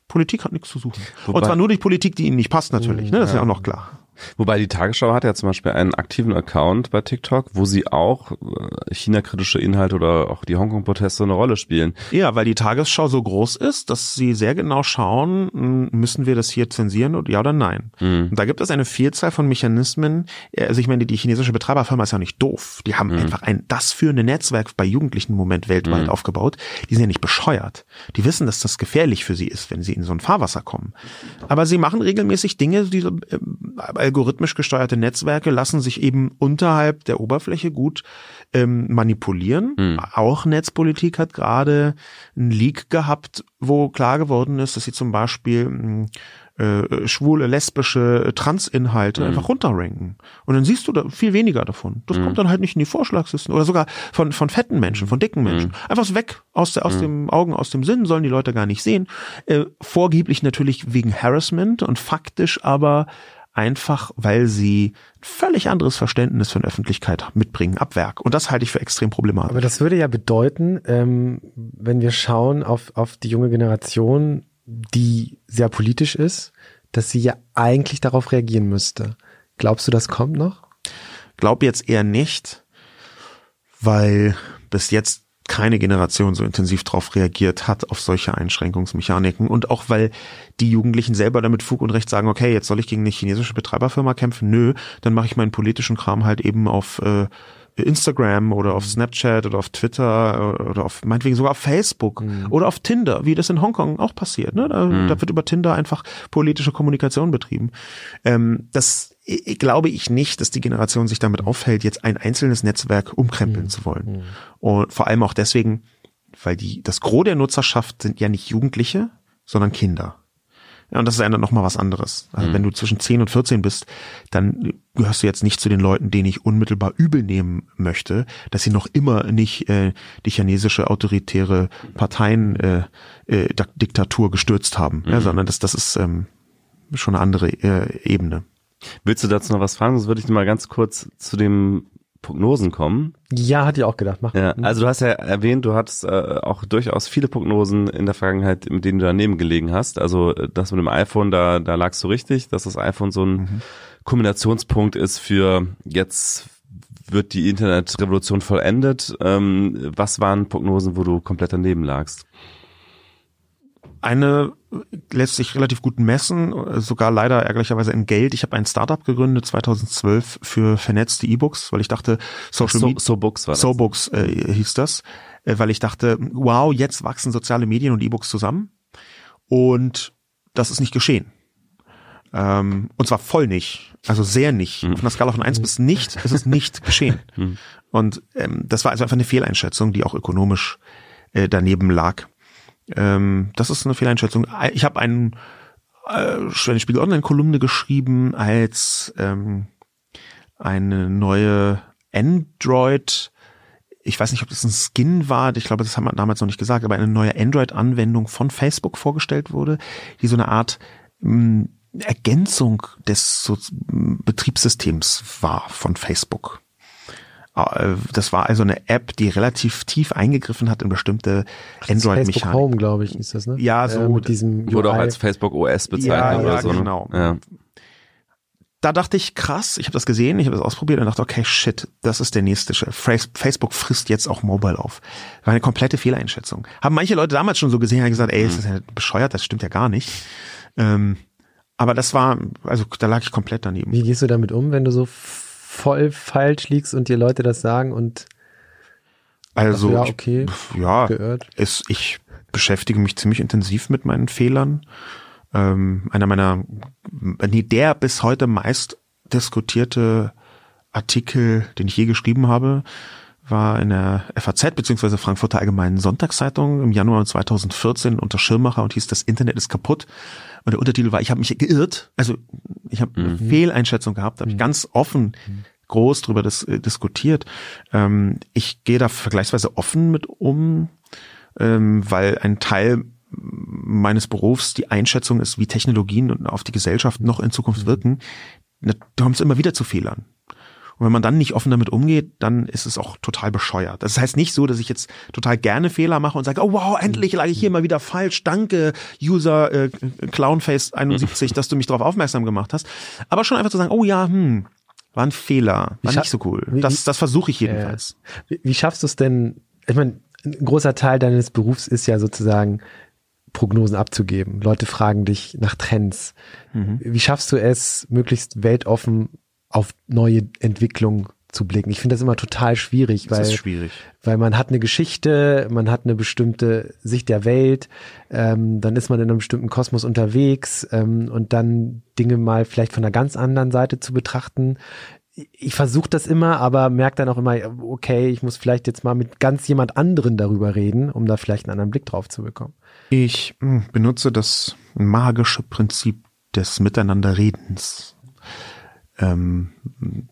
Politik hat nichts zu suchen. Wobei- Und zwar nur die Politik, die ihnen nicht passt natürlich, ne? Das ist ja auch noch klar. Wobei die Tagesschau hat ja zum Beispiel einen aktiven Account bei TikTok, wo sie auch äh, China-kritische Inhalte oder auch die Hongkong-Proteste eine Rolle spielen. Ja, weil die Tagesschau so groß ist, dass sie sehr genau schauen, m, müssen wir das hier zensieren oder ja oder nein. Und da gibt es eine Vielzahl von Mechanismen. Ja, Also ich meine, die chinesische Betreiberfirma ist ja nicht doof. Die haben einfach ein das führende Netzwerk bei Jugendlichen im Moment weltweit aufgebaut. Die sind ja nicht bescheuert. Die wissen, dass das gefährlich für sie ist, wenn sie in so ein Fahrwasser kommen. Aber sie machen regelmäßig Dinge, die so, ähm, algorithmisch gesteuerte Netzwerke lassen sich eben unterhalb der Oberfläche gut ähm, manipulieren. Mhm. Auch Netzpolitik hat gerade einen Leak gehabt, wo klar geworden ist, dass sie zum Beispiel mh, äh, schwule, lesbische äh, Transinhalte Mhm. einfach runterranken. Und dann siehst du da viel weniger davon. Das kommt dann halt nicht in die Vorschlagslisten oder sogar von, von fetten Menschen, von dicken Menschen. Einfach so weg aus, der, aus dem Augen, aus dem Sinn, sollen die Leute gar nicht sehen. Äh, vorgeblich natürlich wegen Harassment und faktisch aber einfach, weil sie ein völlig anderes Verständnis von Öffentlichkeit mitbringen, ab Werk. Und das halte ich für extrem problematisch. Aber das würde ja bedeuten, ähm, wenn wir schauen auf, auf die junge Generation, die sehr politisch ist, dass sie ja eigentlich darauf reagieren müsste. Glaubst du, das kommt noch? Glaub jetzt eher nicht, weil bis jetzt keine Generation so intensiv darauf reagiert hat, auf solche Einschränkungsmechaniken. Und auch weil die Jugendlichen selber damit Fug und Recht sagen, okay, jetzt soll ich gegen eine chinesische Betreiberfirma kämpfen, nö, dann mache ich meinen politischen Kram halt eben auf äh, Instagram oder auf Snapchat oder auf Twitter oder auf meinetwegen sogar auf Facebook oder auf Tinder, wie das in Hongkong auch passiert. Ne? Da, da wird über Tinder einfach politische Kommunikation betrieben. Ähm, das i- glaube ich nicht, dass die Generation sich damit aufhält, jetzt ein einzelnes Netzwerk umkrempeln zu wollen. Und vor allem auch deswegen, weil die das Gros der Nutzerschaft sind ja nicht Jugendliche, sondern Kinder. Ja, und das ist ja noch mal was anderes. Also wenn du zwischen 10 und 14 bist, dann gehörst du jetzt nicht zu den Leuten, denen ich unmittelbar übel nehmen möchte, dass sie noch immer nicht äh, die chinesische autoritäre Parteien äh, äh, Diktatur gestürzt haben, ja, sondern das, das ist ähm, schon eine andere äh, Ebene. Willst du dazu noch was fragen? Sonst würde ich mal ganz kurz zu den Prognosen kommen. Ja, hatte ich auch gedacht. Mach. Ja, also du hast ja erwähnt, du hattest äh, auch durchaus viele Prognosen in der Vergangenheit, mit denen du daneben gelegen hast. Also äh, das mit dem iPhone, da, da lagst du richtig, dass das iPhone so ein Kombinationspunkt ist für jetzt wird die Internetrevolution vollendet. Ähm, was waren Prognosen, wo du komplett daneben lagst? Eine lässt sich relativ gut messen, sogar leider ärgerlicherweise in Geld. Ich habe ein Startup gegründet 2012 für vernetzte E-Books, weil ich dachte, Social so, Media, so Books war das. SoBooks äh, hieß das, äh, weil ich dachte, wow, jetzt wachsen soziale Medien und E-Books zusammen. Und das ist nicht geschehen. Ähm, und zwar voll nicht, also sehr nicht. Auf einer Skala von eins bis nicht ist es nicht geschehen. Und ähm, das war also einfach eine Fehleinschätzung, die auch ökonomisch äh, daneben lag. Ähm, das ist eine Fehleinschätzung. Ich habe einen äh, eine Spiegel Online-Kolumne geschrieben als ähm, eine neue Android ich weiß nicht, ob das ein Skin war, ich glaube, das haben wir damals noch nicht gesagt, aber eine neue Android-Anwendung von Facebook vorgestellt wurde, die so eine Art mh, Ergänzung des so, Betriebssystems war von Facebook. Äh, Das war also eine App, die relativ tief eingegriffen hat in bestimmte Facebook Android-Mechaniken. Home, glaube ich, ist das, ne? Ja, so. Äh, mit diesem Wurde auch als Facebook OS bezeichnet Ja, oder ja, so. ne? genau. Ja. da dachte ich, krass, ich habe das gesehen, ich habe das ausprobiert und dachte, okay, shit, das ist der nächste Schritt. Face- Facebook frisst jetzt auch Mobile auf. War eine komplette Fehleinschätzung. Haben manche Leute damals schon so gesehen, haben gesagt, ey, das ist ja bescheuert, das stimmt ja gar nicht. Ähm, aber das war, also da lag ich komplett daneben. Wie gehst du damit um, wenn du so voll falsch liegst und dir Leute das sagen und Also, ja, ich- okay, ja, geirrt? es, ich beschäftige mich ziemlich intensiv mit meinen Fehlern. Ähm, einer meiner, nee, der bis heute meist diskutierte Artikel, den ich je geschrieben habe, war in der FAZ bzw. Frankfurter Allgemeinen Sonntagszeitung im Januar 2014 unter Schirmacher und hieß Das Internet ist kaputt. Und der Untertitel war, ich habe mich geirrt. Also ich habe eine Fehleinschätzung gehabt, habe ich ganz offen groß drüber dis äh, diskutiert. Ähm, ich gehe da vergleichsweise offen mit um, ähm, weil ein Teil meines Berufs die Einschätzung ist, wie Technologien und auf die Gesellschaft noch in Zukunft wirken. Da kommt es immer wieder zu Fehlern. Und wenn man dann nicht offen damit umgeht, dann ist es auch total bescheuert. Das heißt nicht so, dass ich jetzt total gerne Fehler mache und sage, oh wow, endlich lag ich hier mal wieder falsch. Danke, User äh, Clownface71, dass du mich darauf aufmerksam gemacht hast. Aber schon einfach zu sagen, oh ja, hm, war ein Fehler, war nicht so cool. Das, das versuche ich jedenfalls. Wie, wie schaffst du es denn? Ich meine, ein großer Teil deines Berufs ist ja sozusagen Prognosen abzugeben. Leute fragen dich nach Trends. Mhm. Wie schaffst du es, möglichst weltoffen auf neue Entwicklungen zu blicken. Ich finde das immer total schwierig, weil, schwierig. weil man hat eine Geschichte, man hat eine bestimmte Sicht der Welt, ähm, dann ist man in einem bestimmten Kosmos unterwegs ähm, und dann Dinge mal vielleicht von einer ganz anderen Seite zu betrachten. Ich versuche das immer, aber merke dann auch immer, okay, ich muss vielleicht jetzt mal mit ganz jemand anderen darüber reden, um da vielleicht einen anderen Blick drauf zu bekommen. Ich mh, benutze das magische Prinzip des Miteinanderredens. Ähm,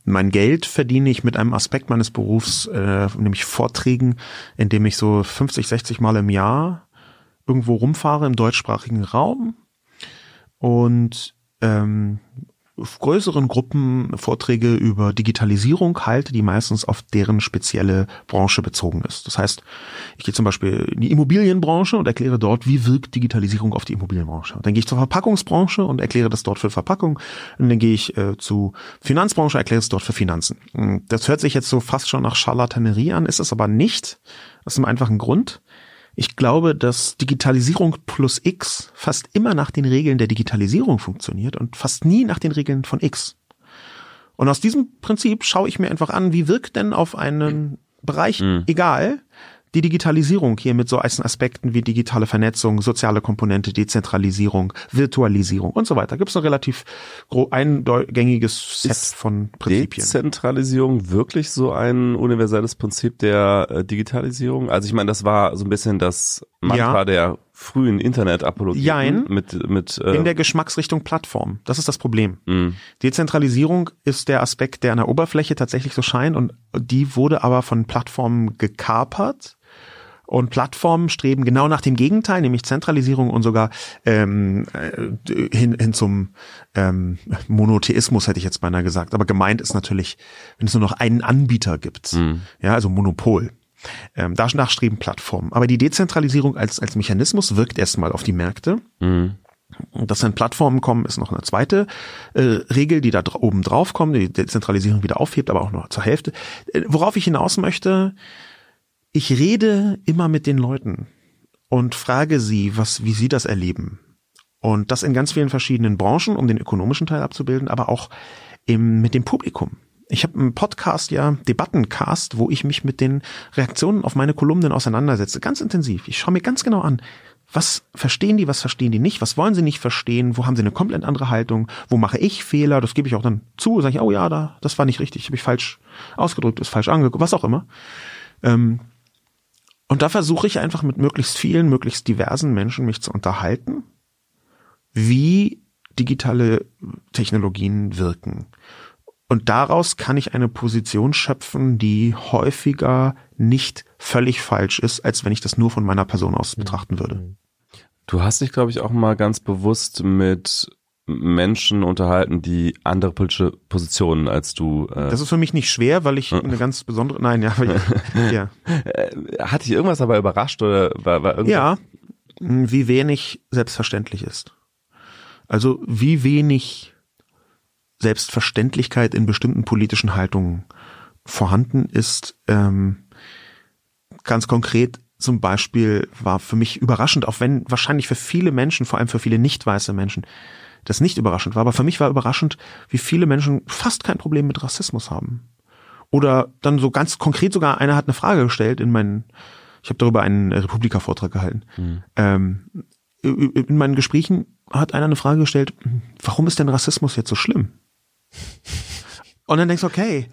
mein Geld verdiene ich mit einem Aspekt meines Berufs, äh, nämlich Vorträgen, indem ich so 50, 60 Mal im Jahr irgendwo rumfahre im deutschsprachigen Raum. Und ähm, größeren Gruppen Vorträge über Digitalisierung halte, die meistens auf deren spezielle Branche bezogen ist. Das heißt, ich gehe zum Beispiel in die Immobilienbranche und erkläre dort, wie wirkt Digitalisierung auf die Immobilienbranche. Dann gehe ich zur Verpackungsbranche und erkläre das dort für Verpackung. Und dann gehe ich äh, zu Finanzbranche, erkläre es dort für Finanzen. Das hört sich jetzt so fast schon nach Charlatanerie an, ist es aber nicht. Aus einem einfachen Grund. Ich glaube, dass Digitalisierung plus X fast immer nach den Regeln der Digitalisierung funktioniert und fast nie nach den Regeln von X. Und aus diesem Prinzip schaue ich mir einfach an, wie wirkt denn auf einen Bereich, egal, die Digitalisierung hier mit so einzelnen Aspekten wie digitale Vernetzung, soziale Komponente, Dezentralisierung, Virtualisierung und so weiter. Gibt es ein relativ eingängiges Set Ist von Prinzipien. Dezentralisierung wirklich so ein universelles Prinzip der äh, Digitalisierung? Also ich meine, das war so ein bisschen das Mantra Ja. der frühen Internet-Apologeten Jein. mit mit äh, In der Geschmacksrichtung Plattform. Das ist das Problem. mh. Dezentralisierung ist der Aspekt, der an der Oberfläche tatsächlich so scheint und die wurde aber von Plattformen gekapert. Und Plattformen streben genau nach dem Gegenteil, nämlich Zentralisierung und sogar ähm, äh, hin, hin zum ähm, Monotheismus, hätte ich jetzt beinahe gesagt. Aber gemeint ist natürlich, wenn es nur noch einen Anbieter gibt, ja, also Monopol. Ähm, danach streben Plattformen. Aber die Dezentralisierung als, als Mechanismus wirkt erstmal auf die Märkte. Und dass dann Plattformen kommen, ist noch eine zweite äh, Regel, die da oben drauf kommt, die Dezentralisierung wieder aufhebt, aber auch noch zur Hälfte. Äh, worauf ich hinaus möchte, ich rede immer mit den Leuten und frage sie, was, wie sie das erleben. Und das in ganz vielen verschiedenen Branchen, um den ökonomischen Teil abzubilden, aber auch im, mit dem Publikum. Ich habe einen Podcast, ja, Debattencast, wo ich mich mit den Reaktionen auf meine Kolumnen auseinandersetze, ganz intensiv. Ich schaue mir ganz genau an, was verstehen die, was verstehen die nicht, was wollen sie nicht verstehen, wo haben sie eine komplett andere Haltung, wo mache ich Fehler, das gebe ich auch dann zu, sage ich, oh ja, da, das war nicht richtig, habe ich falsch ausgedrückt, ist falsch angeguckt, was auch immer. Ähm, und da versuche ich einfach mit möglichst vielen, möglichst diversen Menschen mich zu unterhalten, wie digitale Technologien wirken. Und daraus kann ich eine Position schöpfen, die häufiger nicht völlig falsch ist, als wenn ich das nur von meiner Person aus betrachten würde. Du hast dich, glaube ich, auch mal ganz bewusst mit Menschen unterhalten, die andere politische Positionen als du. Äh, Das ist für mich nicht schwer, weil ich eine ganz besondere, nein, ja, ich, ja, äh, hat dich irgendwas dabei überrascht oder war, war irgendwas? ja, wie wenig selbstverständlich ist. Also wie wenig Selbstverständlichkeit in bestimmten politischen Haltungen vorhanden ist. Ähm, ganz konkret zum Beispiel war für mich überraschend, auch wenn wahrscheinlich für viele Menschen, vor allem für viele nicht weiße Menschen, das nicht überraschend war, aber für mich war überraschend, wie viele Menschen fast kein Problem mit Rassismus haben. Oder dann so ganz konkret sogar, einer hat eine Frage gestellt in meinen, ich habe darüber einen Republika-Vortrag gehalten. Ähm, in meinen Gesprächen hat einer eine Frage gestellt, warum ist denn Rassismus jetzt so schlimm? Und dann denkst du, okay,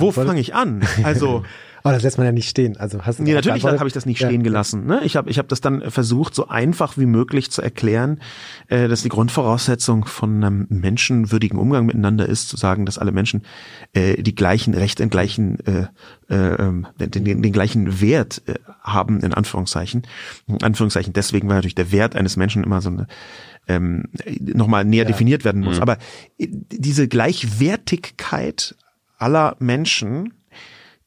wo fange ich an? Also, Aber das lässt man ja nicht stehen. Also hast du nee, natürlich habe ich das nicht Ja. stehen gelassen. Ne? Ich habe ich hab das dann versucht, so einfach wie möglich zu erklären, äh, dass die Grundvoraussetzung von einem menschenwürdigen Umgang miteinander ist, zu sagen, dass alle Menschen äh, die gleichen Rechte, den gleichen, äh, äh, ähm, den, den, den gleichen Wert äh, haben, in Anführungszeichen. In Anführungszeichen deswegen, weil natürlich der Wert eines Menschen immer so eine ähm, nochmal näher definiert werden muss. Aber äh, diese Gleichwertigkeit aller Menschen,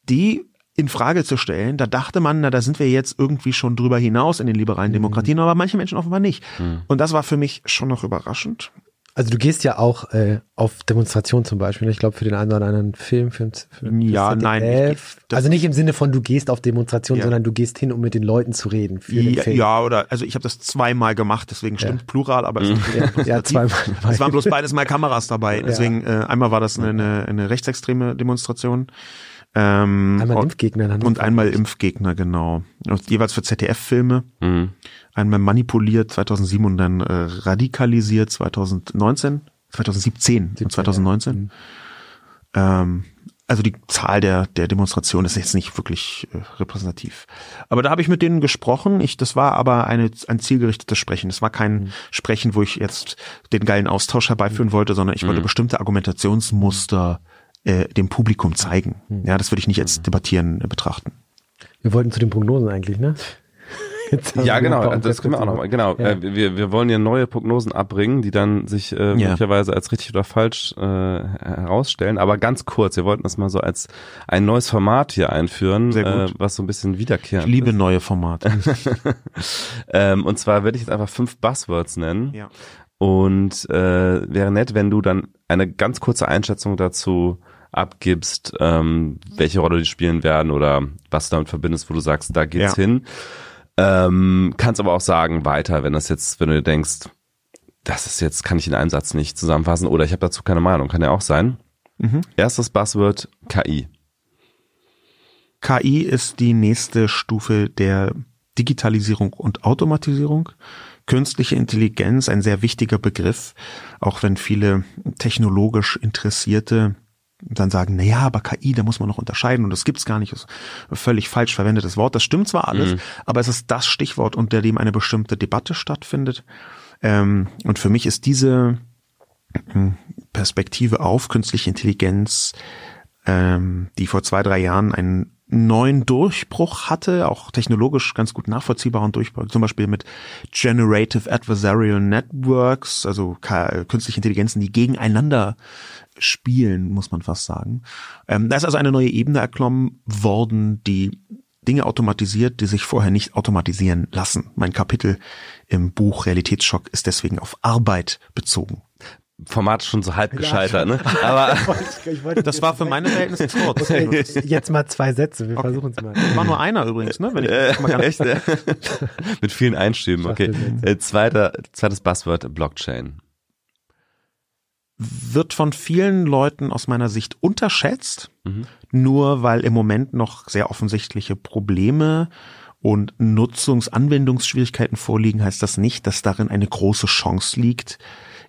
die in Frage zu stellen, da dachte man, na, da sind wir jetzt irgendwie schon drüber hinaus in den liberalen Demokratien, aber manche Menschen offenbar nicht. Und das war für mich schon noch überraschend. Also du gehst ja auch äh, auf Demonstrationen zum Beispiel. ne? Ich glaube für den einen oder anderen Film, für, für Ja, fürs nein, ZDF. ich- also nicht im Sinne von du gehst auf Demonstrationen, Ja. sondern du gehst hin, um mit den Leuten zu reden. Für den Ja, Film. ja, oder also ich habe das zweimal gemacht, deswegen stimmt Plural, aber es ist ja, ja zweimal. Es waren bloß beides mal Kameras dabei. Deswegen, äh, einmal war das eine, eine rechtsextreme Demonstration. Ähm, Einmal und, Impfgegner. Dann und einmal Impfgegner, genau. Und jeweils für ZDF-Filme. Mhm. Einmal manipuliert 2007 und dann äh, radikalisiert 2019, 2017 und 2019. Ähm, also die Zahl der, der Demonstrationen ist jetzt nicht wirklich äh, repräsentativ. Aber da habe ich mit denen gesprochen. Ich, das war aber eine, ein zielgerichtetes Sprechen. Es war kein Sprechen, wo ich jetzt den geilen Austausch herbeiführen wollte, sondern ich wollte bestimmte Argumentationsmuster äh, dem Publikum zeigen. Ja, das würde ich nicht als debattieren äh, betrachten. Wir wollten zu den Prognosen eigentlich, ne? Ja, genau, das können wir auch nochmal. Genau, Ja. äh, wir, wir wollen ja neue Prognosen abbringen, die dann sich äh, Ja. möglicherweise als richtig oder falsch äh, herausstellen. Aber ganz kurz, wir wollten das mal so als ein neues Format hier einführen, Sehr gut. Äh, was so ein bisschen Ich wiederkehrend liebe neue Formate. Ähm, und zwar werde ich jetzt einfach fünf Buzzwords nennen. Ja. Und äh, wäre nett, wenn du dann eine ganz kurze Einschätzung dazu abgibst, ähm, welche Rolle die spielen werden oder was du damit verbindest, wo du sagst, da geht's Ja. hin. Ähm, kannst aber auch sagen weiter, wenn das jetzt, wenn du dir denkst, das ist jetzt, kann ich in einem Satz nicht zusammenfassen oder ich habe dazu keine Meinung, kann ja auch sein. Mhm. Erstes Buzzword KI. KI ist die nächste Stufe der Digitalisierung und Automatisierung. Künstliche Intelligenz, ein sehr wichtiger Begriff, auch wenn viele technologisch Interessierte dann sagen, na ja, aber KI, da muss man noch unterscheiden und das gibt's gar nicht, das ist ein völlig falsch verwendetes Wort. Das stimmt zwar alles, aber es ist das Stichwort, unter dem eine bestimmte Debatte stattfindet. Ähm, und für mich ist diese hm, Perspektive auf künstliche Intelligenz ähm, die vor zwei, drei Jahren einen neuen Durchbruch hatte, auch technologisch ganz gut nachvollziehbaren Durchbruch, zum Beispiel mit Generative Adversarial Networks, also K künstliche Intelligenzen, die gegeneinander spielen, muss man fast sagen. Ähm, da ist also eine neue Ebene erklommen worden, die Dinge automatisiert, die sich vorher nicht automatisieren lassen. Mein Kapitel im Buch Realitätsschock ist deswegen auf Arbeit bezogen. Format schon so halb gescheitert, ne? Aber Ich wollte Das war für meine Verhältnisse kurz. jetzt mal zwei Sätze. Wir versuchen es mal. War nur einer übrigens, ne? Wenn ich das mal ganz Echt? ja? Mit vielen Einstieben, okay. Äh, zweiter, zweites Buzzword, Blockchain. wird von vielen Leuten aus meiner Sicht unterschätzt, nur weil im Moment noch sehr offensichtliche Probleme und Nutzungsanwendungsschwierigkeiten vorliegen, heißt das nicht, dass darin eine große Chance liegt.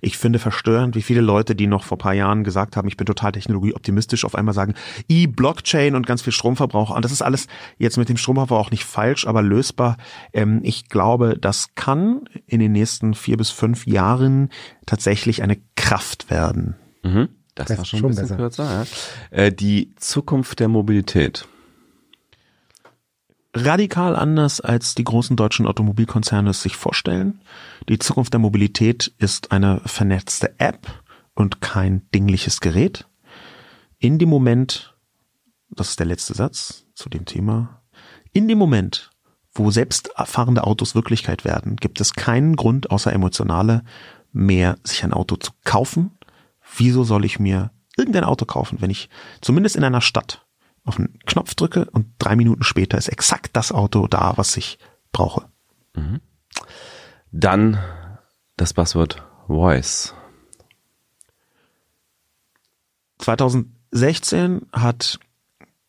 Ich finde verstörend, wie viele Leute, die noch vor paar Jahren gesagt haben, ich bin total technologieoptimistisch, auf einmal sagen, E-Blockchain und ganz viel Stromverbrauch. Und das ist alles jetzt mit dem Stromverbrauch auch nicht falsch, aber lösbar. Ähm, ich glaube, das kann in den nächsten vier bis fünf Jahren tatsächlich eine Kraft werden. Mhm. Das Das war ist schon ein schon bisschen besser. kürzer. Ja. Äh, die Zukunft der Mobilität. Radikal anders, als die großen deutschen Automobilkonzerne es sich vorstellen. Die Zukunft der Mobilität ist eine vernetzte App und kein dingliches Gerät. In dem Moment, das ist der letzte Satz zu dem Thema, in dem Moment, wo selbstfahrende Autos Wirklichkeit werden, gibt es keinen Grund außer emotionale mehr, sich ein Auto zu kaufen. Wieso soll ich mir irgendein Auto kaufen, wenn ich zumindest in einer Stadt auf einen Knopf drücke und drei Minuten später ist exakt das Auto da, was ich brauche. Dann das Buzzword Voice. 2016 hat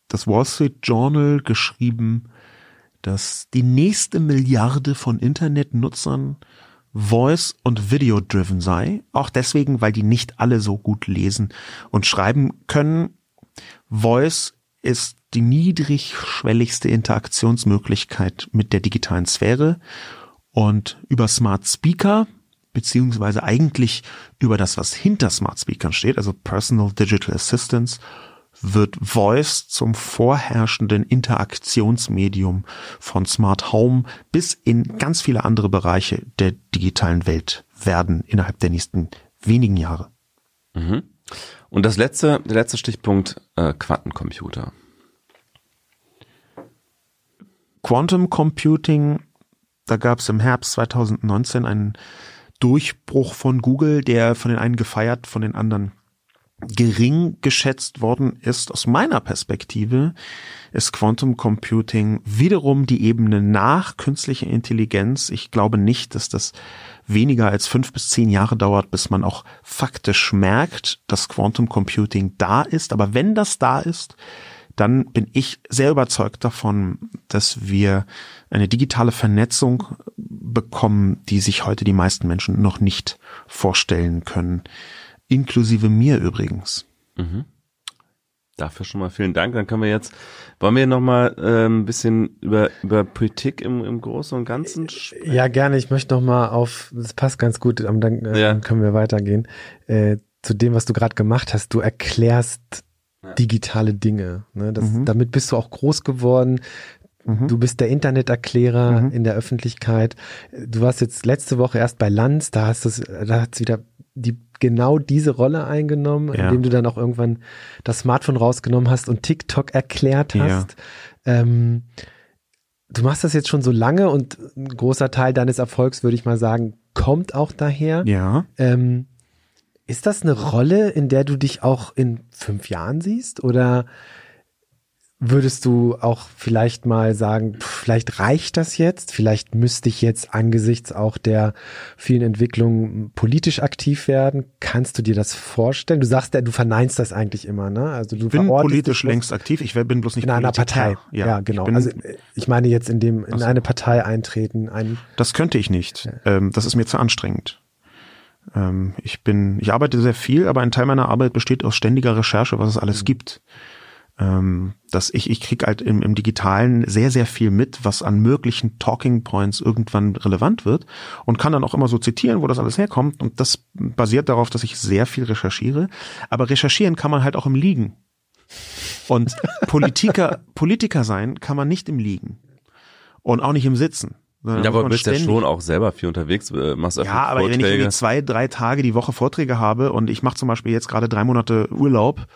das Wall Street Journal geschrieben, dass die nächste Milliarde von Internetnutzern Voice und Video driven sei. Auch deswegen, weil die nicht alle so gut lesen und schreiben können. Voice ist die niedrigschwelligste Interaktionsmöglichkeit mit der digitalen Sphäre und über Smart Speaker beziehungsweise eigentlich über das, was hinter Smart Speakern steht, also Personal Digital Assistance, wird Voice zum vorherrschenden Interaktionsmedium von Smart Home bis in ganz viele andere Bereiche der digitalen Welt werden innerhalb der nächsten wenigen Jahre. Mhm. Und das letzte, der letzte Stichpunkt, äh, Quantencomputer. Quantum Computing, da gab es im Herbst 2019 einen Durchbruch von Google, der von den einen gefeiert, von den anderen gering geschätzt worden ist, aus meiner Perspektive, ist Quantum Computing wiederum die Ebene nach künstlicher Intelligenz. Ich glaube nicht, dass das weniger als fünf bis zehn Jahre dauert, bis man auch faktisch merkt, dass Quantum Computing da ist. Aber wenn das da ist, dann bin ich sehr überzeugt davon, dass wir eine digitale Vernetzung bekommen, die sich heute die meisten Menschen noch nicht vorstellen können. Inklusive mir übrigens. Mhm. Dafür schon mal vielen Dank. Dann können wir jetzt, wollen wir noch mal äh, ein bisschen über, über Politik im, im Großen und Ganzen sprechen? Ja, gerne. Ich möchte noch mal auf, das passt ganz gut, dann äh, ja. können wir weitergehen, äh, zu dem, was du gerade gemacht hast. Du erklärst digitale Dinge. Ne? Das, mhm. Damit bist du auch groß geworden. Mhm. Du bist der Interneterklärer mhm. in der Öffentlichkeit. Du warst jetzt letzte Woche erst bei Lanz, da hast du, da hat's wieder die genau diese Rolle eingenommen, ja. indem du dann auch irgendwann das Smartphone rausgenommen hast und TikTok erklärt hast. Ja. Ähm, du machst das jetzt schon so lange und ein großer Teil deines Erfolgs, würde ich mal sagen, kommt auch daher. Ja. Ähm, ist das eine Rolle, in der du dich auch in fünf Jahren siehst? Oder Würdest du auch vielleicht mal sagen, vielleicht reicht das jetzt? Vielleicht müsste ich jetzt angesichts auch der vielen Entwicklungen politisch aktiv werden? Kannst du dir das vorstellen? Du sagst ja, du verneinst das eigentlich immer, ne? Also du ich bin politisch längst aktiv. Ich bin bloß nicht in einer Partei. Ja, ja genau. Ich also ich meine jetzt in dem in also, eine Partei eintreten. Ein das könnte ich nicht. Ähm, das ist mir zu anstrengend. Ähm, ich bin, ich arbeite sehr viel, aber ein Teil meiner Arbeit besteht aus ständiger Recherche, was es alles mhm. gibt ähm, dass ich, ich krieg halt im, im Digitalen sehr, sehr viel mit, was an möglichen Talking Points irgendwann relevant wird und kann dann auch immer so zitieren, wo das alles herkommt. Und das basiert darauf, dass ich sehr viel recherchiere. Aber recherchieren kann man halt auch im Liegen. Und Politiker, Politiker sein kann man nicht im Liegen. Und auch nicht im Sitzen. Ja, aber du bist ja schon auch selber viel unterwegs, äh, machst Ja, aber Vorträge. wenn ich irgendwie zwei, drei Tage die Woche Vorträge habe und ich mache zum Beispiel jetzt gerade drei Monate Urlaub,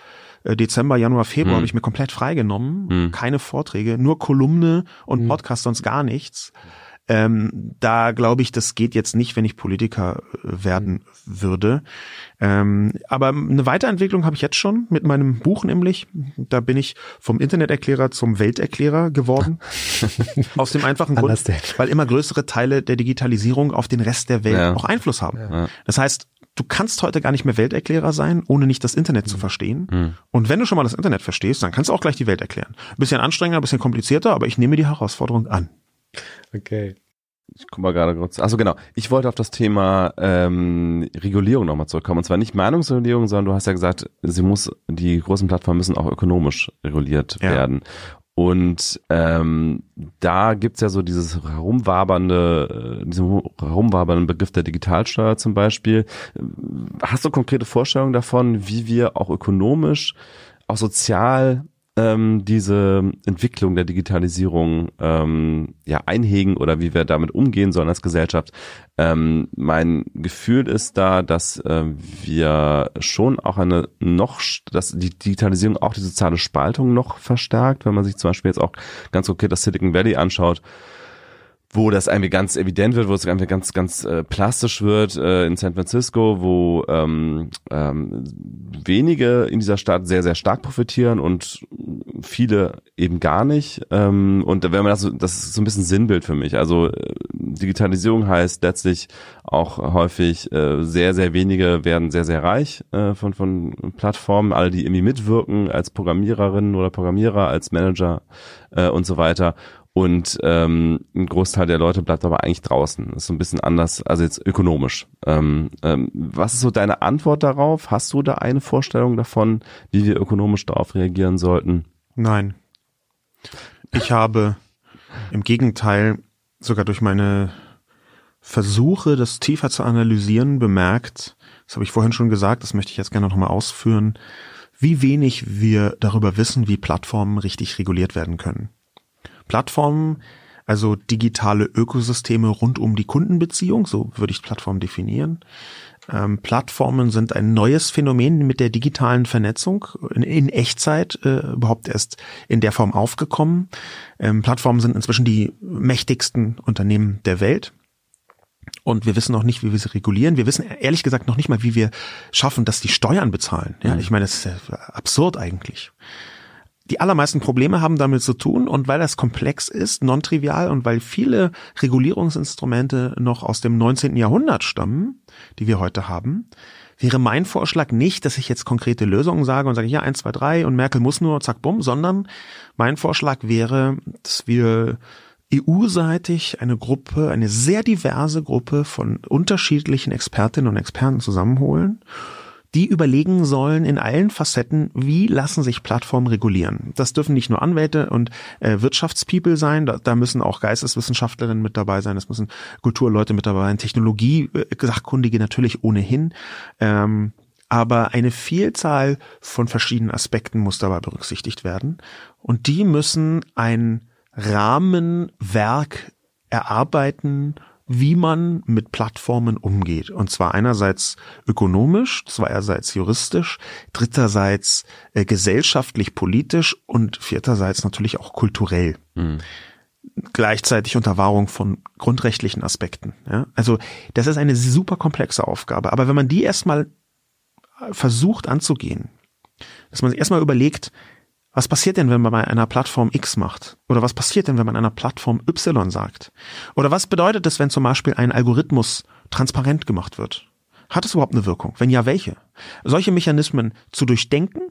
Dezember, Januar, Februar hm. habe ich mir komplett freigenommen. Hm. Keine Vorträge, nur Kolumne und hm. Podcast, sonst gar nichts. Ähm, da glaube ich, das geht jetzt nicht, wenn ich Politiker äh, werden würde. Ähm, aber eine Weiterentwicklung habe ich jetzt schon mit meinem Buch nämlich. Da bin ich vom Interneterklärer zum Welterklärer geworden. Aus dem einfachen Grund, weil immer größere Teile der Digitalisierung auf den Rest der Welt ja. auch Einfluss haben. Ja. Das heißt, du kannst heute gar nicht mehr Welterklärer sein, ohne nicht das Internet mhm. zu verstehen. Mhm. Und wenn du schon mal das Internet verstehst, dann kannst du auch gleich die Welt erklären. bisschen anstrengender, bisschen komplizierter, aber ich nehme die Herausforderung an. Okay. Ich guck mal gerade kurz. Achso, genau. Ich wollte auf das Thema ähm, Regulierung nochmal zurückkommen. Und zwar nicht Meinungsregulierung, sondern du hast ja gesagt, sie muss, die großen Plattformen müssen auch ökonomisch reguliert ja. werden. Und ähm, da gibt's ja so dieses herumwabernde, äh, diesen herumwabernden Begriff der Digitalsteuer zum Beispiel. Hast du konkrete Vorstellungen davon, wie wir auch ökonomisch, auch sozial ähm, diese Entwicklung der Digitalisierung ähm, ja einhegen oder wie wir damit umgehen sollen als Gesellschaft. Ähm, mein Gefühl ist da, dass äh, wir schon auch eine noch, dass die Digitalisierung auch die soziale Spaltung noch verstärkt, wenn man sich zum Beispiel jetzt auch ganz konkret das Silicon Valley anschaut wo das irgendwie ganz evident wird, wo es irgendwie ganz, ganz äh, plastisch wird äh, in San Francisco, wo ähm, ähm, wenige in dieser Stadt sehr, sehr stark profitieren und viele eben gar nicht. Ähm, und wenn man das, das ist so ein bisschen Sinnbild für mich. Also äh, Digitalisierung heißt letztlich auch häufig äh, sehr, sehr wenige werden sehr, sehr reich äh, von, von Plattformen, alle, die irgendwie mitwirken als Programmiererinnen oder Programmierer, als Manager äh, und so weiter. Und ähm, ein Großteil der Leute bleibt aber eigentlich draußen. Das ist so ein bisschen anders, also jetzt ökonomisch. Ähm, ähm, was ist so deine Antwort darauf? Hast du da eine Vorstellung davon, wie wir ökonomisch darauf reagieren sollten? Nein. Ich habe im Gegenteil sogar durch meine Versuche, das tiefer zu analysieren, bemerkt, das habe ich vorhin schon gesagt, das möchte ich jetzt gerne nochmal ausführen, wie wenig wir darüber wissen, wie Plattformen richtig reguliert werden können. Plattformen, also digitale Ökosysteme rund um die Kundenbeziehung, so würde ich Plattformen definieren. Ähm, Plattformen sind ein neues Phänomen mit der digitalen Vernetzung in, in Echtzeit äh, überhaupt erst in der Form aufgekommen. Ähm, Plattformen sind inzwischen die mächtigsten Unternehmen der Welt. und wir wissen noch nicht, wie wir sie regulieren. Wir wissen ehrlich gesagt noch nicht mal, wie wir schaffen, dass die Steuern bezahlen. Ja, ich meine, das ist ja absurd eigentlich. Die allermeisten Probleme haben damit zu tun und weil das komplex ist, non-trivial und weil viele Regulierungsinstrumente noch aus dem 19. Jahrhundert stammen, die wir heute haben, wäre mein Vorschlag nicht, dass ich jetzt konkrete Lösungen sage und sage, ja, eins, zwei, drei und Merkel muss nur, zack, bumm, sondern mein Vorschlag wäre, dass wir EU-seitig eine Gruppe, eine sehr diverse Gruppe von unterschiedlichen Expertinnen und Experten zusammenholen, die überlegen sollen in allen Facetten, wie lassen sich Plattformen regulieren. Das dürfen nicht nur Anwälte und äh, Wirtschaftspeople sein, da, da müssen auch Geisteswissenschaftlerinnen mit dabei sein, es müssen Kulturleute mit dabei sein, Technologie, äh, Sachkundige natürlich ohnehin. Ähm, aber eine Vielzahl von verschiedenen Aspekten muss dabei berücksichtigt werden. Und die müssen ein Rahmenwerk erarbeiten, wie man mit Plattformen umgeht. Und zwar einerseits ökonomisch, zweierseits juristisch, dritterseits äh, gesellschaftlich politisch und vierterseits natürlich auch kulturell. Mhm. Gleichzeitig unter Wahrung von grundrechtlichen Aspekten. Ja? Also das ist eine super komplexe Aufgabe. Aber wenn man die erstmal versucht anzugehen, dass man sich erstmal überlegt, was passiert denn, wenn man bei einer Plattform X macht? Oder was passiert denn, wenn man einer Plattform Y sagt? Oder was bedeutet es, wenn zum Beispiel ein Algorithmus transparent gemacht wird? Hat es überhaupt eine Wirkung? Wenn ja, welche? Solche Mechanismen zu durchdenken,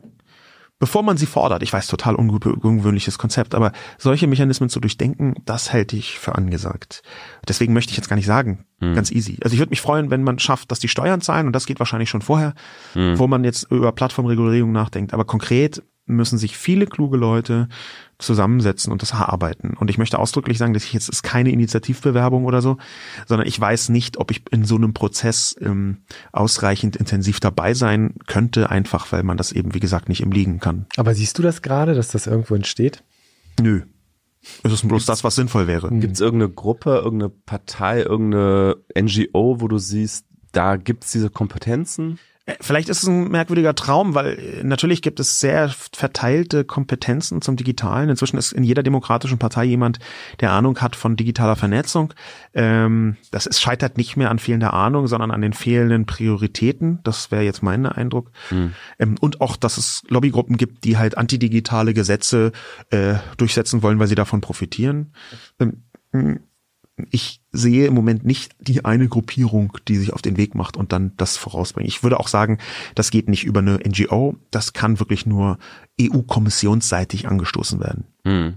bevor man sie fordert. Ich weiß, total ungewöhnliches Konzept, aber solche Mechanismen zu durchdenken, das halte ich für angesagt. Deswegen möchte ich jetzt gar nicht sagen, hm. ganz easy. Also ich würde mich freuen, wenn man schafft, dass die Steuern zahlen und das geht wahrscheinlich schon vorher, hm. wo man jetzt über Plattformregulierung nachdenkt. Aber konkret müssen sich viele kluge Leute zusammensetzen und das erarbeiten. Und ich möchte ausdrücklich sagen, dass ich jetzt ist keine Initiativbewerbung oder so, sondern ich weiß nicht, ob ich in so einem Prozess ähm, ausreichend intensiv dabei sein könnte, einfach weil man das eben, wie gesagt, nicht im Liegen kann. Aber siehst du das gerade, dass das irgendwo entsteht? Nö. Es ist bloß das, was sinnvoll wäre. Gibt es irgendeine Gruppe, irgendeine Partei, irgendeine NGO, wo du siehst, da gibt es diese Kompetenzen? Äh, vielleicht ist es ein merkwürdiger Traum, weil äh, natürlich gibt es sehr verteilte Kompetenzen zum Digitalen. Inzwischen ist in jeder demokratischen Partei jemand, der Ahnung hat von digitaler Vernetzung. Ähm, das ist, scheitert nicht mehr an fehlender Ahnung, sondern an den fehlenden Prioritäten. Das wäre jetzt mein Eindruck. Mhm. Und auch, dass es Lobbygruppen gibt, die halt antidigitale Gesetze äh, durchsetzen wollen, weil sie davon profitieren. Ähm, ich sehe im Moment nicht die eine Gruppierung, die sich auf den Weg macht und dann das vorausbringt. Ich würde auch sagen, das geht nicht über eine NGO, das kann wirklich nur EU-kommissionsseitig angestoßen werden. Hm.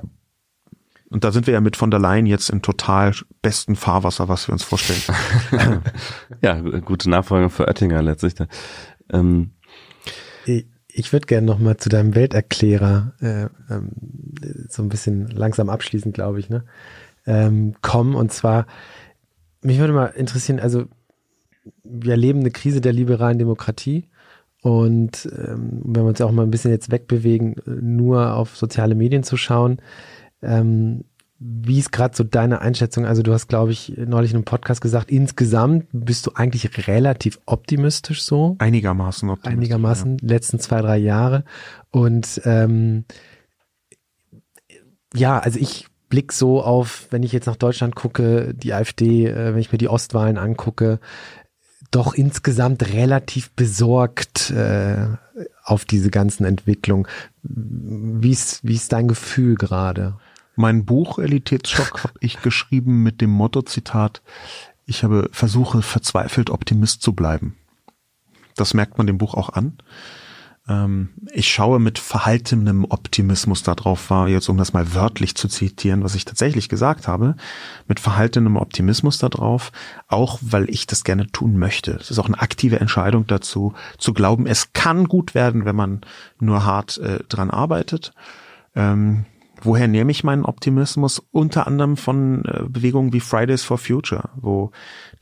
Und da sind wir ja mit von der Leyen jetzt im total besten Fahrwasser, was wir uns vorstellen. ja, gute Nachfrage für Oettinger letztlich. Ähm. Ich würde gerne noch mal zu deinem Welterklärer äh, ähm, so ein bisschen langsam abschließen, glaube ich. Ne? Ähm, kommen. Und zwar, mich würde mal interessieren, also wir erleben eine Krise der liberalen Demokratie. Und ähm, wenn wir uns auch mal ein bisschen jetzt wegbewegen, nur auf soziale Medien zu schauen, ähm, wie ist gerade so deine Einschätzung? Also du hast, glaube ich, neulich in einem Podcast gesagt, insgesamt bist du eigentlich relativ optimistisch so. Einigermaßen optimistisch. Einigermaßen, ja. letzten zwei, drei Jahre. Und ähm, ja, also ich Blick so auf, wenn ich jetzt nach Deutschland gucke, die AfD, äh, wenn ich mir die Ostwahlen angucke, doch insgesamt relativ besorgt äh, auf diese ganzen Entwicklungen. Wie ist, wie ist dein Gefühl gerade? Mein Buch Elitätsschock habe ich geschrieben mit dem Motto-Zitat, ich habe versuche verzweifelt Optimist zu bleiben. Das merkt man dem Buch auch an. Ähm, ich schaue mit verhaltenem Optimismus darauf, war jetzt, um das mal wörtlich zu zitieren, was ich tatsächlich gesagt habe, mit verhaltenem Optimismus darauf, auch weil ich das gerne tun möchte. Es ist auch eine aktive Entscheidung dazu, zu glauben, es kann gut werden, wenn man nur hart äh, dran arbeitet. Ähm, Woher nehme ich meinen Optimismus? Unter anderem von äh, Bewegungen wie Fridays for Future, wo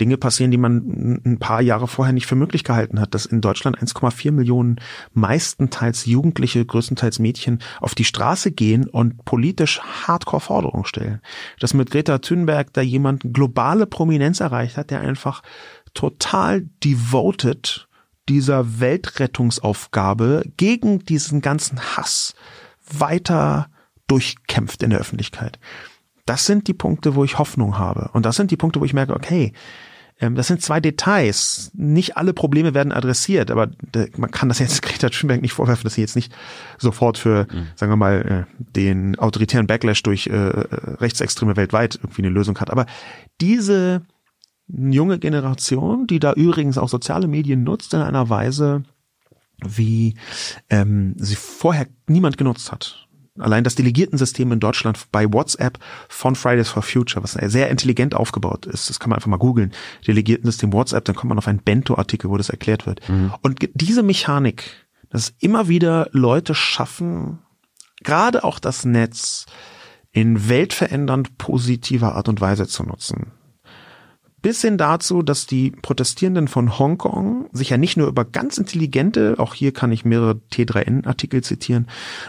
Dinge passieren, die man ein paar Jahre vorher nicht für möglich gehalten hat, dass in Deutschland 1,4 Millionen meistenteils Jugendliche, größtenteils Mädchen auf die Straße gehen und politisch Hardcore-Forderungen stellen. Dass mit Greta Thunberg da jemand globale Prominenz erreicht hat, der einfach total devoted dieser Weltrettungsaufgabe gegen diesen ganzen Hass weiter durchkämpft in der Öffentlichkeit. Das sind die Punkte, wo ich Hoffnung habe. Und das sind die Punkte, wo ich merke, okay, Ähm, das sind zwei Details. Nicht alle Probleme werden adressiert, aber man kann das jetzt Greta Thunberg nicht vorwerfen, dass sie jetzt nicht sofort für, mhm. sagen wir mal, äh, den autoritären Backlash durch äh, Rechtsextreme weltweit irgendwie eine Lösung hat. Aber diese junge Generation, die da übrigens auch soziale Medien nutzt in einer Weise, wie ähm, sie vorher niemand genutzt hat. Allein das Delegiertensystem in Deutschland bei WhatsApp von Fridays for Future, was sehr intelligent aufgebaut ist, das kann man einfach mal googeln, Delegiertensystem WhatsApp, dann kommt man auf einen Bento-Artikel, wo das erklärt wird. Mhm. Und diese Mechanik, dass immer wieder Leute schaffen, gerade auch das Netz in weltverändernd positiver Art und Weise zu nutzen bis hin dazu, dass die Protestierenden von Hongkong sich ja nicht nur über ganz intelligente, auch hier kann ich mehrere T3N-Artikel zitieren,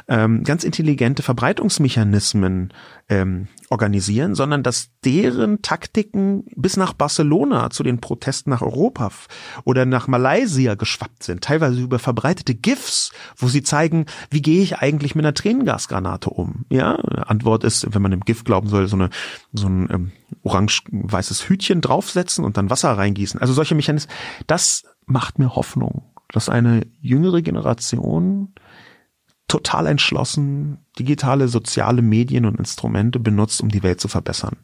ähm, ganz intelligente Verbreitungsmechanismen ähm, organisieren, sondern dass deren Taktiken bis nach Barcelona zu den Protesten nach Europa oder nach Malaysia geschwappt sind, teilweise über verbreitete GIFs, wo sie zeigen, wie gehe ich eigentlich mit einer Tränengasgranate um? Ja, Antwort ist, wenn man dem GIF glauben soll, so eine so ein ähm, orange-weißes Hütchen draufsetzen und dann Wasser reingießen. Also solche Mechanismen, das macht mir Hoffnung, dass eine jüngere Generation total entschlossen digitale soziale Medien und Instrumente benutzt, um die Welt zu verbessern.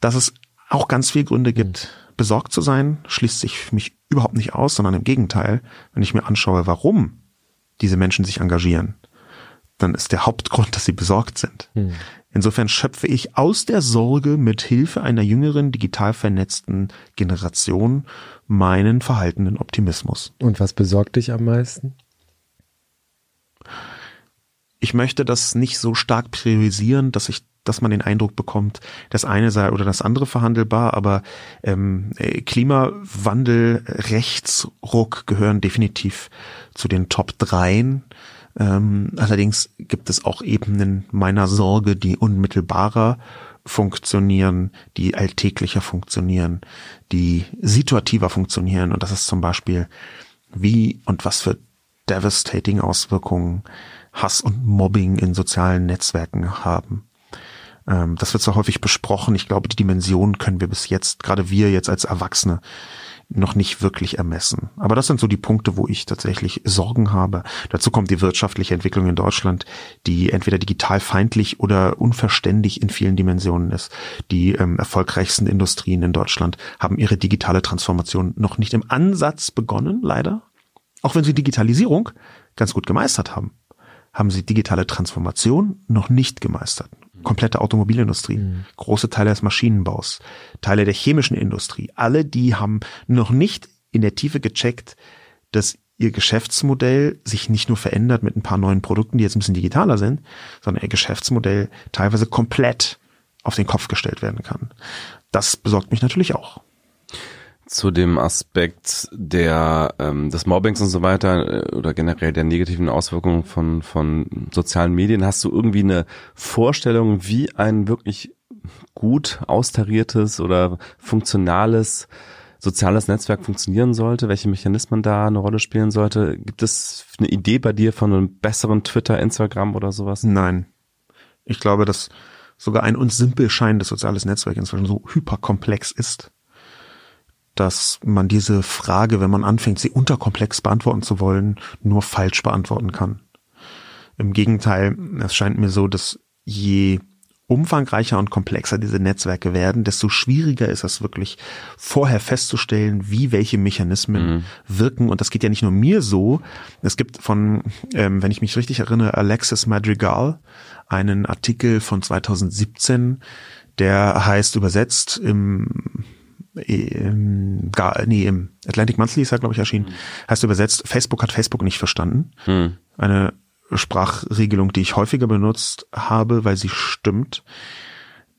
Dass es auch ganz viele Gründe gibt, besorgt zu sein, schließt sich für mich überhaupt nicht aus, sondern im Gegenteil, wenn ich mir anschaue, warum diese Menschen sich engagieren, dann ist der Hauptgrund, dass sie besorgt sind. Hm. Insofern schöpfe ich aus der Sorge mit Hilfe einer jüngeren, digital vernetzten Generation meinen verhaltenen Optimismus. Und was besorgt dich am meisten? Ich möchte das nicht so stark priorisieren, dass ich dass man den Eindruck bekommt, das eine sei oder das andere verhandelbar, aber ähm, äh, Klimawandel, Rechtsruck gehören definitiv zu den Top dreien ähm, allerdings gibt es auch Ebenen meiner Sorge, die unmittelbarer funktionieren, die alltäglicher funktionieren, die situativer funktionieren. Und das ist zum Beispiel, wie und was für devastating Auswirkungen Hass und Mobbing in sozialen Netzwerken haben. Ähm, das wird so häufig besprochen. Ich glaube, die Dimension können wir bis jetzt, gerade wir jetzt als Erwachsene, noch nicht wirklich ermessen. Aber das sind so die Punkte, wo ich tatsächlich Sorgen habe. Dazu kommt die wirtschaftliche Entwicklung in Deutschland, die entweder digital feindlich oder unverständig in vielen Dimensionen ist. Die ähm, erfolgreichsten Industrien in Deutschland haben ihre digitale Transformation noch nicht im Ansatz begonnen, leider. Auch wenn sie Digitalisierung ganz gut gemeistert haben, haben sie digitale Transformation noch nicht gemeistert komplette Automobilindustrie, mhm. große Teile des Maschinenbaus, Teile der chemischen Industrie, alle die haben noch nicht in der Tiefe gecheckt, dass ihr Geschäftsmodell sich nicht nur verändert mit ein paar neuen Produkten, die jetzt ein bisschen digitaler sind, sondern ihr Geschäftsmodell teilweise komplett auf den Kopf gestellt werden kann. Das besorgt mich natürlich auch zu dem Aspekt der ähm, des Mobbings und so weiter äh, oder generell der negativen Auswirkungen von von sozialen Medien hast du irgendwie eine Vorstellung, wie ein wirklich gut austariertes oder funktionales soziales Netzwerk funktionieren sollte, welche Mechanismen da eine Rolle spielen sollte? Gibt es eine Idee bei dir von einem besseren Twitter, Instagram oder sowas? Nein. Ich glaube, dass sogar ein uns simpel scheinendes soziales Netzwerk inzwischen so hyperkomplex ist, dass man diese Frage, wenn man anfängt, sie unterkomplex beantworten zu wollen, nur falsch beantworten kann. Im Gegenteil, es scheint mir so, dass je umfangreicher und komplexer diese Netzwerke werden, desto schwieriger ist es wirklich vorher festzustellen, wie welche Mechanismen mhm. wirken. Und das geht ja nicht nur mir so. Es gibt von, ähm, wenn ich mich richtig erinnere, Alexis Madrigal einen Artikel von 2017, der heißt übersetzt im im, gar, nee, im Atlantic Monthly ist er, glaube ich, erschienen, mhm. heißt übersetzt, Facebook hat Facebook nicht verstanden. Mhm. Eine Sprachregelung, die ich häufiger benutzt habe, weil sie stimmt.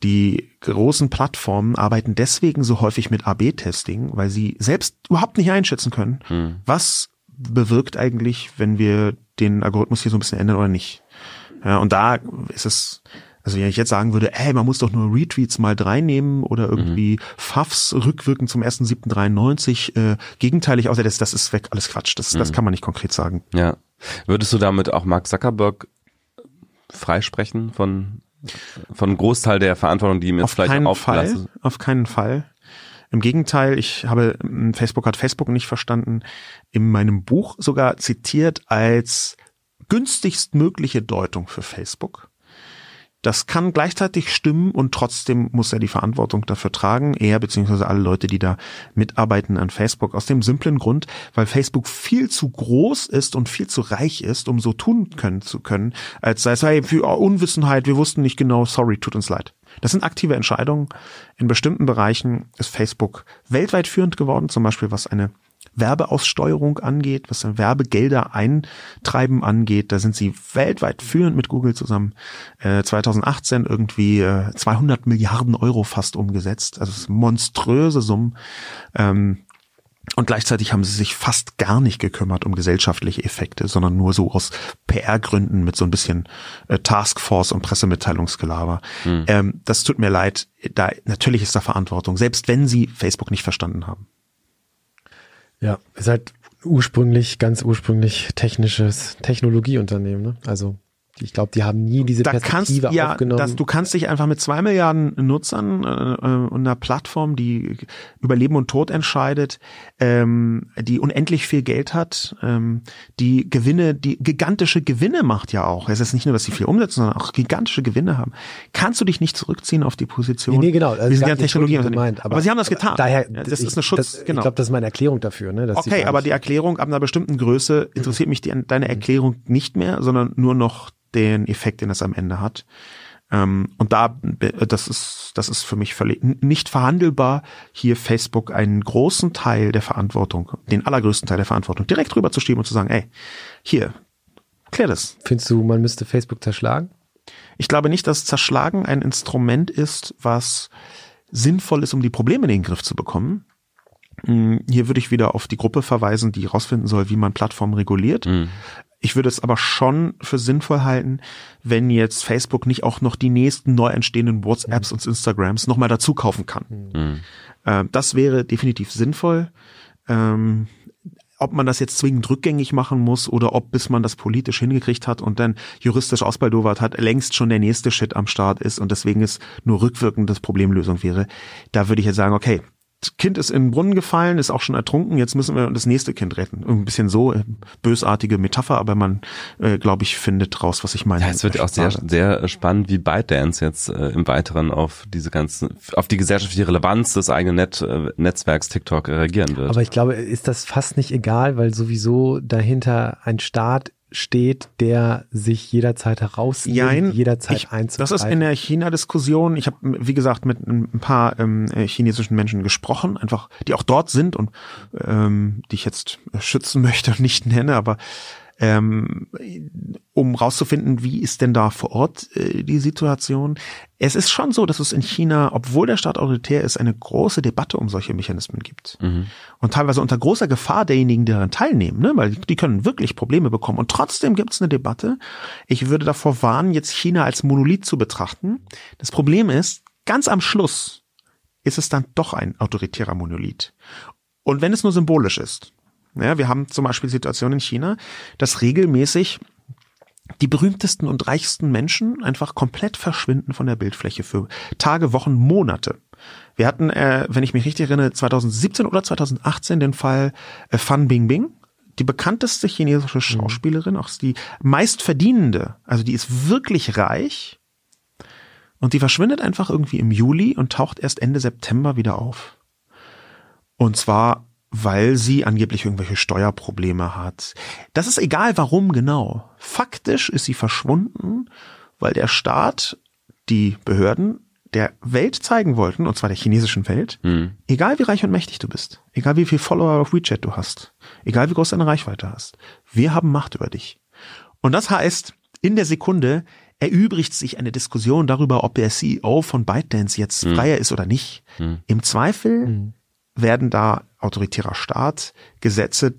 Die großen Plattformen arbeiten deswegen so häufig mit AB-Testing, weil sie selbst überhaupt nicht einschätzen können, mhm. was bewirkt eigentlich, wenn wir den Algorithmus hier so ein bisschen ändern oder nicht. Ja, und da ist es, also wenn ich jetzt sagen würde, ey, man muss doch nur Retweets mal drei nehmen oder irgendwie mhm. Fafs rückwirkend zum 1.7.93 äh, gegenteilig außer das, das ist weg, alles Quatsch. Das, mhm. das kann man nicht konkret sagen. Ja. Würdest du damit auch Mark Zuckerberg freisprechen von von Großteil der Verantwortung, die ihm jetzt auf vielleicht keinen Fall, Auf keinen Fall. Im Gegenteil, ich habe, Facebook hat Facebook nicht verstanden, in meinem Buch sogar zitiert als günstigst mögliche Deutung für Facebook. Das kann gleichzeitig stimmen und trotzdem muss er die Verantwortung dafür tragen, er beziehungsweise alle Leute, die da mitarbeiten an Facebook, aus dem simplen Grund, weil Facebook viel zu groß ist und viel zu reich ist, um so tun können zu können, als sei es hey, für Unwissenheit, wir wussten nicht genau, sorry, tut uns leid. Das sind aktive Entscheidungen. In bestimmten Bereichen ist Facebook weltweit führend geworden, zum Beispiel was eine Werbeaussteuerung angeht, was Werbegelder eintreiben angeht. Da sind sie weltweit führend mit Google zusammen. Äh, 2018 irgendwie äh, 200 Milliarden Euro fast umgesetzt. Also monströse Summen. Ähm, und gleichzeitig haben sie sich fast gar nicht gekümmert um gesellschaftliche Effekte, sondern nur so aus PR-Gründen mit so ein bisschen äh, Taskforce und Pressemitteilungsgelaber. Mhm. Ähm, das tut mir leid. Da natürlich ist da Verantwortung, selbst wenn sie Facebook nicht verstanden haben. Ja, ist halt ursprünglich, ganz ursprünglich technisches Technologieunternehmen, ne? Also ich glaube, die haben nie diese da Perspektive kannst, ja, aufgenommen. Dass du kannst dich einfach mit zwei Milliarden Nutzern äh, äh, und einer Plattform, die über Leben und Tod entscheidet, ähm, die unendlich viel Geld hat, ähm, die Gewinne, die gigantische Gewinne macht ja auch. Es ist nicht nur, dass sie viel umsetzen, sondern auch gigantische Gewinne haben. Kannst du dich nicht zurückziehen auf die Position? Nee, nee genau. Also Wir sind ja Technologie. Gemeint, aber, aber sie haben das getan. Daher, ja, das ich, ist eine Schutz. Das, genau. Ich glaube, das ist meine Erklärung dafür. Ne, okay, aber die Erklärung ab einer bestimmten Größe interessiert mich die, deine Erklärung nicht mehr, sondern nur noch den Effekt, den es am Ende hat. Ähm, und da, das ist, das ist für mich völlig nicht verhandelbar, hier Facebook einen großen Teil der Verantwortung, den allergrößten Teil der Verantwortung direkt rüber zu schieben und zu sagen, ey, hier, klär das. Findest du, man müsste Facebook zerschlagen? Ich glaube nicht, dass Zerschlagen ein Instrument ist, was sinnvoll ist, um die Probleme in den Griff zu bekommen. Hier würde ich wieder auf die Gruppe verweisen, die herausfinden soll, wie man Plattformen reguliert. Mhm. Ich würde es aber schon für sinnvoll halten, wenn jetzt Facebook nicht auch noch die nächsten neu entstehenden WhatsApps und Instagrams nochmal dazu kaufen kann. Mhm. Äh, das wäre definitiv sinnvoll. Ähm, ob man das jetzt zwingend rückgängig machen muss oder ob bis man das politisch hingekriegt hat und dann juristisch ausbaldowert hat, längst schon der nächste Shit am Start ist und deswegen es nur rückwirkend das Problemlösung wäre. Da würde ich jetzt sagen, okay, Kind ist in den Brunnen gefallen, ist auch schon ertrunken, jetzt müssen wir das nächste Kind retten. Ein bisschen so äh, bösartige Metapher, aber man, äh, glaube ich, findet raus, was ich meine. Ja, es wird auch sehr, sehr spannend, wie ByteDance jetzt äh, im Weiteren auf diese ganzen, auf die gesellschaftliche Relevanz des eigenen Net, äh, Netzwerks TikTok reagieren wird. Aber ich glaube, ist das fast nicht egal, weil sowieso dahinter ein Staat steht, der sich jederzeit herausnimmt, Jein, jederzeit ich. Das ist in der China-Diskussion. Ich habe, wie gesagt, mit ein paar ähm, chinesischen Menschen gesprochen, einfach, die auch dort sind und ähm, die ich jetzt schützen möchte und nicht nenne, aber ähm, um rauszufinden, wie ist denn da vor Ort äh, die Situation. Es ist schon so, dass es in China, obwohl der Staat autoritär ist, eine große Debatte um solche Mechanismen gibt. Mhm. Und teilweise unter großer Gefahr derjenigen, die daran teilnehmen, ne? weil die können wirklich Probleme bekommen. Und trotzdem gibt es eine Debatte. Ich würde davor warnen, jetzt China als Monolith zu betrachten. Das Problem ist, ganz am Schluss ist es dann doch ein autoritärer Monolith. Und wenn es nur symbolisch ist, ja, wir haben zum Beispiel Situationen in China, dass regelmäßig die berühmtesten und reichsten Menschen einfach komplett verschwinden von der Bildfläche für Tage, Wochen, Monate. Wir hatten, äh, wenn ich mich richtig erinnere, 2017 oder 2018 den Fall äh, Fan Bingbing, die bekannteste chinesische Schauspielerin, auch die meistverdienende, also die ist wirklich reich und die verschwindet einfach irgendwie im Juli und taucht erst Ende September wieder auf. Und zwar weil sie angeblich irgendwelche Steuerprobleme hat. Das ist egal, warum genau. Faktisch ist sie verschwunden, weil der Staat, die Behörden der Welt zeigen wollten, und zwar der chinesischen Welt, mhm. egal wie reich und mächtig du bist, egal wie viel Follower auf WeChat du hast, egal wie groß deine Reichweite hast, wir haben Macht über dich. Und das heißt, in der Sekunde erübrigt sich eine Diskussion darüber, ob der CEO von ByteDance jetzt mhm. freier ist oder nicht. Mhm. Im Zweifel mhm werden da autoritärer Staat Gesetze,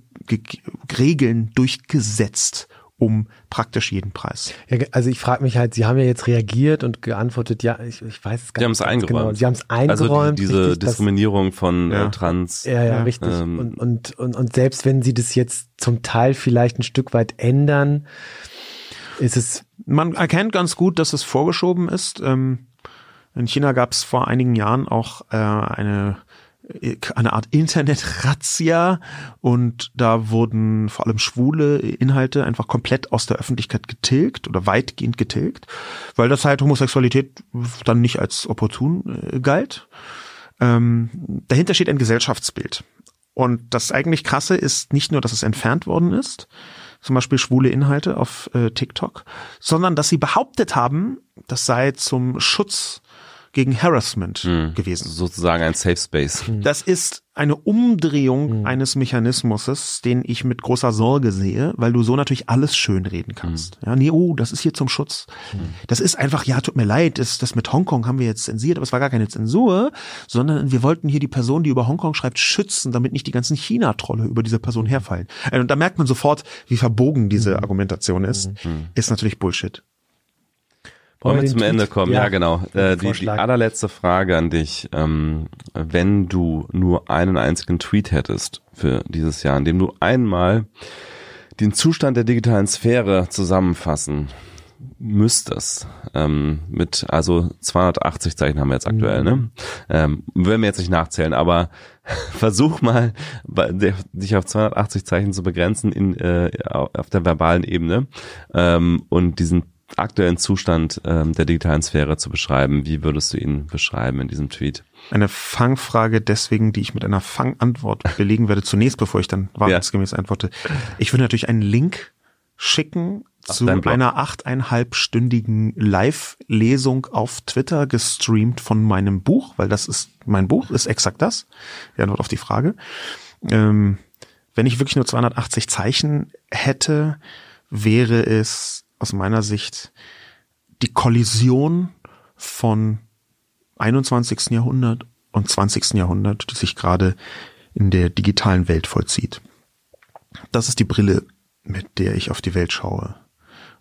Regeln durchgesetzt um praktisch jeden Preis. Ja, also ich frage mich halt, Sie haben ja jetzt reagiert und geantwortet, ja, ich, ich weiß es gar nicht. Sie haben es eingeräumt. Genau. Sie haben es eingeräumt. Also die, diese richtig, Diskriminierung von ja. äh, Trans. Ja, ja, richtig. Ähm, und, und, und, und selbst wenn Sie das jetzt zum Teil vielleicht ein Stück weit ändern, ist es... Man erkennt ganz gut, dass es vorgeschoben ist. Ähm, in China gab es vor einigen Jahren auch äh, eine eine Art Internet-Razzia und da wurden vor allem schwule Inhalte einfach komplett aus der Öffentlichkeit getilgt oder weitgehend getilgt, weil das halt Homosexualität dann nicht als opportun äh, galt. Ähm, dahinter steht ein Gesellschaftsbild. Und das eigentlich krasse ist nicht nur, dass es entfernt worden ist, zum Beispiel schwule Inhalte auf äh, TikTok, sondern dass sie behauptet haben, das sei zum Schutz gegen Harassment Mhm. gewesen. Sozusagen ein Safe Space. Das ist eine Umdrehung eines Mechanismus, den ich mit großer Sorge sehe, weil du so natürlich alles schönreden kannst. Ja, nee, oh, das ist hier zum Schutz. Das ist einfach, ja, tut mir leid, das, das mit Hongkong haben wir jetzt zensiert, aber es war gar keine Zensur, sondern wir wollten hier die Person, die über Hongkong schreibt, schützen, damit nicht die ganzen China-Trolle über diese Person herfallen. Äh, Und da merkt man sofort, wie verbogen diese Argumentation ist. Ist natürlich Bullshit. Wollen wir zum Ende kommen? Ja, ja, genau. Äh, die, die allerletzte Frage an dich. Ähm, wenn du nur einen einzigen Tweet hättest für dieses Jahr, in dem du einmal den Zustand der digitalen Sphäre zusammenfassen müsstest, ähm, mit, also 280 Zeichen haben wir jetzt aktuell, ne? Ähm, werden wir jetzt nicht nachzählen, aber versuch mal, dich auf 280 Zeichen zu begrenzen in, äh, auf der verbalen Ebene ähm, und diesen aktuellen Zustand ähm, der digitalen Sphäre zu beschreiben. Wie würdest du ihn beschreiben in diesem Tweet? Eine Fangfrage deswegen, die ich mit einer Fangantwort belegen werde, zunächst, bevor ich dann wahrheitsgemäß antworte. Ich würde natürlich einen Link schicken zu einer achteinhalbstündigen Live-Lesung auf Twitter gestreamt von meinem Buch, weil das ist mein Buch, ist exakt das. Die Antwort auf die Frage. Ähm, wenn ich wirklich nur 280 Zeichen hätte, wäre es aus meiner Sicht die Kollision von 21. Jahrhundert und 20. Jahrhundert, die sich gerade in der digitalen Welt vollzieht. Das ist die Brille, mit der ich auf die Welt schaue.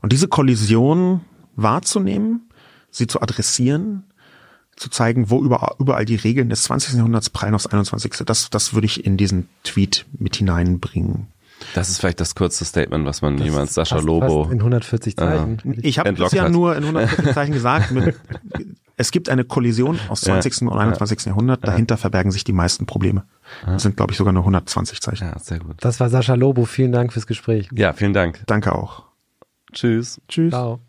Und diese Kollision wahrzunehmen, sie zu adressieren, zu zeigen, wo überall, die Regeln des 20. Jahrhunderts prallen aufs 21. Das, das würde ich in diesen Tweet mit hineinbringen. Das ist vielleicht das kurze Statement, was man Das jemand Sascha Lobo. fast In 140 Zeichen. Ich habe das Entlockt ja hat. nur in 140 Zeichen gesagt. Mit, es gibt eine Kollision aus 20. und 21. Jahrhundert. Dahinter verbergen sich die meisten Probleme. Das sind, glaube ich, sogar nur 120 Zeichen. Ja, sehr gut. Das war Sascha Lobo. Vielen Dank fürs Gespräch. Ja, vielen Dank. Danke auch. Tschüss. Tschüss. Ciao.